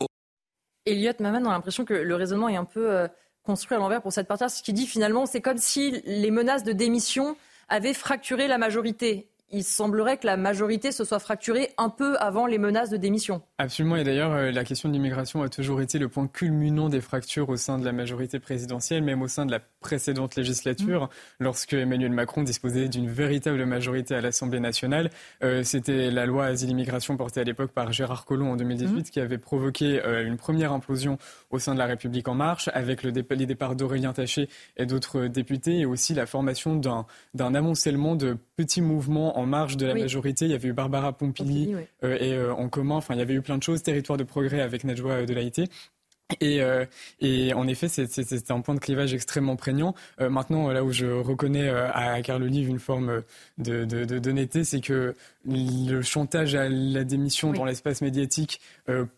Elliot Maman a l'impression que le raisonnement est un peu euh, construit à l'envers pour cette partie. Ce qui dit finalement, c'est comme si les menaces de démission avaient fracturé la majorité il semblerait que la majorité se soit fracturée un peu avant les menaces de démission. Absolument, et d'ailleurs, euh, la question de l'immigration a toujours été le point culminant des fractures au sein de la majorité présidentielle, même au sein de la précédente législature, mm. lorsque Emmanuel Macron disposait d'une véritable majorité à l'Assemblée nationale. Euh, c'était la loi asile-immigration portée à l'époque par Gérard Collomb en 2018 mm. qui avait provoqué euh, une première implosion au sein de la République en marche, avec le les départs d'Aurélien Taché et d'autres députés, et aussi la formation d'un amoncellement de petits mouvements en marge de la majorité. Il y avait eu Barbara Pompili, euh, et euh, en commun. Enfin, il y avait eu plein de choses. Territoire de progrès avec Najwa Delaïté. Et, euh, et, en effet, c'est un point de clivage extrêmement prégnant. Euh, maintenant, là où je reconnais euh, à Carl Olive une forme d'honnêteté, de, c'est que le chantage à la démission dans l'espace médiatique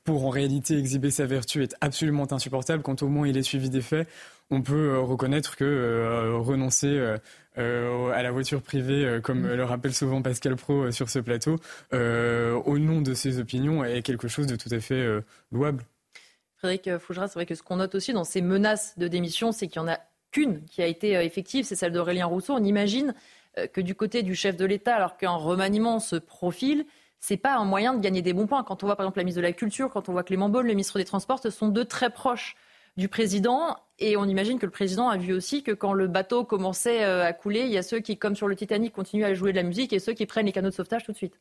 pour en réalité exhiber sa vertu est absolument insupportable. Quand au moins il est suivi des faits, on peut reconnaître que renoncer à la voiture privée, comme mm. le rappelle souvent Pascal Pro sur ce plateau, au nom de ses opinions, est quelque chose de tout à fait louable. Frédéric Fougera, c'est vrai que ce qu'on note aussi dans ces menaces de démission, c'est qu'il n'y en a qu'une qui a été euh, effective, c'est celle d'Aurélien Rousseau. On imagine euh, que du côté du chef de l'État, alors qu'un remaniement se profile, c'est pas un moyen de gagner des bons points. Quand on voit par exemple la ministre de la Culture, quand on voit Clément Beaune, le ministre des Transports, ce sont deux très proches du président. Et on imagine que le président a vu aussi que quand le bateau commençait euh, à couler, il y a ceux qui, comme sur le Titanic, continuent à jouer de la musique et ceux qui prennent les canaux de sauvetage tout de suite.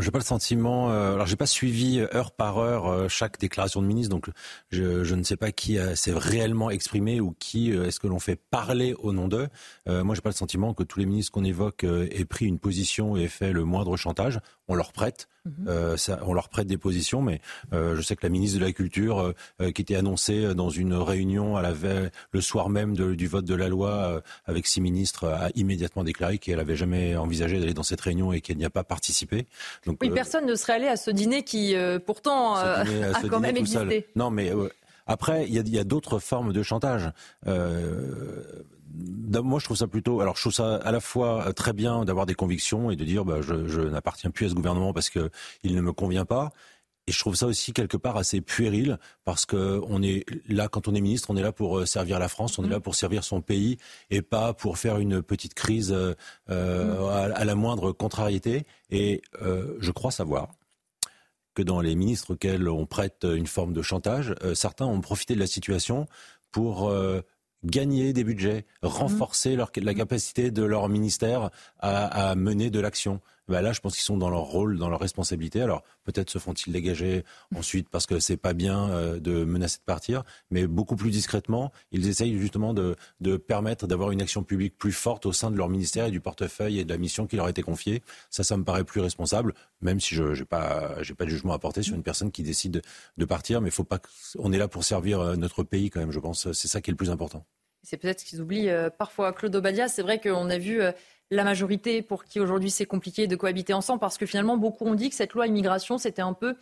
J'ai pas le sentiment. Euh, alors j'ai pas suivi heure par heure euh, chaque déclaration de ministre, donc je, ne sais pas qui s'est réellement exprimé ou qui euh, est-ce que l'on fait parler au nom d'eux. moi, j'ai pas le sentiment que tous les ministres qu'on évoque aient pris une position et fait le moindre chantage. On leur prête. Mhm. Euh, ça, on leur prête des positions, mais euh, je sais que la ministre de la Culture, euh, qui était annoncée dans une réunion à la veille, le soir même du vote de la loi avec six ministres, a immédiatement déclaré qu'elle n'avait jamais envisagé d'aller dans cette réunion et qu'elle n'y a pas participé. Donc, oui, personne ne serait allé à ce dîner qui, pourtant, a quand même existé. Non, mais après, il y a, a d'autres formes de chantage moi, je trouve ça plutôt. Alors, je trouve ça à la fois très bien d'avoir des convictions et de dire, bah, je, je n'appartiens plus à ce gouvernement parce que il ne me convient pas. Et je trouve ça aussi quelque part assez puéril parce que on est là quand on est ministre, on est là pour euh, servir la France, on est là pour servir son pays et pas pour faire une petite crise euh, euh à, la moindre contrariété. Et euh, je crois savoir que dans les ministres auxquels on prête une forme de chantage, euh, certains ont profité de la situation pour gagner des budgets, renforcer leur, la capacité de leur ministère à, à mener de l'action. Ben là, je pense qu'ils sont dans leur rôle, dans leur responsabilité. Alors peut-être se font-ils dégager ensuite parce que c'est pas bien euh, de menacer de partir, mais beaucoup plus discrètement, ils essayent justement de, permettre d'avoir une action publique plus forte au sein de leur ministère et du portefeuille et de la mission qui leur a été confiée. Ça, ça me paraît plus responsable, même si je n'ai pas, de jugement à porter sur une personne qui décide de partir, mais faut pas. On est là pour servir euh, notre pays quand même. Je pense c'est ça qui est le plus important. C'est peut-être ce qu'ils oublient euh, parfois. Claude Obadia, c'est vrai qu'on a vu la majorité pour qui aujourd'hui c'est compliqué de cohabiter ensemble parce que finalement beaucoup ont dit que cette loi immigration c'était un peu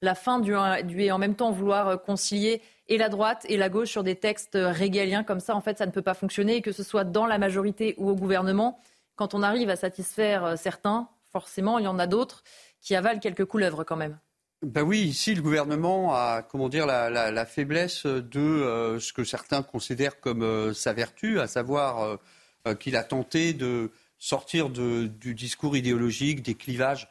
la fin du, et en même temps vouloir euh, concilier et la droite et la gauche sur des textes régaliens comme ça en fait ça ne peut pas fonctionner que ce soit dans la majorité ou au gouvernement quand on arrive à satisfaire certains forcément il y en a d'autres qui avalent quelques couleuvres quand même. Ben oui, ici le gouvernement a comment dire la, faiblesse de euh, ce que certains considèrent comme euh, sa vertu, à savoir euh, qu'il a tenté de sortir du discours idéologique, des clivages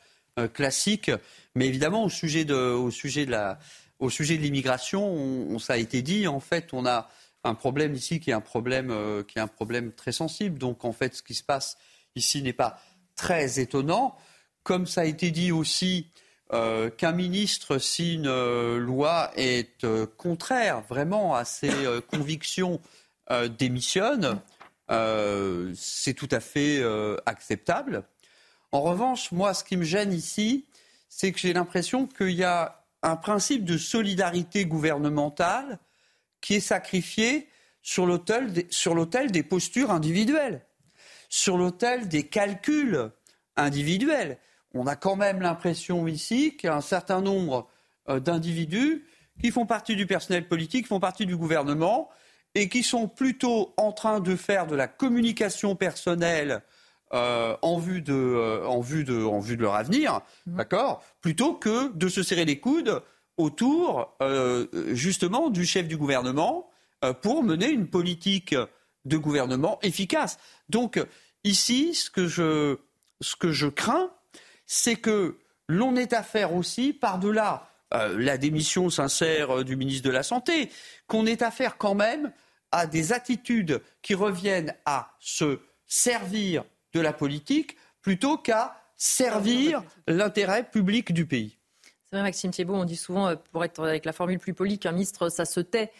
classiques. Mais évidemment, au sujet de, au sujet de la, au sujet de l'immigration, on, ça a été dit. En fait, on a un problème ici qui est un problème qui est un problème très sensible. Donc en fait, ce qui se passe ici n'est pas très étonnant. Comme ça a été dit aussi euh, qu'un ministre, si une euh, loi est euh, contraire vraiment à ses convictions, démissionne, c'est tout à fait acceptable. En revanche, moi, ce qui me gêne ici, c'est que j'ai l'impression qu'il y a un principe de solidarité gouvernementale qui est sacrifié sur l'autel des, des postures individuelles, sur l'autel des calculs individuels on a quand même l'impression ici qu'il y a un certain nombre euh, d'individus qui font partie du personnel politique, font partie du gouvernement et qui sont plutôt en train de faire de la communication personnelle euh, en, vue de, euh, en, vue de, en vue de leur avenir, mmh. d'accord, plutôt que de se serrer les coudes autour justement du chef du gouvernement pour mener une politique de gouvernement efficace. Donc ici, ce que je, ce que je crains, c'est que l'on est affaire aussi, par-delà euh, la démission sincère euh, du ministre de la Santé, qu'on est affaire quand même à des attitudes qui reviennent à se servir de la politique plutôt qu'à servir l'intérêt public du pays. C'est vrai, Maxime Thiebaud, on dit souvent, euh, pour être avec la formule plus polie, qu'un ministre, ça se tait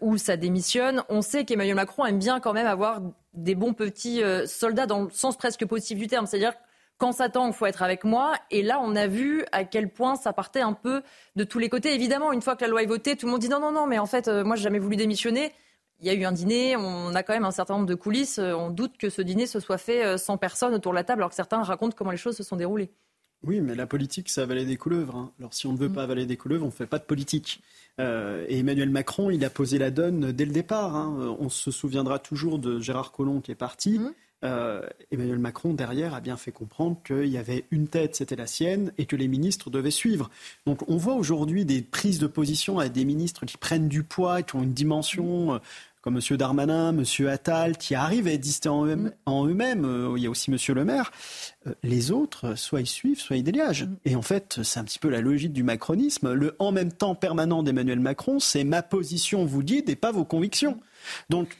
ou ça démissionne. On sait qu'Emmanuel Macron aime bien quand même avoir des bons petits soldats dans le sens presque positif du terme. C'est-à-dire quand ça tangue, il faut être avec moi. Et là, on a vu à quel point ça partait un peu de tous les côtés. Évidemment, une fois que la loi est votée, tout le monde dit non, non, non, mais en fait, euh, moi, j'ai jamais voulu démissionner. Il y a eu un dîner, on a quand même un certain nombre de coulisses. Euh, on doute que ce dîner se soit fait euh, sans personne autour de la table, alors que certains racontent comment les choses se sont déroulées. Oui, mais la politique, c'est avaler des couleuvres. Hein. Alors si on ne veut pas avaler des couleuvres, on ne fait pas de politique. et Emmanuel Macron, il a posé la donne dès le départ. Hein. On se souviendra toujours de Gérard Collomb qui est parti. Mmh. Euh, Emmanuel Macron, derrière, a bien fait comprendre qu'il y avait une tête, c'était la sienne, et que les ministres devaient suivre. Donc on voit aujourd'hui des prises de position à des ministres qui prennent du poids, qui ont une dimension, euh, comme M. Darmanin, M. Attal, qui arrivent à exister en eux-mêmes. Euh, il y a aussi M. Le Maire. les autres, soit ils suivent, soit ils délégent. Et en fait, c'est un petit peu la logique du macronisme. Le en même temps permanent d'Emmanuel Macron, c'est ma position, vous dites, et pas vos convictions. Donc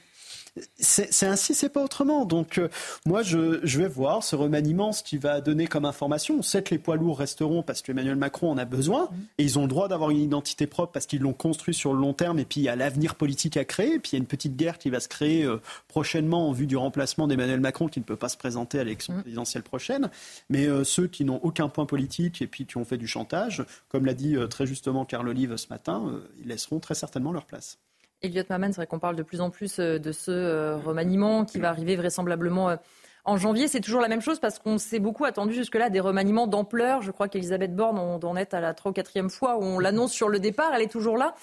c'est ainsi, c'est pas autrement. Donc euh, moi, je, vais voir ce remaniement, ce qu'il va donner comme information. On sait que les poids lourds resteront parce qu'Emmanuel Macron en a besoin et ils ont le droit d'avoir une identité propre parce qu'ils l'ont construit sur le long terme et puis il y a l'avenir politique à créer. Et puis il y a une petite guerre qui va se créer euh, prochainement en vue du remplacement d'Emmanuel Macron qui ne peut pas se présenter à l'élection mmh. présidentielle prochaine. Mais euh, ceux qui n'ont aucun point politique et puis qui ont fait du chantage, comme l'a dit très justement Carl Olive ce matin, ils laisseront très certainement leur place. Elliot Maman, c'est vrai qu'on parle de plus en plus euh, de ce euh, remaniement qui va arriver vraisemblablement euh, en janvier. C'est toujours la même chose parce qu'on s'est beaucoup attendu jusque-là des remaniements d'ampleur. Je crois qu'Elisabeth Borne, on en est à la 3 ou 4 fois où on l'annonce sur le départ. Elle est toujours là.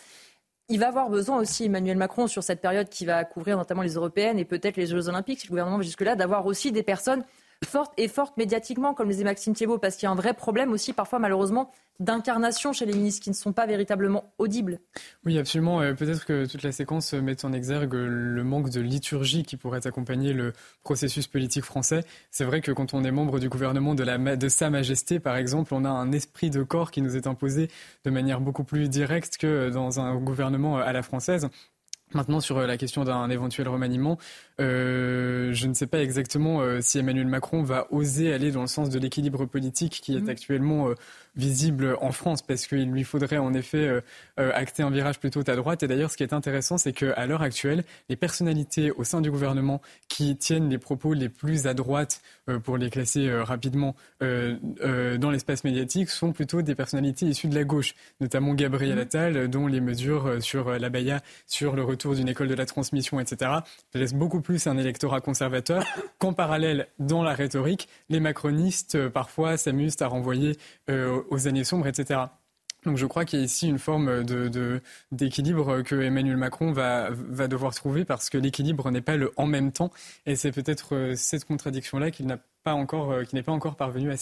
Il va avoir besoin aussi, Emmanuel Macron, sur cette période qui va couvrir notamment les européennes et peut-être les Jeux Olympiques, si le gouvernement va jusque-là, d'avoir aussi des personnes fortes et fortes médiatiquement, comme le disait Maxime Thiebaud, parce qu'il y a un vrai problème aussi, parfois malheureusement, d'incarnation chez les ministres qui ne sont pas véritablement audibles. Oui, absolument. Peut-être que toute la séquence met en exergue le manque de liturgie qui pourrait accompagner le processus politique français. C'est vrai que quand on est membre du gouvernement de Sa Majesté, par exemple, on a un esprit de corps qui nous est imposé de manière beaucoup plus directe que dans un gouvernement à la française. Maintenant, sur la question d'un éventuel remaniement, euh, je ne sais pas exactement euh, si Emmanuel Macron va oser aller dans le sens de l'équilibre politique qui est mmh. actuellement euh, visible en France, parce qu'il lui faudrait en effet acter un virage plutôt à droite. Et d'ailleurs, ce qui est intéressant, c'est qu'à l'heure actuelle, les personnalités au sein du gouvernement qui tiennent les propos les plus à droite, pour les classer rapidement, dans l'espace médiatique, sont plutôt des personnalités issues de la gauche, notamment Gabriel mmh. Attal, dont les mesures sur la Baïa, sur le retour d'une école de la transmission, etc., laissent beaucoup plus un électorat conservateur qu'en parallèle, dans la rhétorique, les macronistes euh, parfois s'amusent à renvoyer euh, aux années sombres, etc. Donc je crois qu'il y a ici une forme d'équilibre que Emmanuel Macron va, devoir trouver parce que l'équilibre n'est pas le en même temps et c'est peut-être euh, cette contradiction-là qu'il n'a pas encore, n'est pas encore parvenu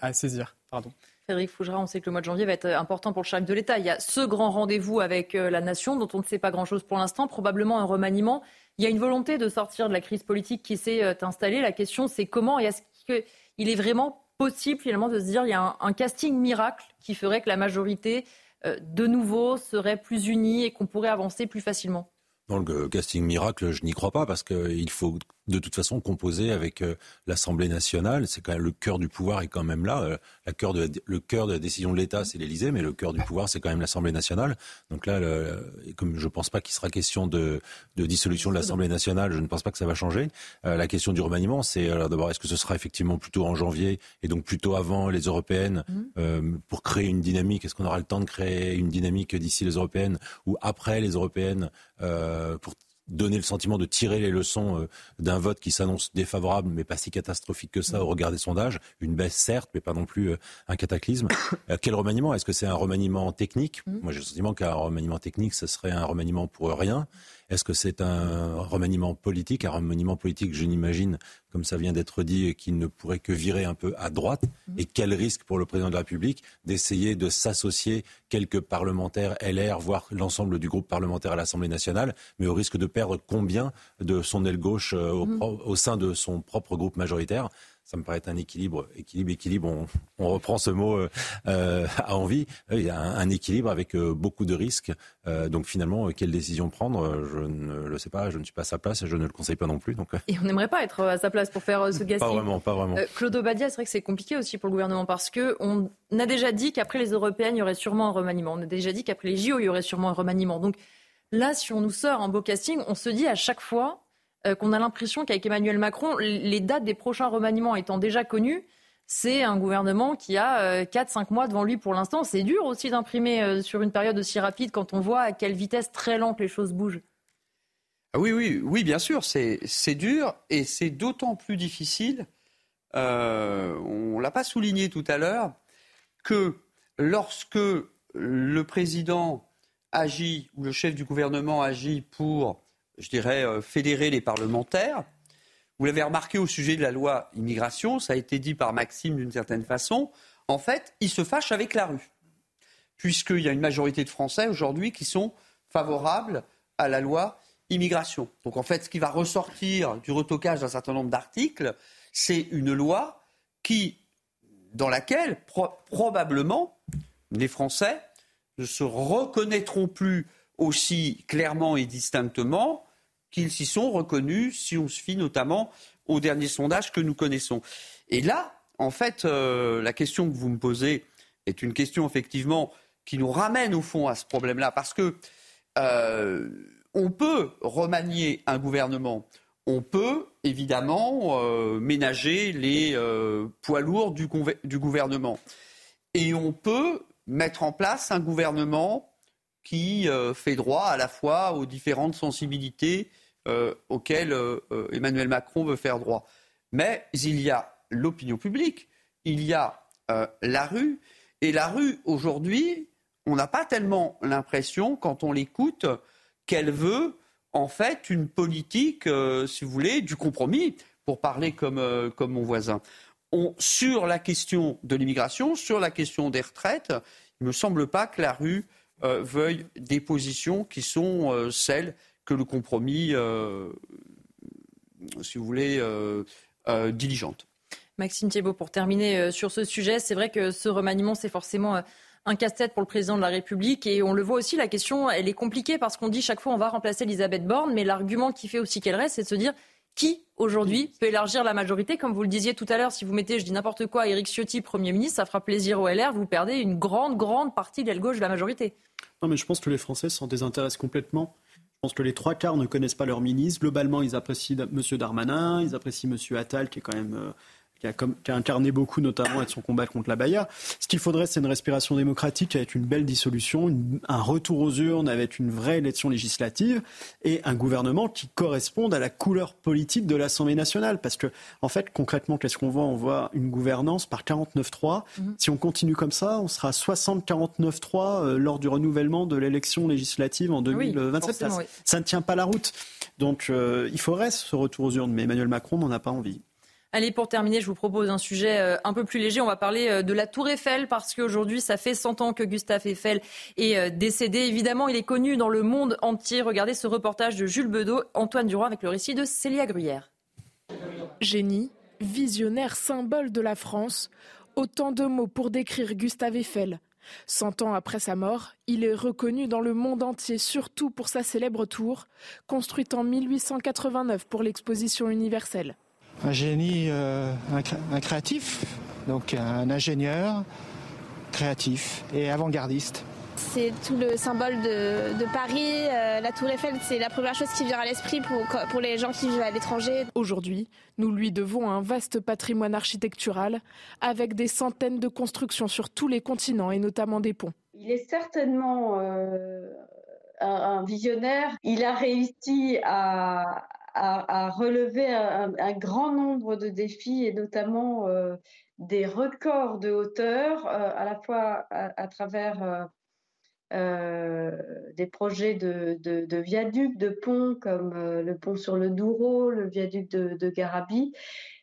à, saisir. Pardon. Frédéric Fougera, on sait que le mois de janvier va être important pour le chef de l'État. Il y a ce grand rendez-vous avec la nation dont on ne sait pas grand-chose pour l'instant, probablement un remaniement. Il y a une volonté de sortir de la crise politique qui s'est euh, installée. La question, c'est comment et est-ce qu'il est vraiment possible finalement de se dire qu'il y a un, casting miracle qui ferait que la majorité, euh, de nouveau, serait plus unie et qu'on pourrait avancer plus facilement. Dans le casting miracle, je n'y crois pas parce qu'il faut de toute façon composé avec euh, l'Assemblée nationale. C'est quand même le cœur du pouvoir est quand même là. Euh, la cœur de, le cœur de la décision de l'État, c'est l'Élysée, mais le cœur du pouvoir, c'est quand même l'Assemblée nationale. Donc là, comme je ne pense pas qu'il sera question de, de dissolution de l'Assemblée nationale, je ne pense pas que ça va changer. Euh, la question du remaniement, c'est d'abord est-ce que ce sera effectivement plutôt en janvier et donc plutôt avant les européennes mmh. pour créer une dynamique? Est-ce qu'on aura le temps de créer une dynamique d'ici les européennes ou après les européennes pour donner le sentiment de tirer les leçons euh, d'un vote qui s'annonce défavorable, mais pas si catastrophique que ça au regard des sondages. Une baisse, certes, mais pas non plus euh, un cataclysme. Euh, quel remaniement? Est-ce que c'est un remaniement technique? Mm. Moi, j'ai le sentiment qu'un remaniement technique, ce serait un remaniement pour rien. Est-ce que c'est un remaniement politique Un remaniement politique, je n'imagine, comme ça vient d'être dit, qu'il ne pourrait que virer un peu à droite. Mmh. Et quel risque pour le président de la République d'essayer de s'associer quelques parlementaires LR, voire l'ensemble du groupe parlementaire à l'Assemblée nationale, mais au risque de perdre combien de son aile gauche euh, mmh. au sein de son propre groupe majoritaire? Ça me paraît un équilibre. Équilibre, équilibre, on, reprend ce mot euh, euh, à envie. Il y a un, équilibre avec euh, beaucoup de risques. donc finalement, quelle décision prendre Je ne le sais pas, je ne suis pas à sa place et je ne le conseille pas non plus. Donc... Et on n'aimerait pas être à sa place pour faire ce gaspillage. Pas vraiment, pas vraiment. Claude Obadia, c'est vrai que c'est compliqué aussi pour le gouvernement parce qu'on a déjà dit qu'après les Européennes, il y aurait sûrement un remaniement. On a déjà dit qu'après les JO, il y aurait sûrement un remaniement. Donc là, si on nous sort un beau casting, on se dit à chaque fois qu'on a l'impression qu'avec Emmanuel Macron, les dates des prochains remaniements étant déjà connues, c'est un gouvernement qui a 4-5 mois devant lui pour l'instant. C'est dur aussi d'imprimer sur une période aussi rapide quand on voit à quelle vitesse très lente les choses bougent. Ah oui, oui, oui, bien sûr, c'est dur et c'est d'autant plus difficile, euh, on ne l'a pas souligné tout à l'heure, que lorsque le président agit ou le chef du gouvernement agit pour, je dirais, euh, fédérer les parlementaires, vous l'avez remarqué au sujet de la loi immigration, ça a été dit par Maxime d'une certaine façon, en fait, il se fâche avec la rue, puisqu'il y a une majorité de Français aujourd'hui qui sont favorables à la loi immigration. Donc en fait, ce qui va ressortir du retocage d'un certain nombre d'articles, c'est une loi qui, dans laquelle probablement les Français ne se reconnaîtront plus aussi clairement et distinctement qu'ils s'y sont reconnus, si on se fie notamment aux derniers sondages que nous connaissons. Et là, en fait, euh, la question que vous me posez est une question effectivement qui nous ramène au fond à ce problème-là, parce que euh, on peut remanier un gouvernement. On peut évidemment euh, ménager les poids lourds du, gouvernement. Et on peut mettre en place un gouvernement qui fait droit à la fois aux différentes sensibilités auxquelles Emmanuel Macron veut faire droit. Mais il y a l'opinion publique, il y a la rue. Et la rue, aujourd'hui, on n'a pas tellement l'impression, quand on l'écoute, qu'elle veut en fait une politique, euh, si vous voulez, du compromis, pour parler comme, euh, mon voisin. sur la question de l'immigration, sur la question des retraites, il ne me semble pas que la rue euh, veuille des positions qui sont celles que le compromis, si vous voulez, diligente. Maxime Thiebaud, pour terminer sur ce sujet, c'est vrai que ce remaniement, c'est forcément un casse-tête pour le président de la République. Et on le voit aussi, la question, elle est compliquée parce qu'on dit chaque fois on va remplacer Elisabeth Borne, mais l'argument qui fait aussi qu'elle reste, c'est de se dire qui aujourd'hui peut élargir la majorité? Comme vous le disiez tout à l'heure, si vous mettez, je dis n'importe quoi, Éric Ciotti, Premier ministre, ça fera plaisir au LR, vous perdez une grande, grande partie de l'aile gauche de la majorité. Non, mais je pense que les Français s'en désintéressent complètement. Je pense que les trois quarts ne connaissent pas leur ministre. Globalement, ils apprécient M. Darmanin, ils apprécient M. Attal, qui est quand même euh, qui a, qui a, incarné beaucoup, notamment avec son combat contre la Baïa. Ce qu'il faudrait, c'est une respiration démocratique avec une belle dissolution, un retour aux urnes avec une vraie élection législative et un gouvernement qui corresponde à la couleur politique de l'Assemblée nationale. Parce que, en fait, concrètement, qu'est-ce qu'on voit? On voit une gouvernance par 49-3. Mhm. Si on continue comme ça, on sera 60-49-3 euh, lors du renouvellement de l'élection législative en 2027. ça, ne tient pas la route. Donc, euh, il faudrait ce retour aux urnes, mais Emmanuel Macron n'en a pas envie. Allez, pour terminer, je vous propose un sujet euh, un peu plus léger. On va parler euh, de la Tour Eiffel parce qu'aujourd'hui, ça fait 100 ans que Gustave Eiffel est euh, décédé. Évidemment, il est connu dans le monde entier. Regardez ce reportage de Jules Bedeau, Antoine Durand avec le récit de Célia Gruyère. Génie, visionnaire, symbole de la France. Autant de mots pour décrire Gustave Eiffel. Cent ans après sa mort, il est reconnu dans le monde entier, surtout pour sa célèbre tour, construite en 1889 pour l'exposition universelle un génie, euh, un, créatif, donc un ingénieur créatif et avant-gardiste. C'est tout le symbole de, Paris. Euh, la Tour Eiffel, c'est la première chose qui vient à l'esprit pour, pour les gens qui vivent à l'étranger. Aujourd'hui, nous lui devons un vaste patrimoine architectural avec des centaines de constructions sur tous les continents et notamment des ponts. Il est certainement euh, un, visionnaire. Il a réussi à, à, relever un, grand nombre de défis et notamment euh, des records de hauteur, euh, à la fois à, travers euh, des projets de, de, viaducs, de ponts comme le pont sur le Douro, le viaduc de, de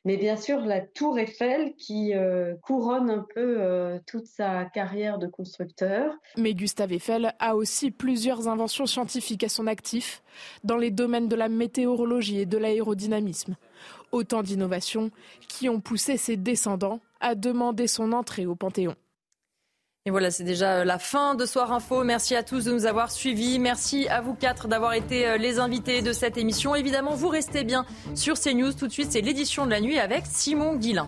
mais bien sûr la tour Eiffel qui euh, couronne un peu euh, toute sa carrière de constructeur. Mais Gustave Eiffel a aussi plusieurs inventions scientifiques à son actif dans les domaines de la météorologie et de l'aérodynamisme. Autant d'innovations qui ont poussé ses descendants à demander son entrée au Panthéon. Et voilà, c'est déjà euh, la fin de Soir Info. Merci à tous de nous avoir suivis. Merci à vous quatre d'avoir été euh, les invités de cette émission. Évidemment, vous restez bien sur CNews. Tout de suite, c'est l'édition de la nuit avec Simon Guillain.